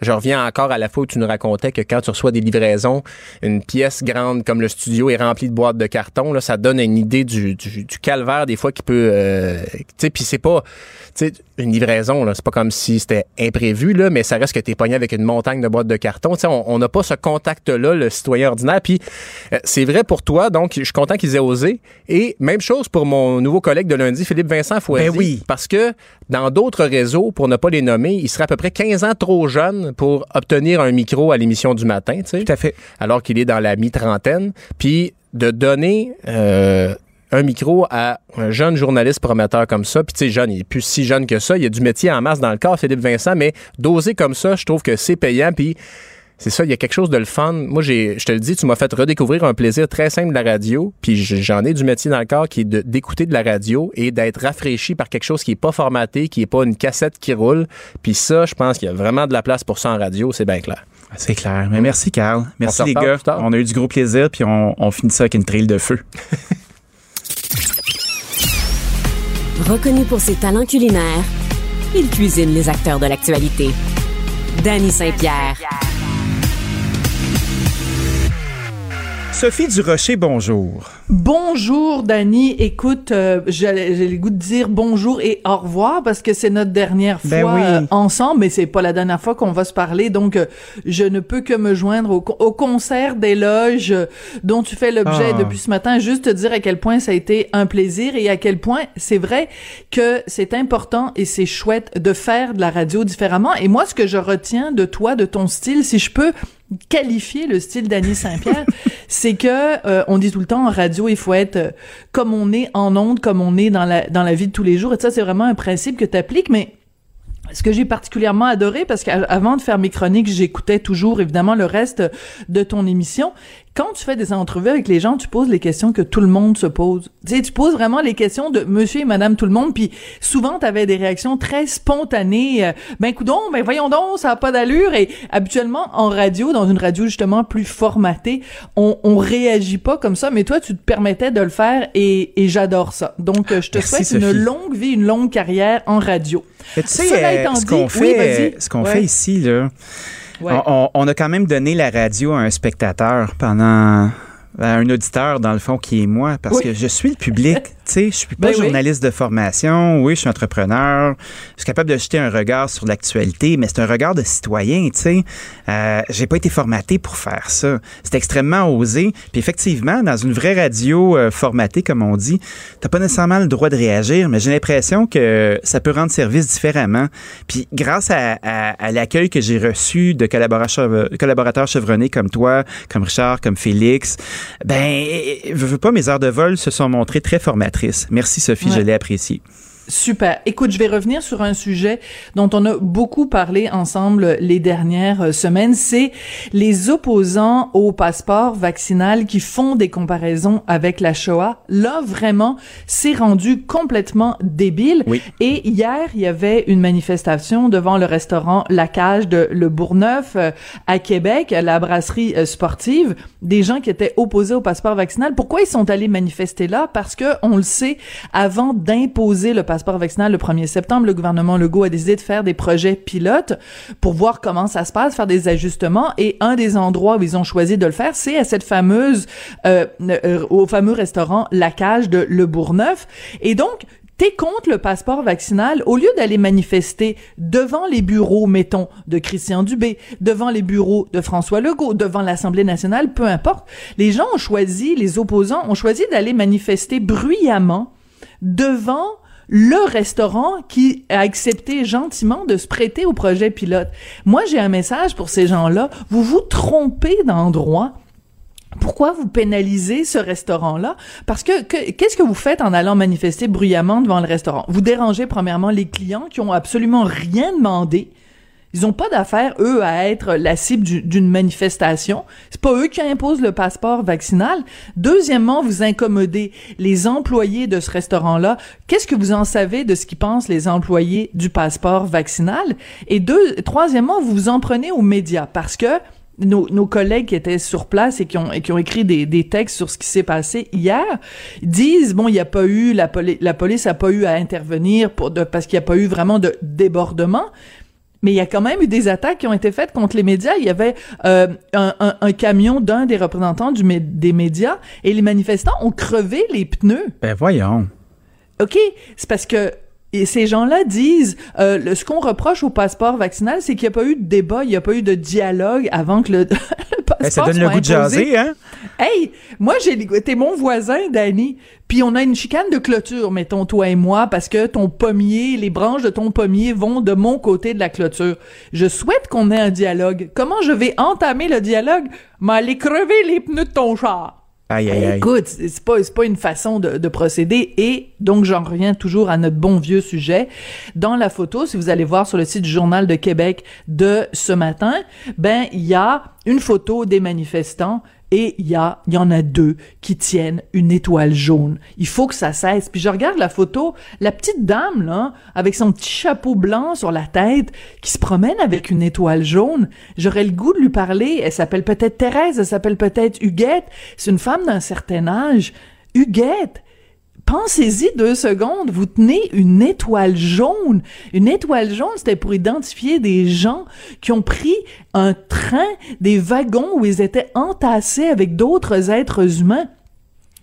je reviens encore à la fois où tu nous racontais que quand tu reçois des livraisons, une pièce grande comme le studio est remplie de boîtes de carton. Là, ça donne une idée du, du, du calvaire des fois qui peut. euh, tu sais, puis c'est pas tu sais, une livraison, là, c'est pas comme si c'était imprévu, là, mais ça reste que t'es pogné avec une montagne de boîtes de carton. Tu sais, on n'a pas ce contact-là, le citoyen ordinaire. Puis euh, c'est vrai pour toi, donc je suis content qu'ils aient osé. Et même chose pour mon nouveau collègue de lundi, Philippe Vincent Fouetti. Ben oui. Parce que dans d'autres réseaux, pour ne pas les nommer, il serait à peu près 15 ans trop jeune pour obtenir un micro à l'émission du matin, tu sais. Tout à fait. Alors qu'il est dans la mi-trentaine. Puis de donner euh, un micro à un jeune journaliste prometteur comme ça. Puis tu sais, jeune, il est plus si jeune que ça. Il y a du métier en masse dans le corps, Philippe Vincent, mais doser comme ça, je trouve que c'est payant. Puis c'est ça, il y a quelque chose de le fun. Moi, j'ai, je te le dis, tu m'as fait redécouvrir un plaisir très simple de la radio. Puis j'en ai du métier dans le corps qui est d'écouter de la radio et d'être rafraîchi par quelque chose qui est pas formaté, qui est pas une cassette qui roule. Puis ça, je pense qu'il y a vraiment de la place pour ça en radio, c'est bien clair. C'est clair. Mais merci, Carl. Merci, les gars. On a eu du gros plaisir, puis on, on finit ça avec une trail de feu. Reconnu pour ses talents culinaires, il cuisine les acteurs de l'actualité. Danny Saint-Pierre. Sophie Durocher, bonjour. Bonjour Dani, écoute, euh, j'ai le goût de dire bonjour et au revoir parce que c'est notre dernière fois Ben oui. euh, ensemble, mais c'est pas la dernière fois qu'on va se parler, donc euh, je ne peux que me joindre au, co- au concert d'éloges dont tu fais l'objet Ah. depuis ce matin. Juste te dire à quel point ça a été un plaisir et à quel point c'est vrai que c'est important et c'est chouette de faire de la radio différemment. Et moi, ce que je retiens de toi, de ton style, si je peux qualifier le style d'Annie Saint-Pierre, c'est que euh, on dit tout le temps en radio, il faut être euh, comme on est en ondes, comme on est dans la dans la vie de tous les jours. Et ça, c'est vraiment un principe que tu mais ce que j'ai particulièrement adoré, parce qu'avant de faire mes chroniques, j'écoutais toujours évidemment le reste de ton émission. Quand tu fais des entrevues avec les gens, tu poses les questions que tout le monde se pose. Tu sais, tu poses vraiment les questions de monsieur et madame tout le monde, puis souvent tu avais des réactions très spontanées. euh, ben coudon, ben voyons donc, ça a pas d'allure. Et habituellement en radio, dans une radio justement plus formatée, on, on réagit pas comme ça, mais toi tu te permettais de le faire et, et j'adore ça. Donc euh, je te Merci, souhaite une longue vie, une longue carrière en radio. Mais tu sais, Cela euh, étant ce qu'on fait, vas-y. ce qu'on Ouais. fait ici, là, Ouais. on, on- a quand même donné la radio à un spectateur pendant à un auditeur, dans le fond, qui est moi, parce Oui. que je suis le public. Tu sais, je suis pas Ben oui. journaliste de formation. Oui, je suis entrepreneur. Je suis capable de jeter un regard sur l'actualité, mais c'est un regard de citoyen, tu sais. Euh, j'ai pas été formaté pour faire ça. C'est extrêmement osé. Puis effectivement, dans une vraie radio euh, formatée, comme on dit, t'as pas nécessairement le droit de réagir, mais j'ai l'impression que ça peut rendre service différemment. Puis grâce à, à- à l'accueil que j'ai reçu de collaborateurs, collaborateurs chevronnés comme toi, comme Richard, comme Félix, ben, je veux pas, mes heures de vol se sont montrées très Merci Sophie, Ouais. je l'ai apprécié. Super. Écoute, je vais revenir sur un sujet dont on a beaucoup parlé ensemble les dernières euh, semaines, c'est les opposants au passeport vaccinal qui font des comparaisons avec la Shoah. Là, vraiment, c'est rendu complètement débile. Et hier, il y avait une manifestation devant le restaurant La Cage de Le Bourgneuf euh, à Québec, à la brasserie euh, sportive, des gens qui étaient opposés au passeport vaccinal. Pourquoi ils sont allés manifester là? Parce que, on le sait, avant d'imposer le passeport passeport vaccinal le 1er septembre, le gouvernement Legault a décidé de faire des projets pilotes pour voir comment ça se passe, faire des ajustements. Et un des endroits où ils ont choisi de le faire, c'est à cette fameuse, euh, euh, au fameux restaurant La Cage de Le Bourgneuf. Et donc, T'es contre le passeport vaccinal, au lieu d'aller manifester devant les bureaux, mettons, de Christian Dubé, devant les bureaux de François Legault, devant l'Assemblée nationale, peu importe, les gens ont choisi, les opposants ont choisi d'aller manifester bruyamment devant le restaurant qui a accepté gentiment de se prêter au projet pilote. Moi, j'ai un message pour ces gens-là. Vous vous trompez d'endroit. Pourquoi vous pénalisez ce restaurant-là? Parce que, qu'est-ce que vous faites en allant manifester bruyamment devant le restaurant? Vous dérangez premièrement les clients qui ont absolument rien demandé ils ont pas d'affaire, eux, à être la cible d'une manifestation. C'est pas eux qui imposent le passeport vaccinal. Deuxièmement, vous incommodez les employés de ce restaurant-là. Qu'est-ce que vous en savez de ce qu'ils pensent les employés du passeport vaccinal? Et deux, troisièmement, vous vous en prenez aux médias parce que nos, collègues qui étaient sur place et qui ont, écrit des, textes sur ce qui s'est passé hier disent bon il n'y a pas eu la, police la police a pas eu à intervenir parce qu'il n'y a pas eu vraiment de débordement mais il y a quand même eu des attaques qui ont été faites contre les médias. Il y avait euh, un, un, un, camion d'un des représentants du, des médias et les manifestants ont crevé les pneus. Ben voyons. OK, c'est parce que et ces gens-là disent, euh, le, ce qu'on reproche au passeport vaccinal, c'est qu'il n'y a pas eu de débat, il n'y a pas eu de dialogue avant que le, le passeport hey, Ça donne le goût de jaser, hein? Hey, moi, j'ai t'es mon voisin, Danny, puis on a une chicane de clôture, mettons, toi et moi, parce que ton pommier, les branches de ton pommier vont de mon côté de la clôture. Je souhaite qu'on ait un dialogue. Comment je vais entamer le dialogue? M'aller crever les pneus de ton char. Aïe, aïe, aïe. Écoute, c'est pas, pas une façon de, de, procéder. Et donc, j'en reviens toujours à notre bon vieux sujet. Dans la photo, si vous allez voir sur le site du Journal de Québec de ce matin, ben, il y a une photo des manifestants et il y a, y en a deux qui tiennent une étoile jaune. Il faut que ça cesse. Puis je regarde la photo, la petite dame, là, avec son petit chapeau blanc sur la tête, qui se promène avec une étoile jaune. J'aurais le goût de lui parler. Elle s'appelle peut-être Thérèse, elle s'appelle peut-être Huguette. C'est une femme d'un certain âge. Huguette, Pensez-y deux secondes, vous tenez une étoile jaune. Une étoile jaune, c'était pour identifier des gens qui ont pris un train, des wagons où ils étaient entassés avec d'autres êtres humains.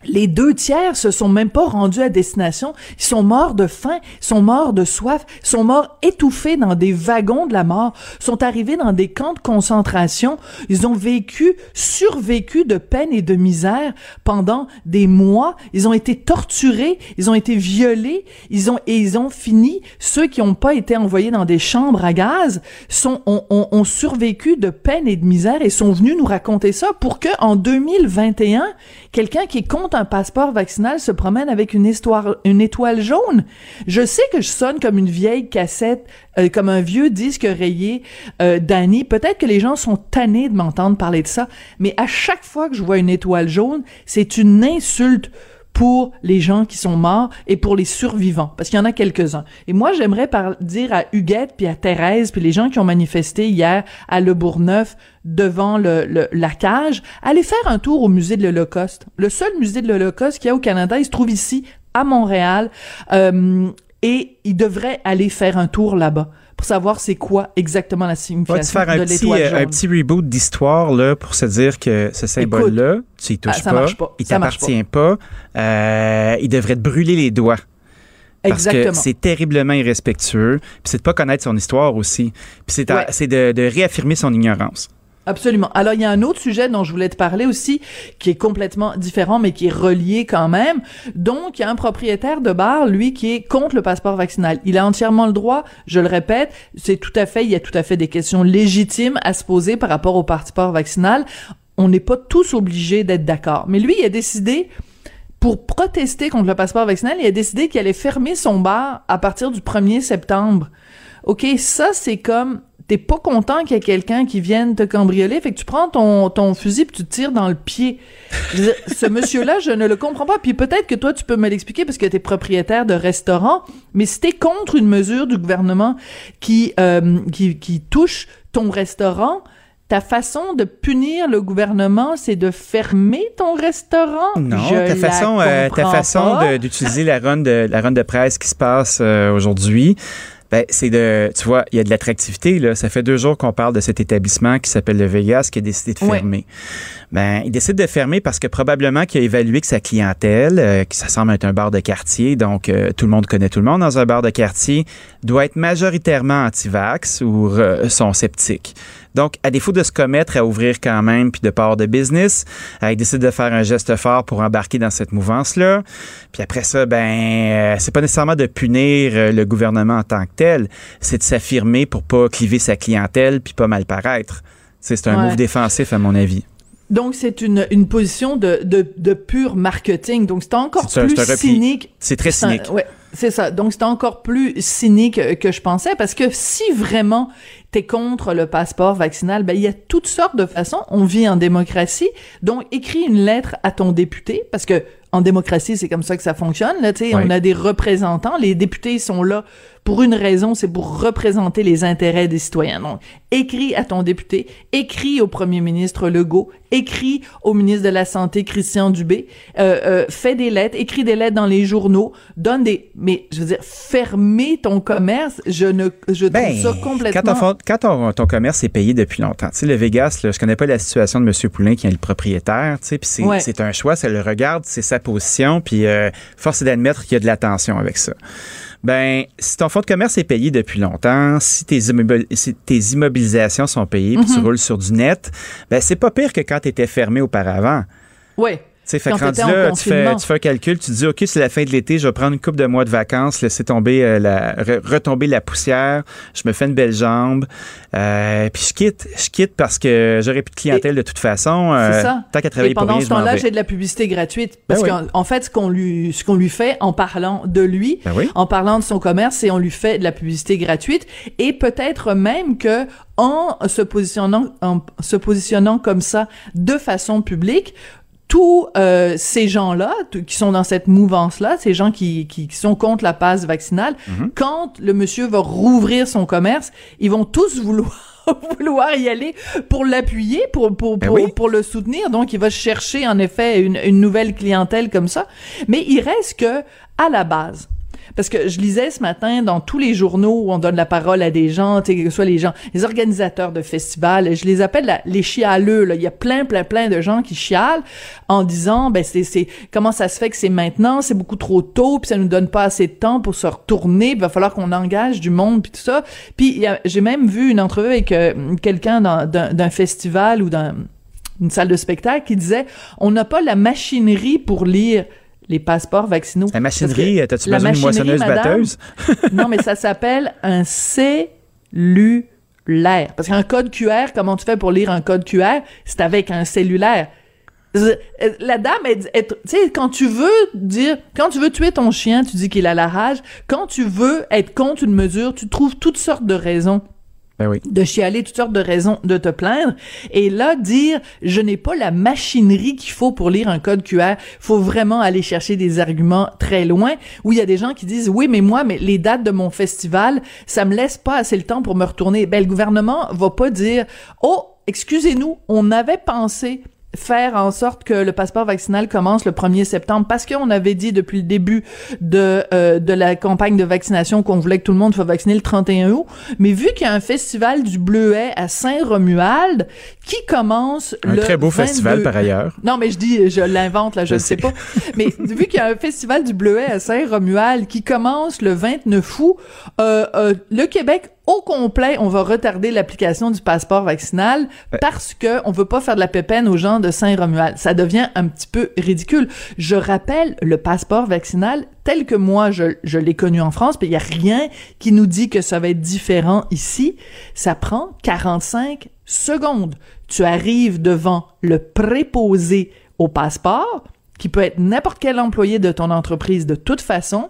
Les deux tiers se sont même pas rendus à destination. Ils sont morts de faim, sont morts de soif, sont morts étouffés dans des wagons de la mort, sont arrivés dans des camps de concentration. Ils ont vécu, survécu de peine et de misère pendant des mois. Ils ont été torturés, ils ont été violés, ils ont, et ils ont fini. Ceux qui n'ont pas été envoyés dans des chambres à gaz sont, ont, ont, ont survécu de peine et de misère et sont venus nous raconter ça pour que, en 2021, quelqu'un qui est un passeport vaccinal se promène avec une histoire, une étoile jaune. Je sais que je sonne comme une vieille cassette, euh, comme un vieux disque rayé euh. Peut-être que les gens sont tannés de m'entendre parler de ça, mais à chaque fois que je vois une étoile jaune, c'est une insulte pour les gens qui sont morts et pour les survivants, parce qu'il y en a quelques-uns. Et moi, j'aimerais dire à Huguette, puis à Thérèse, puis les gens qui ont manifesté hier à Le Bourgneuf devant le, la cage, allez faire un tour au musée de l'Holocauste. Le seul musée de l'Holocauste qu'il y a au Canada, il se trouve ici, à Montréal, euh, et ils devraient aller faire un tour là-bas pour savoir c'est quoi exactement la signification faire de l'étoile euh, jaune. un petit reboot d'histoire là pour se dire que ce symbole-là, tu y touches ah, pas, pas, il t'appartient pas, euh, il devrait te brûler les doigts. Parce Exactement. que c'est terriblement irrespectueux, puis c'est de pas connaître son histoire aussi, puis c'est Ouais. de réaffirmer son ignorance. Absolument. Alors, il y a un autre sujet dont je voulais te parler aussi, qui est complètement différent, mais qui est relié quand même. Donc, il y a un propriétaire de bar, lui, qui est contre le passeport vaccinal. Il a entièrement le droit, je le répète, c'est tout à fait, il y a tout à fait des questions légitimes à se poser par rapport au passeport vaccinal. On n'est pas tous obligés d'être d'accord. Mais lui, il a décidé, pour protester contre le passeport vaccinal, il a décidé qu'il allait fermer son bar à partir du 1er septembre. OK, ça, c'est comme t'es pas content qu'il y ait quelqu'un qui vienne te cambrioler, fait que tu prends ton, ton fusil puis tu te tires dans le pied. Dire, ce monsieur-là, je ne le comprends pas. Puis peut-être que toi, tu peux me l'expliquer parce que t'es propriétaire de restaurant, mais si t'es contre une mesure du gouvernement qui, euh, qui, qui touche ton restaurant, ta façon de punir le gouvernement, c'est de fermer ton restaurant? Non, Je ta façon, euh, ta façon d'utiliser la run de la run de presse qui se passe euh, aujourd'hui, ben, c'est de, tu vois, il y a de l'attractivité là. Ça fait deux jours qu'on parle de cet établissement qui s'appelle le Vegas qui a décidé de Ouais. fermer. Ben, il décide de fermer parce que probablement qu'il a évalué que sa clientèle, euh, qui ça semble être un bar de quartier, donc euh, tout le monde connaît tout le monde dans un bar de quartier, doit être majoritairement anti-vax ou re- sont sceptiques. Donc, à défaut de se commettre à ouvrir quand même puis de part de business, euh, il décide de faire un geste fort pour embarquer dans cette mouvance-là. Puis après ça, ben, euh, c'est pas nécessairement de punir euh, le gouvernement en tant que tel, c'est de s'affirmer pour pas cliver sa clientèle puis pas mal paraître. C'est un Ouais. move défensif à mon avis. Donc, c'est une, une position de, de, de pur marketing. Donc, c'est encore un- plus un cynique. C'est très un- cynique. ouais, c'est ça. Donc, c'est encore plus cynique que je pensais parce que si vraiment t'es contre le passeport vaccinal, ben, il y a toutes sortes de façons. On vit en démocratie. Donc, écris une lettre à ton député parce que en démocratie, c'est comme ça que ça fonctionne. Là, tu sais, Oui. on a des représentants. Les députés sont là pour une raison, c'est pour représenter les intérêts des citoyens. Donc, écris à ton député, écris au premier ministre Legault, écris au ministre de la Santé Christian Dubé, euh, euh, fais des lettres, écris des lettres dans les journaux, donne des... Mais, je veux dire, fermer ton commerce, je ne... Je trouve Ben, ça complètement... Quand, ton, fond- quand ton, ton commerce est payé depuis longtemps, tu sais, le Vegas, là, je connais pas la situation de M. Poulain qui est le propriétaire, tu sais, puis c'est Ouais. c'est un choix, ça le regarde, c'est sa position, puis euh, force est d'admettre qu'il y a de la tension avec ça. Ben, si ton fonds de commerce est payé depuis longtemps, si tes, immobil- si tes immobilisations sont payées, puis tu Mhm. roules sur du net, ben c'est pas pire que quand tu étais fermé auparavant. Ouais. Tu sais, fait rendu là, tu fais, tu fais un calcul, tu te dis, OK, c'est la fin de l'été, je vais prendre une couple de mois de vacances, laisser tomber euh, la, re- retomber la poussière, je me fais une belle jambe, euh, puis je quitte, je quitte parce que j'aurai plus de clientèle de toute façon. euh, C'est ça. Tant qu'à travailler Et pendant pour rien, ce temps-là, j'ai de la publicité gratuite. Parce Ben qu'en en fait, ce qu'on lui, ce qu'on lui fait en parlant de lui, Ben oui. en parlant de son commerce, c'est on lui fait de la publicité gratuite. Et peut-être même que en se positionnant, en se positionnant comme ça de façon publique, tous euh, ces gens-là qui sont dans cette mouvance-là, ces gens qui, qui, qui sont contre la passe vaccinale, Mhm. quand le monsieur va rouvrir son commerce, ils vont tous vouloir vouloir y aller pour l'appuyer, pour pour Ben pour, oui. pour le soutenir. Donc, il va chercher en effet une, une nouvelle clientèle comme ça. Mais il reste que à la base. Parce que je lisais ce matin dans tous les journaux où on donne la parole à des gens, que ce soit les gens, les organisateurs de festivals, je les appelle les chialeux. Là. Il y a plein, plein, plein de gens qui chialent en disant, ben c'est, comment ça se fait que c'est maintenant, c'est beaucoup trop tôt, puis ça nous donne pas assez de temps pour se retourner, il va falloir qu'on engage du monde, puis tout ça. Puis j'ai même vu une entrevue avec euh, quelqu'un d'un festival ou d'un une salle de spectacle qui disait on n'a pas la machinerie pour lire les passeports vaccinaux. La machinerie, t'as-tu besoin d'une machinerie, moissonneuse madame, batteuse? non, mais ça s'appelle un cellulaire. Parce qu'un code QR, comment tu fais pour lire un code QR? C'est avec un cellulaire. Euh, La dame, elle, elle- tu sais, quand tu veux dire, quand tu veux tuer ton chien, tu dis qu'il a la rage. Quand tu veux être contre une mesure, tu trouves toutes sortes de raisons Ben oui. de chialer, toutes sortes de raisons de te plaindre. Et là, dire, je n'ai pas la machinerie qu'il faut pour lire un code QR, faut vraiment aller chercher des arguments très loin, où il y a des gens qui disent, oui, mais moi, mais les dates de mon festival, ça me laisse pas assez le temps pour me retourner. Ben, le gouvernement va pas dire, oh, excusez-nous, on avait pensé faire en sorte que le passeport vaccinal commence le 1er septembre parce qu'on avait dit depuis le début de euh, de la campagne de vaccination qu'on voulait que tout le monde soit vacciné le 31 août mais vu qu'il y a un festival du Bleuet à Saint-Romuald qui commence Un le très beau 22 festival par ailleurs. non, mais je dis, je l'invente, là, je ne sais sais. pas. Mais vu qu'il y a un festival du Bleuet à Saint-Romuald qui commence le 29 août, euh, euh, le Québec au complet, on va retarder l'application du passeport vaccinal parce que on veut pas faire de la pépène aux gens de Saint-Romuald. Ça devient un petit peu ridicule. Je rappelle le passeport vaccinal tel que moi je, je l'ai connu en France, puis il y a rien qui nous dit que ça va être différent ici. Ça prend 45 secondes. Tu arrives devant le préposé au passeport qui peut être n'importe quel employé de ton entreprise de toute façon.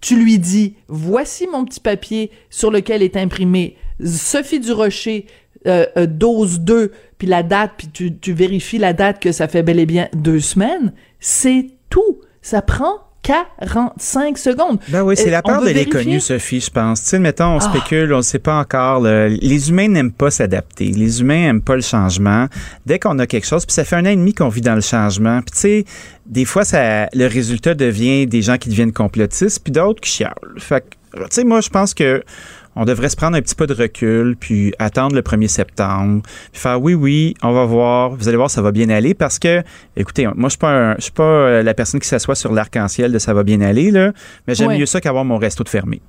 Tu lui dis, voici mon petit papier sur lequel est imprimé Sophie Durocher, euh, euh, dose 2, puis la date, puis tu, tu vérifies la date que ça fait bel et bien deux semaines. C'est tout. Ça prend 45 secondes. Ben oui, c'est Euh, la peur veut de l'inconnu? Sophie, je pense. Tu sais, mettons, on Ah. spécule, on ne sait pas encore. Les humains n'aiment pas s'adapter. Les humains n'aiment pas le changement. Dès qu'on a quelque chose, puis ça fait un an et demi qu'on vit dans le changement. Puis tu sais, des fois, ça, le résultat devient des gens qui deviennent complotistes, puis d'autres qui chialent. Fait que, tu sais, moi, je pense que on devrait se prendre un petit peu de recul, puis attendre le 1er septembre, puis faire oui, oui, on va voir, vous allez voir, ça va bien aller, parce que, écoutez, moi, je suis pas, un- je suis pas euh, la personne qui s'assoit sur l'arc-en-ciel de ça va bien aller, là, mais j'aime Ouais. mieux ça qu'avoir mon resto de fermé.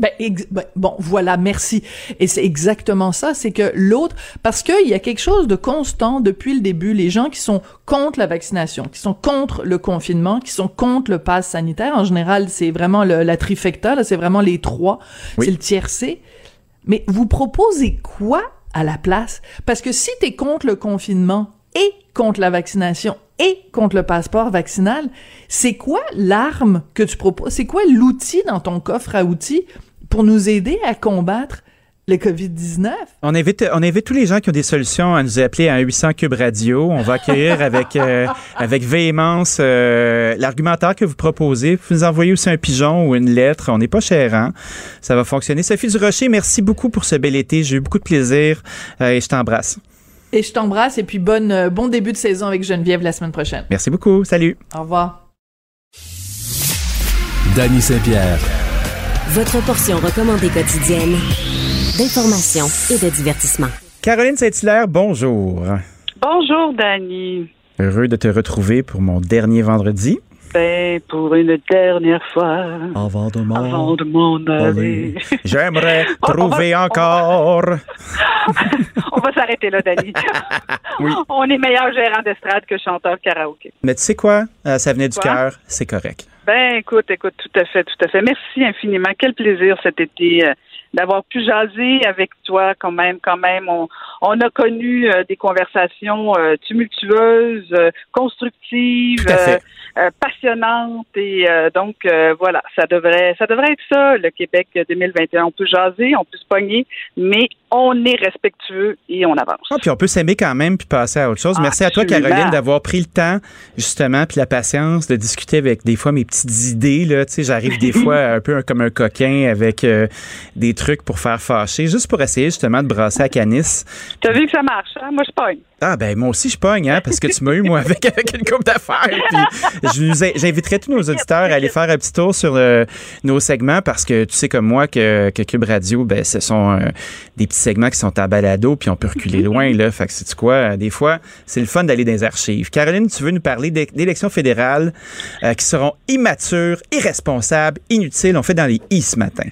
Ben, ex- ben, bon, voilà, merci. Et c'est exactement ça, c'est que l'autre, parce qu'il y a quelque chose de constant depuis le début, les gens qui sont contre la vaccination, qui sont contre le confinement, qui sont contre le pass sanitaire, en général, c'est vraiment le- la trifecta, là, c'est vraiment les trois, c'est le tiercé. Mais vous proposez quoi à la place? Parce que si t'es contre le confinement et contre la vaccination et contre le passeport vaccinal, c'est quoi l'arme que tu proposes? C'est quoi l'outil dans ton coffre à outils pour nous aider à combattre le COVID-19? On invite, on invite tous les gens qui ont des solutions à nous appeler à un 800 Cube Radio. On va accueillir avec, euh, avec véhémence euh, l'argumentaire que vous proposez. Vous nous envoyez aussi un pigeon ou une lettre. On n'est pas cher, hein? Ça va fonctionner. Sophie Durocher, merci beaucoup pour ce bel été. J'ai eu beaucoup de plaisir euh, et je t'embrasse. Et je t'embrasse et puis bonne, euh, bon début de saison avec Geneviève la semaine prochaine. Merci beaucoup. Salut. Au revoir. Danny Saint-Pierre. Votre portion recommandée quotidienne d'information et de divertissement. Caroline Saint-Hilaire, bonjour. Bonjour, Dani. Heureux de te retrouver pour mon dernier vendredi. Pour une dernière fois, Avant de avant de m'en aller. J'aimerais trouver va- encore. On va s'arrêter là, Dani. Oui. On est meilleur gérant d'estrade que chanteur karaoké. Mais tu sais quoi? Euh, ça venait du cœur, c'est correct. Ben, écoute, écoute, tout à fait, tout à fait. Merci infiniment. Quel plaisir cet été euh, d'avoir pu jaser avec toi quand même, quand même. On, on a connu euh, des conversations euh, tumultueuses, euh, constructives, passionnantes et donc voilà, ça devrait, ça devrait être ça, le Québec 2021. On peut jaser, on peut se pogner, mais on est respectueux et on avance. Ah, puis on peut s'aimer quand même puis passer à autre chose. Merci à toi. Caroline, d'avoir pris le temps, justement, puis la patience de discuter avec des fois mes petites idées. Là. Tu sais, j'arrive des fois un peu comme un coquin avec des trucs pour faire fâcher, juste pour essayer justement de brasser à canis. Tu as vu que ça marche, hein? Moi, je pogne. Ah ben moi aussi je pogne hein parce que tu m'as eu moi avec avec une coupe d'affaires j'inviterai tous nos auditeurs à aller faire un petit tour sur euh, nos segments parce que tu sais comme moi que, que Cube Radio ben ce sont euh, des petits segments qui sont à balado puis on peut reculer loin là fait que c'est quoi euh, des fois c'est le fun d'aller dans les archives. Caroline tu veux nous parler d'é- d'élections fédérales euh, qui seront immatures, irresponsables, inutiles. On fait dans les i ce matin.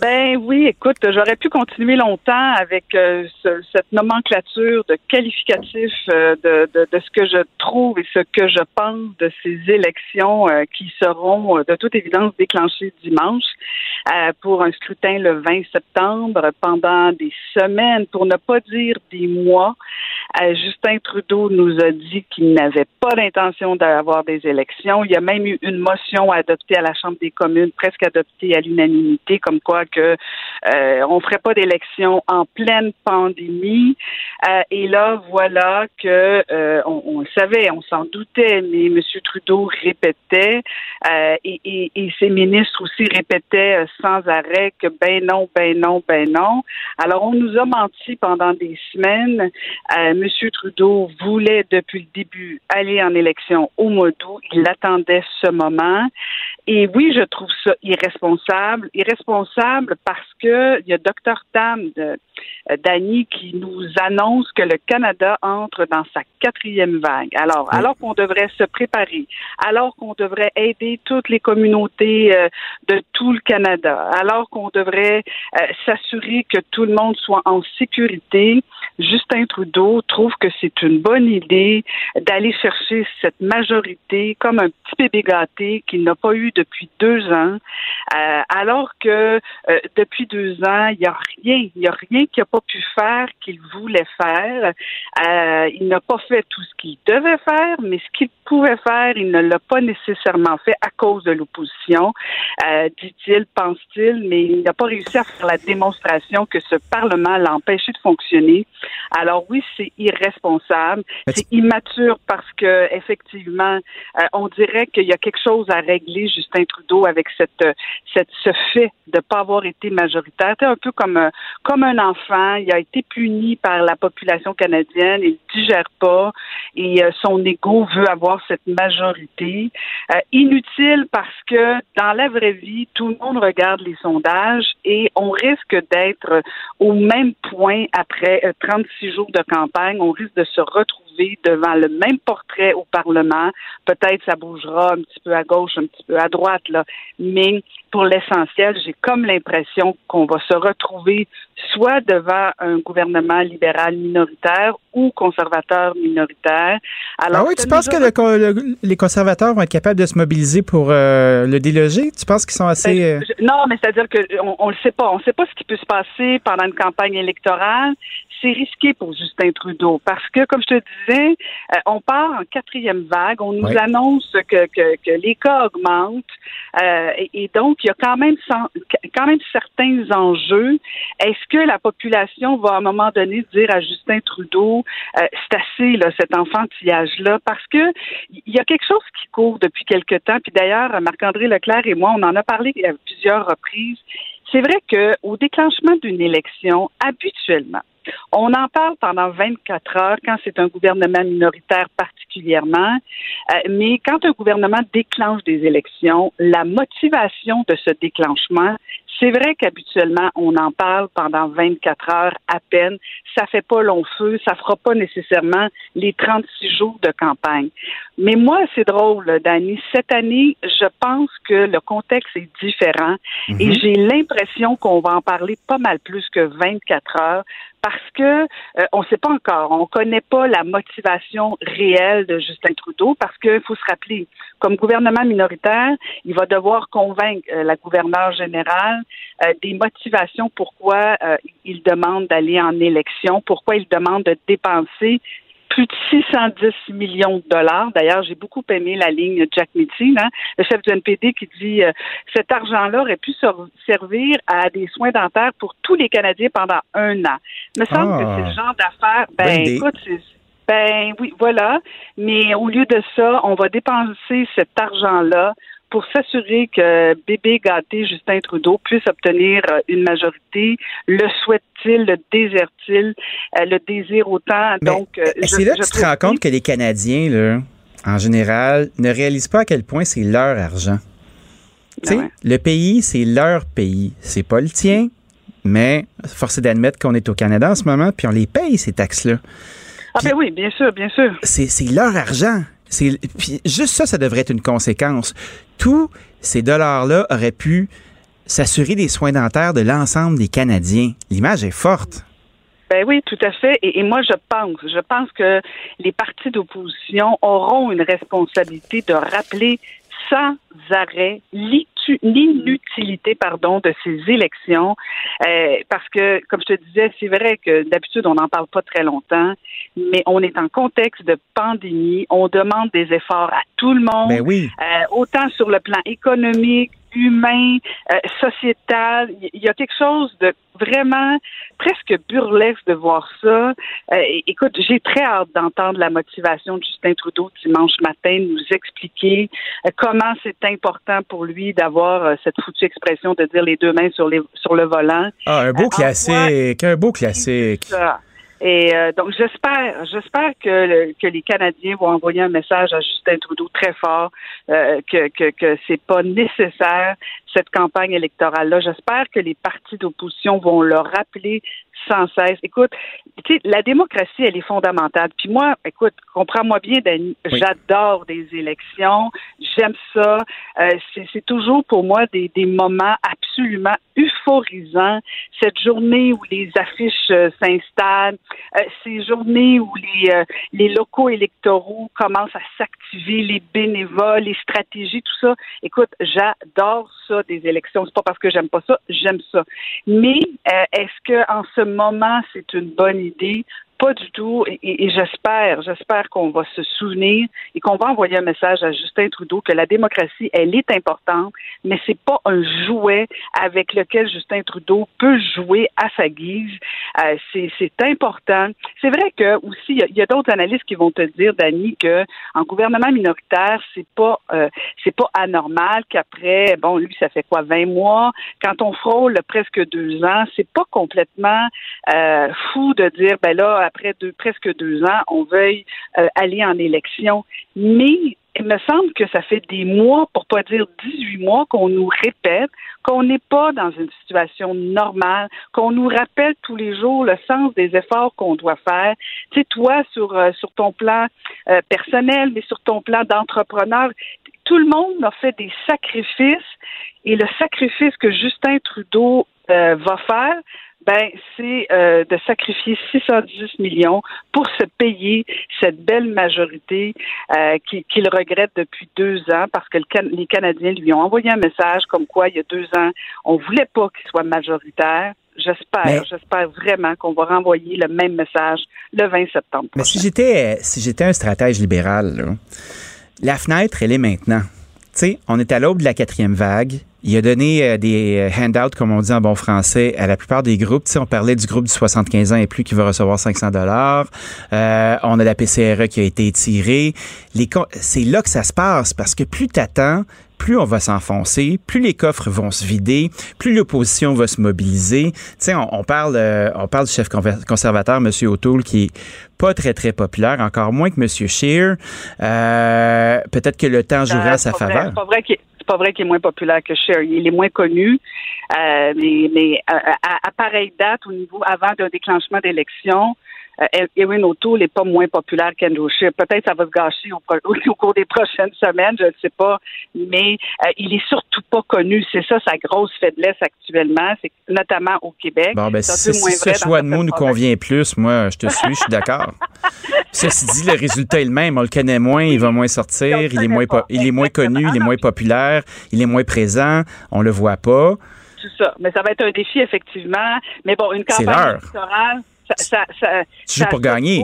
Ben oui, écoute, j'aurais pu continuer longtemps avec euh, ce- cette nomenclature de qualificatif euh, de, de, ce que je trouve et ce que je pense de ces élections euh, qui seront de toute évidence déclenchées dimanche pour un scrutin le 20 septembre pendant des semaines, pour ne pas dire des mois. Euh, Justin Trudeau nous a dit qu'il n'avait pas l'intention d'avoir des élections. Il y a même eu une motion adoptée à la Chambre des communes, presque adoptée à l'unanimité, comme quoi que euh, on ferait pas d'élection en pleine pandémie. Euh, et là, voilà que euh, on, le savait, on s'en doutait, mais M. Trudeau répétait euh, et, et, et ses ministres aussi répétaient euh, sans arrêt que ben non, ben non, ben non. Alors on nous a menti pendant des semaines. Euh, M. Trudeau voulait depuis le début aller en élection au mois d'août. Il attendait ce moment. Et oui, je trouve ça irresponsable. Irresponsable parce que il y a Dr Tam de Dany qui nous annonce que le Canada entre dans sa quatrième vague. Alors, alors qu'on devrait se préparer, alors qu'on devrait aider toutes les communautés euh, de tout le Canada, alors qu'on devrait euh, s'assurer que tout le monde soit en sécurité, Justin Trudeau trouve que c'est une bonne idée d'aller chercher cette majorité comme un petit bébé gâté qu'il n'a pas eu depuis deux ans, euh, alors que euh, depuis deux ans, il n'y a rien, il n'y a rien qu'il n'a pas pu faire qu'il voulait faire. Euh, il n'a pas fait tout ce qu'il devait faire, mais ce qu'il pouvait faire, il ne l'a pas nécessairement fait à cause de l'opposition, euh, dit-il, pense-t-il, mais il n'a pas réussi à faire la démonstration que ce Parlement l'a empêché de fonctionner. Alors oui, c'est irresponsable, c'est immature parce que effectivement, euh, on dirait qu'il y a quelque chose à régler, Justin Trudeau, avec cette, cette ce fait de pas avoir été majoritaire. C'est un peu comme euh, comme un enfant, il a été puni par la population canadienne, il digère pas et euh, son ego veut avoir cette majorité. Euh, inutile parce que dans la vraie vie, tout le monde regarde les sondages et on risque d'être au même point après 36 jours de campagne, on risque de se retrouver devant le même portrait au Parlement. Peut-être ça bougera un petit peu à gauche, un petit peu à droite, là. Mais pour l'essentiel, j'ai comme l'impression qu'on va se retrouver soit devant un gouvernement libéral minoritaire ou conservateur minoritaire. Alors, ah oui, tu penses que le, les conservateurs vont être capables de se mobiliser pour euh, le déloger? Tu penses qu'ils sont assez... Ben, euh, non, mais c'est-à-dire qu'on on le sait pas. On ne sait pas ce qui peut se passer pendant une campagne électorale c'est risqué pour Justin Trudeau parce que, comme je te disais, euh, on part en quatrième vague. On nous annonce que, que, que, les cas augmentent euh, et, donc il y a quand même quand même certains enjeux. Est-ce que la population va à un moment donné dire à Justin Trudeau euh, c'est assez là cet enfantillage là parce que il y a quelque chose qui court depuis quelque temps. Puis d'ailleurs, Marc-André Leclerc et moi, on en a parlé à plusieurs reprises. C'est vrai qu'au déclenchement d'une élection, habituellement, on en parle pendant 24 heures quand c'est un gouvernement minoritaire particulièrement, euh, mais quand un gouvernement déclenche des élections, la motivation de ce déclenchement, c'est vrai qu'habituellement, on en parle pendant 24 heures à peine. Ça fait pas long feu, ça fera pas nécessairement les 36 jours de campagne. Mais moi, c'est drôle, Dani. Cette année, je pense que le contexte est différent et Mhm. j'ai l'impression qu'on va en parler pas mal plus que 24 heures parce que euh, on ne sait pas encore, on connaît pas la motivation réelle de Justin Trudeau parce qu'il faut se rappeler, comme gouvernement minoritaire, il va devoir convaincre euh, la gouverneure générale euh, des motivations pourquoi euh, il demande d'aller en élection, pourquoi il demande de dépenser plus de 610 millions de dollars. D'ailleurs, j'ai beaucoup aimé la ligne Jack Meeting, hein, le chef du NPD, qui dit euh, cet argent-là aurait pu ser- servir à des soins dentaires pour tous les Canadiens pendant un an. Il me semble Ah. que c'est le genre d'affaires. Ben, écoute, c'est- ben oui, voilà. Mais au lieu de ça, on va dépenser cet argent-là pour s'assurer que bébé gâté Justin Trudeau puisse obtenir euh, une majorité. Le souhaite-t-il, le désire-t-il, euh, le désire autant? Donc, euh, c'est là que tu te rends compte que les Canadiens, là, en général, ne réalisent pas à quel point c'est leur argent. Tu sais, le pays, c'est leur pays. C'est pas le tien, mais force est d'admettre qu'on est au Canada en ce moment, puis on les paye, ces taxes-là. Ah ben oui, bien sûr, bien sûr. C'est leur argent. Juste ça, ça devrait être une conséquence. Tous ces dollars-là auraient pu s'assurer des soins dentaires de l'ensemble des Canadiens. L'image est forte. Ben oui, tout à fait. Et, moi, je pense, je pense que les partis d'opposition auront une responsabilité de rappeler sans arrêt l'itu- l'inutilité, pardon, de ces élections, Euh, parce que, comme je te disais, c'est vrai que d'habitude on n'en parle pas très longtemps, mais on est en contexte de pandémie, on demande des efforts à tout le monde, Ben oui. euh, autant sur le plan économique, humain, euh, sociétal. Il y a quelque chose de vraiment presque burlesque de voir ça. Euh, écoute, j'ai très hâte d'entendre la motivation de Justin Trudeau dimanche matin nous expliquer euh, comment c'est important pour lui d'avoir euh, cette foutue expression de dire les deux mains sur, les, sur le volant. Ah, un beau classique, un beau classique. ça. Et euh, donc j'espère, j'espère que, le- que les Canadiens vont envoyer un message à Justin Trudeau très fort euh, que que, que c'est pas nécessaire cette campagne électorale là. J'espère que les partis d'opposition vont le rappeler sans cesse. Écoute, la démocratie, elle est fondamentale. Puis moi, écoute, comprends-moi bien, Dani, Oui. j'adore des élections, j'aime ça. Euh, c'est toujours pour moi des, des moments absolument euphorisants. Cette journée où les affiches euh, s'installent, euh, ces journées où les, les locaux électoraux commencent à s'activer, les bénévoles, les stratégies, tout ça. Écoute, j'adore ça, des élections. C'est pas parce que j'aime pas ça, j'aime ça. Mais euh, est-ce que en ce moment c'est une bonne idée pas du tout. Et, et- j'espère, j'espère qu'on va se souvenir et qu'on va envoyer un message à Justin Trudeau que la démocratie, elle est importante, mais c'est pas un jouet avec lequel Justin Trudeau peut jouer à sa guise. Euh, c'est, important. C'est vrai que aussi, il y a- a, d'autres analystes qui vont te dire, Dani, que en gouvernement minoritaire, c'est pas, euh, c'est pas anormal qu'après, bon, lui, ça fait quoi, 20 mois, quand on frôle presque deux ans, c'est pas complètement euh, fou de dire, ben là, après deux, presque deux ans, on veuille euh, aller en élection. Mais il me semble que ça fait des mois, pour pas dire 18 mois, qu'on nous répète qu'on n'est pas dans une situation normale, qu'on nous rappelle tous les jours le sens des efforts qu'on doit faire. Tu sais, toi, sur, euh, sur ton plan euh, personnel, mais sur ton plan d'entrepreneur, tout le monde a fait des sacrifices et le sacrifice que Justin Trudeau va faire, ben, c'est euh, de sacrifier 610 millions pour se payer cette belle majorité euh, qui- qu'il regrette depuis deux ans parce que le Can- les Canadiens lui ont envoyé un message comme quoi il y a deux ans, on voulait pas qu'il soit majoritaire. J'espère, j'espère vraiment qu'on va renvoyer le même message le 20 septembre. Mais si j'étais si j'étais un stratège libéral, là, la fenêtre, elle est maintenant. Tu sais, on est à l'aube de la quatrième vague. Il a donné euh, des euh, handouts, comme on dit en bon français, à la plupart des groupes. Tu on parlait du groupe du 75 ans et plus qui va recevoir 500 dollars. Euh, on a la PCRE qui a été étirée. Les c'est là que ça se passe parce que plus t'attends, plus on va s'enfoncer, plus les coffres vont se vider, plus l'opposition va se mobiliser. Tu sais, on, on parle, euh, on parle du chef conservateur, M. O'Toole, qui est pas très, très populaire, encore moins que M. Scheer. Euh, Peut-être que le temps jouera à sa faveur. C'est pas vrai qu'il est- c'est pas vrai qu'il est moins populaire que Cher. Il est moins connu. Euh, mais mais à, à pareille date, au niveau avant d'un déclenchement d'élection, Erin O'Toole n'est pas moins populaire qu'Andrew Scheer. Peut-être ça va se gâcher au, cours des prochaines semaines, je ne sais pas. Mais euh, il est surtout pas connu. C'est ça sa grosse faiblesse actuellement, c'est notamment au Québec. Bon, ben, si, ce choix de mots nous convient plus, moi, je te suis, je suis d'accord. Ceci dit, le résultat est le même. On le connaît moins, il va moins sortir, il est moins, po- il est moins connu, il est moins populaire, il est moins présent, on le voit pas. tout ça. Mais ça va être un défi, effectivement. Mais bon, une campagne électorale, ça, ça, Tu joues pour gagner.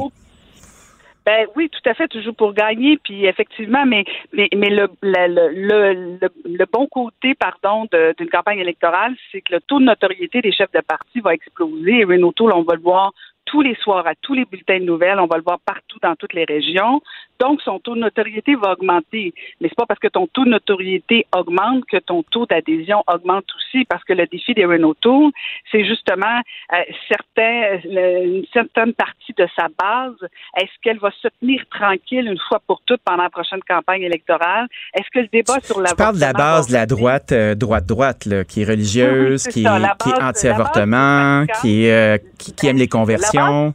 Ben oui, tout à fait, toujours pour gagner, puis effectivement, mais mais, mais le, le, le, le, le bon côté, pardon, d'une campagne électorale, c'est que le taux de notoriété des chefs de parti va exploser. Et Renault on va le voir tous les soirs à tous les bulletins de nouvelles, on va le voir partout dans toutes les régions. Donc, son taux de notoriété va augmenter. Mais c'est pas parce que ton taux de notoriété augmente que ton taux d'adhésion augmente aussi, parce que le défi des Renault Tour, c'est justement euh, certains, le- une certaine partie de sa base. Est-ce qu'elle va se tenir tranquille une fois pour toutes pendant la prochaine campagne électorale? Est-ce que le débat sur la Tu parles de la base de la droite, euh, droite-droite, là, qui est religieuse, qui, ça, est, qui anti-avortement, qui, euh, qui, qui aime les conversions.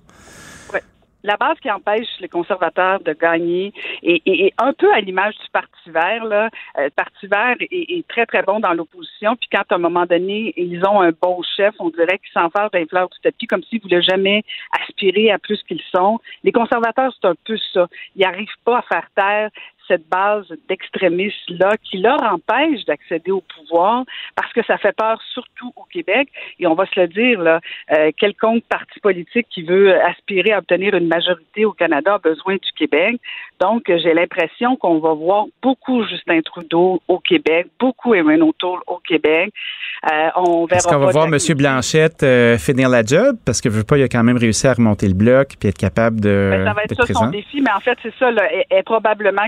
La base qui empêche les conservateurs de gagner et, et- et un peu à l'image du Parti vert, là, euh, le Parti vert est, est très, très bon dans l'opposition. Puis quand, à un moment donné, ils ont un bon chef, on dirait qu'ils s'enferment d'un fleur du tapis comme s'ils voulaient jamais aspirer à plus qu'ils sont. Les conservateurs, c'est un peu ça. Ils n'arrivent pas à faire taire cette base d'extrémistes-là qui leur empêche d'accéder au pouvoir parce que ça fait peur surtout au Québec. Et on va se le dire, là, euh, quelconque parti politique qui veut aspirer à obtenir une majorité au Canada a besoin du Québec. Donc, j'ai l'impression qu'on va voir beaucoup Justin Trudeau au Québec, beaucoup Erin O'Toole au Québec. Euh, on verra Est-ce qu'on va voir M. Blanchette euh, finir la job? Parce que je veux pas, il a quand même réussi à remonter le bloc puis être capable de, Ben, ça va être ça son présent. défi, mais en fait, c'est ça. Là, et, et probablement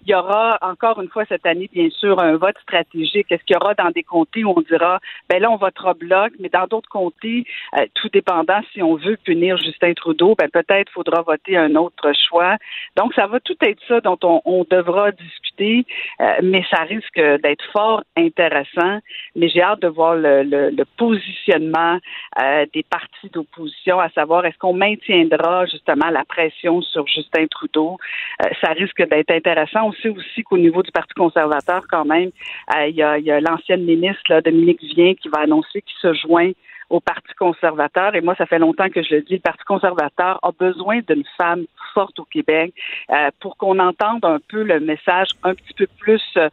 qu'il y aura encore une fois cette année, bien sûr, un vote stratégique. Est-ce qu'il y aura dans des comtés où on dira, ben là, on votera bloc, mais dans d'autres comtés, euh, tout dépendant, si on veut punir Justin Trudeau, ben peut-être faudra voter un autre choix. Donc, ça va tout être ça dont on, on devra discuter, euh, mais ça risque d'être fort intéressant. Mais j'ai hâte de voir le, le- le positionnement euh, des partis d'opposition, à savoir est-ce qu'on maintiendra justement la pression sur Justin Trudeau? Euh, ça risque d'être intéressant. On sait aussi qu'au niveau du Parti conservateur, quand même, euh, il y a, il y a l'ancienne ministre, là, Dominique Vien, qui va annoncer qu'il se joint au Parti conservateur. Et moi, ça fait longtemps que je le dis, le Parti conservateur a besoin d'une femme forte au Québec euh, pour qu'on entende un peu le message un petit peu plus euh,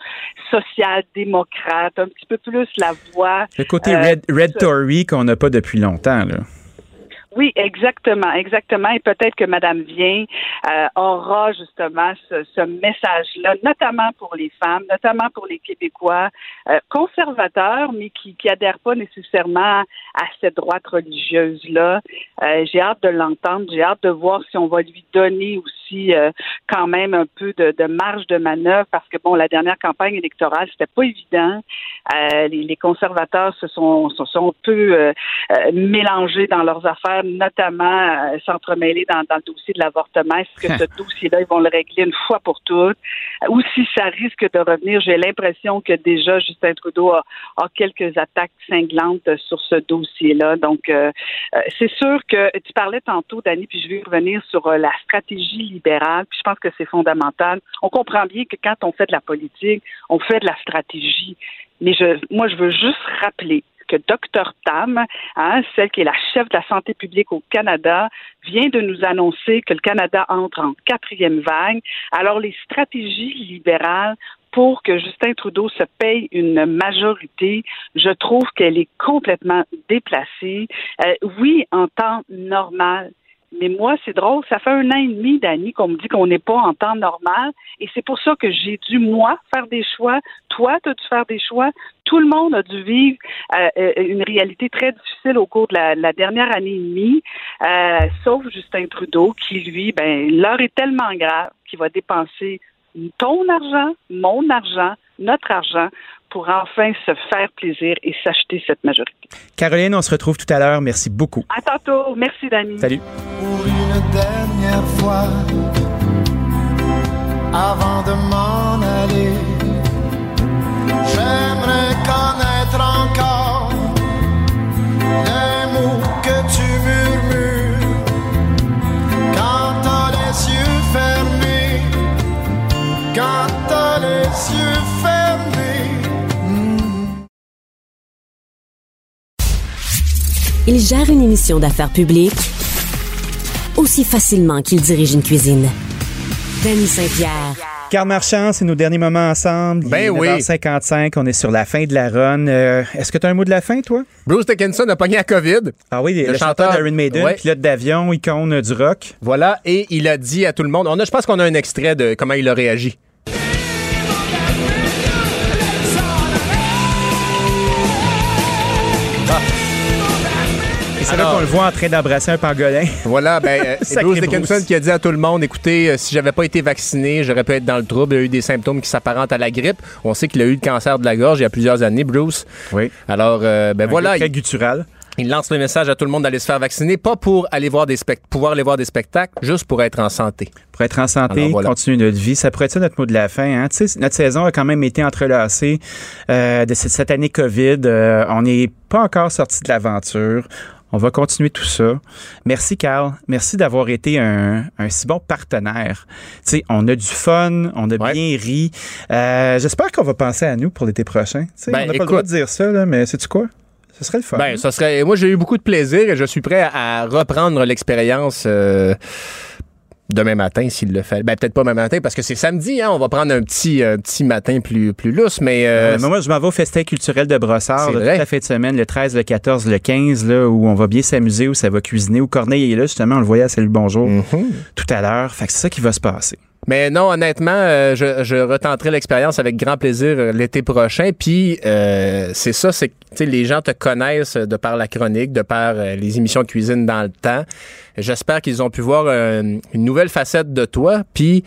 social-démocrate, un petit peu plus la voix. Le côté euh, Red, Red Tory qu'on n'a pas depuis longtemps, là. Oui, exactement, exactement. Et peut-être que Madame Vien euh, aura justement ce, ce message-là, notamment pour les femmes, notamment pour les Québécois euh, conservateurs, mais qui qui adhèrent pas nécessairement à cette droite religieuse-là. Euh, j'ai hâte de l'entendre. J'ai hâte de voir si on va lui donner aussi euh, quand même un peu de, de marge de manœuvre, parce que bon, la dernière campagne électorale, c'était pas évident. Euh, les, les conservateurs se sont se sont un peu euh, mélangés dans leurs affaires notamment euh, s'entremêler dans, dans le dossier de l'avortement. Est-ce que ce dossier-là, ils vont le régler une fois pour toutes? Ou si ça risque de revenir, j'ai l'impression que déjà Justin Trudeau a, a quelques attaques cinglantes sur ce dossier-là. Donc, euh, euh, c'est sûr que tu parlais tantôt, Dani, puis je vais revenir sur la stratégie libérale, puis je pense que c'est fondamental. On comprend bien que quand on fait de la politique, on fait de la stratégie. Mais je, moi, je veux juste rappeler que Dr Tam, hein, celle qui est la chef de la santé publique au Canada, vient de nous annoncer que le Canada entre en quatrième vague. Alors, les stratégies libérales pour que Justin Trudeau se paye une majorité, je trouve qu'elle est complètement déplacée. Euh, oui, en temps normal, mais moi, c'est drôle, ça fait un an et demi, Dani, qu'on me dit qu'on n'est pas en temps normal. Et c'est pour ça que j'ai dû, moi, faire des choix. Toi, tu as dû faire des choix. Tout le monde a dû vivre euh, euh, une réalité très difficile au cours de la, la dernière année et demie, euh, sauf Justin Trudeau, qui, lui, ben, l'heure est tellement grave qu'il va dépenser ton argent, mon argent, notre argent pour enfin se faire plaisir et s'acheter cette majorité. Caroline, on se retrouve tout à l'heure. Merci beaucoup. À tantôt. Merci, Dani. Salut. pour une dernière fois avant de m'en aller. J'aimerais connaître Il gère une émission d'affaires publiques aussi facilement qu'il dirige une cuisine. Danny Saint-Pierre. Carl Marchand, c'est nos derniers moments ensemble. Il Ben est oui. 9h55, on est sur la fin de la run. Euh, Est-ce que tu as un mot de la fin, toi? Bruce Dickinson a pogné à COVID. Ah oui, le, Le chanteur d'Iron Maiden, Ouais. pilote d'avion, icône euh, du rock. Voilà, et il a dit à tout le monde, on a, je pense qu'on a un extrait de comment il a réagi. C'est là qu'on le voit en train d'embrasser un pangolin. Voilà, ben, euh, c'est Bruce Bruce. Dickinson qui a dit à tout le monde, écoutez, euh, si j'avais pas été vacciné, j'aurais pu être dans le trouble. Il a eu des symptômes qui s'apparentent à la grippe. On sait qu'il a eu le cancer de la gorge il y a plusieurs années, Bruce. Oui. Alors, euh, ben Un voilà. Très il- guttural. Il lance le message à tout le monde d'aller se faire vacciner, pas pour aller voir des spect- pouvoir aller voir des spectacles, juste pour être en santé. Pour être en santé, Alors, voilà. continuer notre vie. Ça pourrait être ça notre mot de la fin. Hein? Tu sais, notre saison a quand même été entrelacée euh, de cette, cette année COVID. Euh, on n'est pas encore sorti de l'aventure. On va continuer tout ça. Merci, Carl. Merci d'avoir été un, un si bon partenaire. Tu sais, on a du fun, on a bien ri. Euh, J'espère qu'on va penser à nous pour l'été prochain. Tu Ben, on n'a pas le droit de dire ça, là, mais sais-tu quoi? Ce serait le fun. Ben, ça serait. Moi, j'ai eu beaucoup de plaisir et je suis prêt à, à reprendre l'expérience. euh, Demain matin, s'il le fait. Ben, peut-être pas demain matin, parce que c'est samedi, hein. On va prendre un petit, un petit matin plus, plus lousse, mais. euh, Euh, mais moi, je m'en vais au festin culturel de Brossard C'est là, toute la fin de semaine, le 13, le 14, le 15, là, où on va bien s'amuser, où ça va cuisiner, où Corneille est là, justement, on le voyait à Salut Bonjour Mm-hmm. tout à l'heure. Fait que c'est ça qui va se passer. Mais non, honnêtement, euh, je, je retenterai l'expérience avec grand plaisir euh, l'été prochain. Puis euh, c'est ça, c'est que les gens te connaissent de par la chronique, de par euh, les émissions de cuisine dans le temps. J'espère qu'ils ont pu voir une nouvelle facette de toi. Puis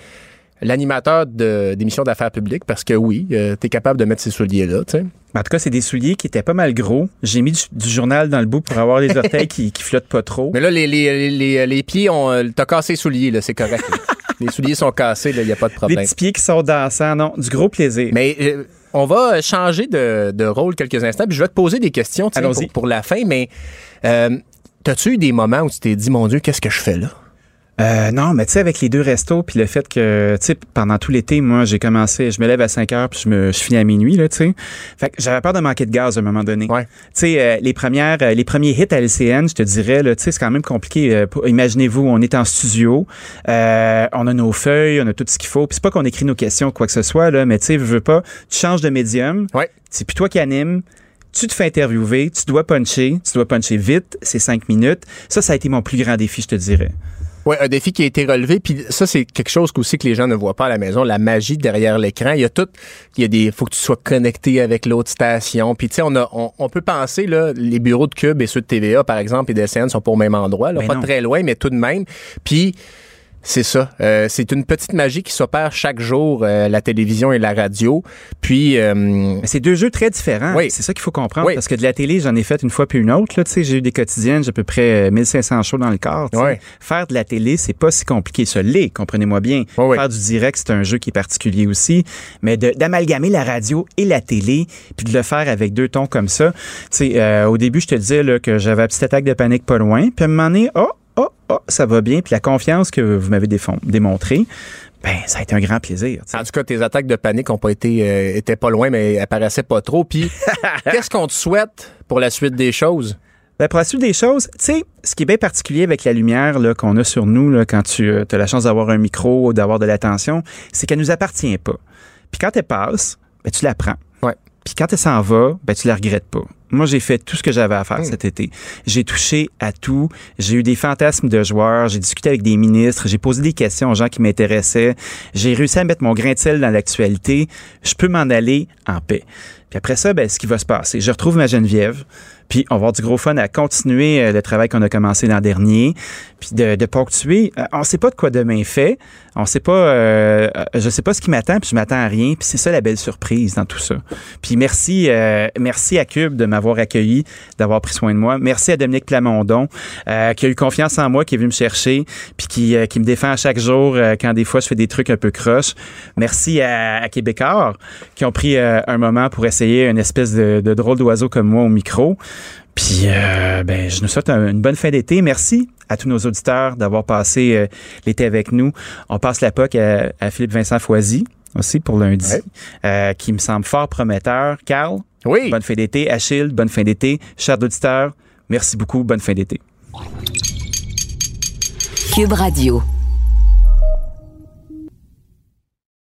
l'animateur d'émissions d'affaires publiques, parce que oui, tu es capable de mettre ces souliers-là. En tout cas, c'est des souliers qui étaient pas mal gros. J'ai mis du, du journal dans le bout pour avoir les orteils qui, qui flottent pas trop. Mais là, les, les, les, les pieds, ont, t'as cassé les souliers, là, c'est correct. les souliers sont cassés, il n'y a pas de Les problème. petits pieds qui sont dansants, non, du gros plaisir. Mais euh, on va changer de, de rôle quelques instants, puis je vais te poser des questions pour, pour la fin, mais euh, t'as-tu eu des moments où tu t'es dit, mon Dieu, qu'est-ce que je fais là? Euh, non, mais tu sais, avec les deux restos, puis le fait que, tu sais, pendant tout l'été, moi, j'ai commencé, je me lève à 5 heures, puis je me je finis à minuit, là, tu sais. Fait que j'avais peur de manquer de gaz à un moment donné. Tu sais, euh, les premières, euh, les premiers hits à LCN, je te dirais, là, tu sais, c'est quand même compliqué. Euh, Imaginez-vous, on est en studio, euh, on a nos feuilles, on a tout ce qu'il faut. Puis c'est pas qu'on écrit nos questions, quoi que ce soit, là, mais tu sais, veux veux pas, tu changes de médium. C'est puis toi qui anime. Tu te fais interviewer, tu dois puncher, tu dois puncher vite, c'est cinq minutes. Ça, ça a été mon plus grand défi, je te dirais. Oui, un défi qui a été relevé. Puis ça, c'est quelque chose aussi que les gens ne voient pas à la maison, la magie derrière l'écran. Il y a tout, il y a des, faut que tu sois connecté avec l'autre station. Puis tu sais, on, a, on, on peut penser, là, les bureaux de Cube et ceux de TVA, par exemple, et d'SN sont pas au même endroit, là, Ben pas non. très loin, mais tout de même. Puis c'est ça. Euh, c'est une petite magie qui s'opère chaque jour, euh, la télévision et la radio. Puis. euh, c'est deux jeux très différents. Oui. C'est ça qu'il faut comprendre. Oui. Parce que de la télé, j'en ai fait une fois puis une autre. Là, Tu sais, j'ai eu des quotidiennes, j'ai à peu près euh, 1500 shows dans le corps. Ouais. Faire de la télé, c'est pas si compliqué. Ce l'est, comprenez-moi bien. Faire du direct, c'est un jeu qui est particulier aussi. Mais d'amalgamer la radio et la télé, puis de le faire avec deux tons comme ça. Tu sais, euh, au début, je te disais là, que j'avais une petite attaque de panique pas loin. Puis à un moment donné, oh, oh, oh, ça va bien. Puis la confiance que vous m'avez démontrée, ben, ça a été un grand plaisir. En tout cas, tes attaques de panique ont pas été, euh, étaient pas loin, mais apparaissaient pas trop. Puis, qu'est-ce qu'on te souhaite pour la suite des choses? Ben, pour la suite des choses, tu sais, ce qui est bien particulier avec la lumière qu'on a sur nous là, quand tu as la chance d'avoir un micro ou d'avoir de l'attention, c'est qu'elle nous appartient pas. Puis quand elle passe, ben, tu la prends. Puis quand elle s'en va, ben, tu la regrettes pas. Moi, j'ai fait tout ce que j'avais à faire cet été. J'ai touché à tout. J'ai eu des fantasmes de joueurs. J'ai discuté avec des ministres. J'ai posé des questions aux gens qui m'intéressaient. J'ai réussi à mettre mon grain de sel dans l'actualité. Je peux m'en aller en paix. Puis après ça, ben, ce qui va se passer, je retrouve ma Geneviève. Puis on va avoir du gros fun à continuer euh, le travail qu'on a commencé l'an dernier. Puis de, de ponctuer. Euh, on sait pas de quoi demain fait. On sait pas. euh, je sais pas ce qui m'attend. Puis je m'attends à rien. Puis c'est ça la belle surprise dans tout ça. Puis merci, euh, merci à Cube de m'avoir accueilli, d'avoir pris soin de moi. Merci à Dominique Plamondon euh, qui a eu confiance en moi, qui est venu me chercher, puis qui, euh, qui me défend à chaque jour quand des fois je fais des trucs un peu croches. Merci à, à Québécois qui ont pris un moment pour essayer une espèce de, de drôle d'oiseau comme moi au micro. Puis, euh, ben, je nous souhaite un- une bonne fin d'été. Merci à tous nos auditeurs d'avoir passé euh, l'été avec nous. On passe la POC à, à Philippe Vincent Foisy aussi pour lundi, euh, qui me semble fort prometteur. Carl, oui. bonne fin d'été. Achille, bonne fin d'été. Chers auditeurs, merci beaucoup. Bonne fin d'été. Cube Radio.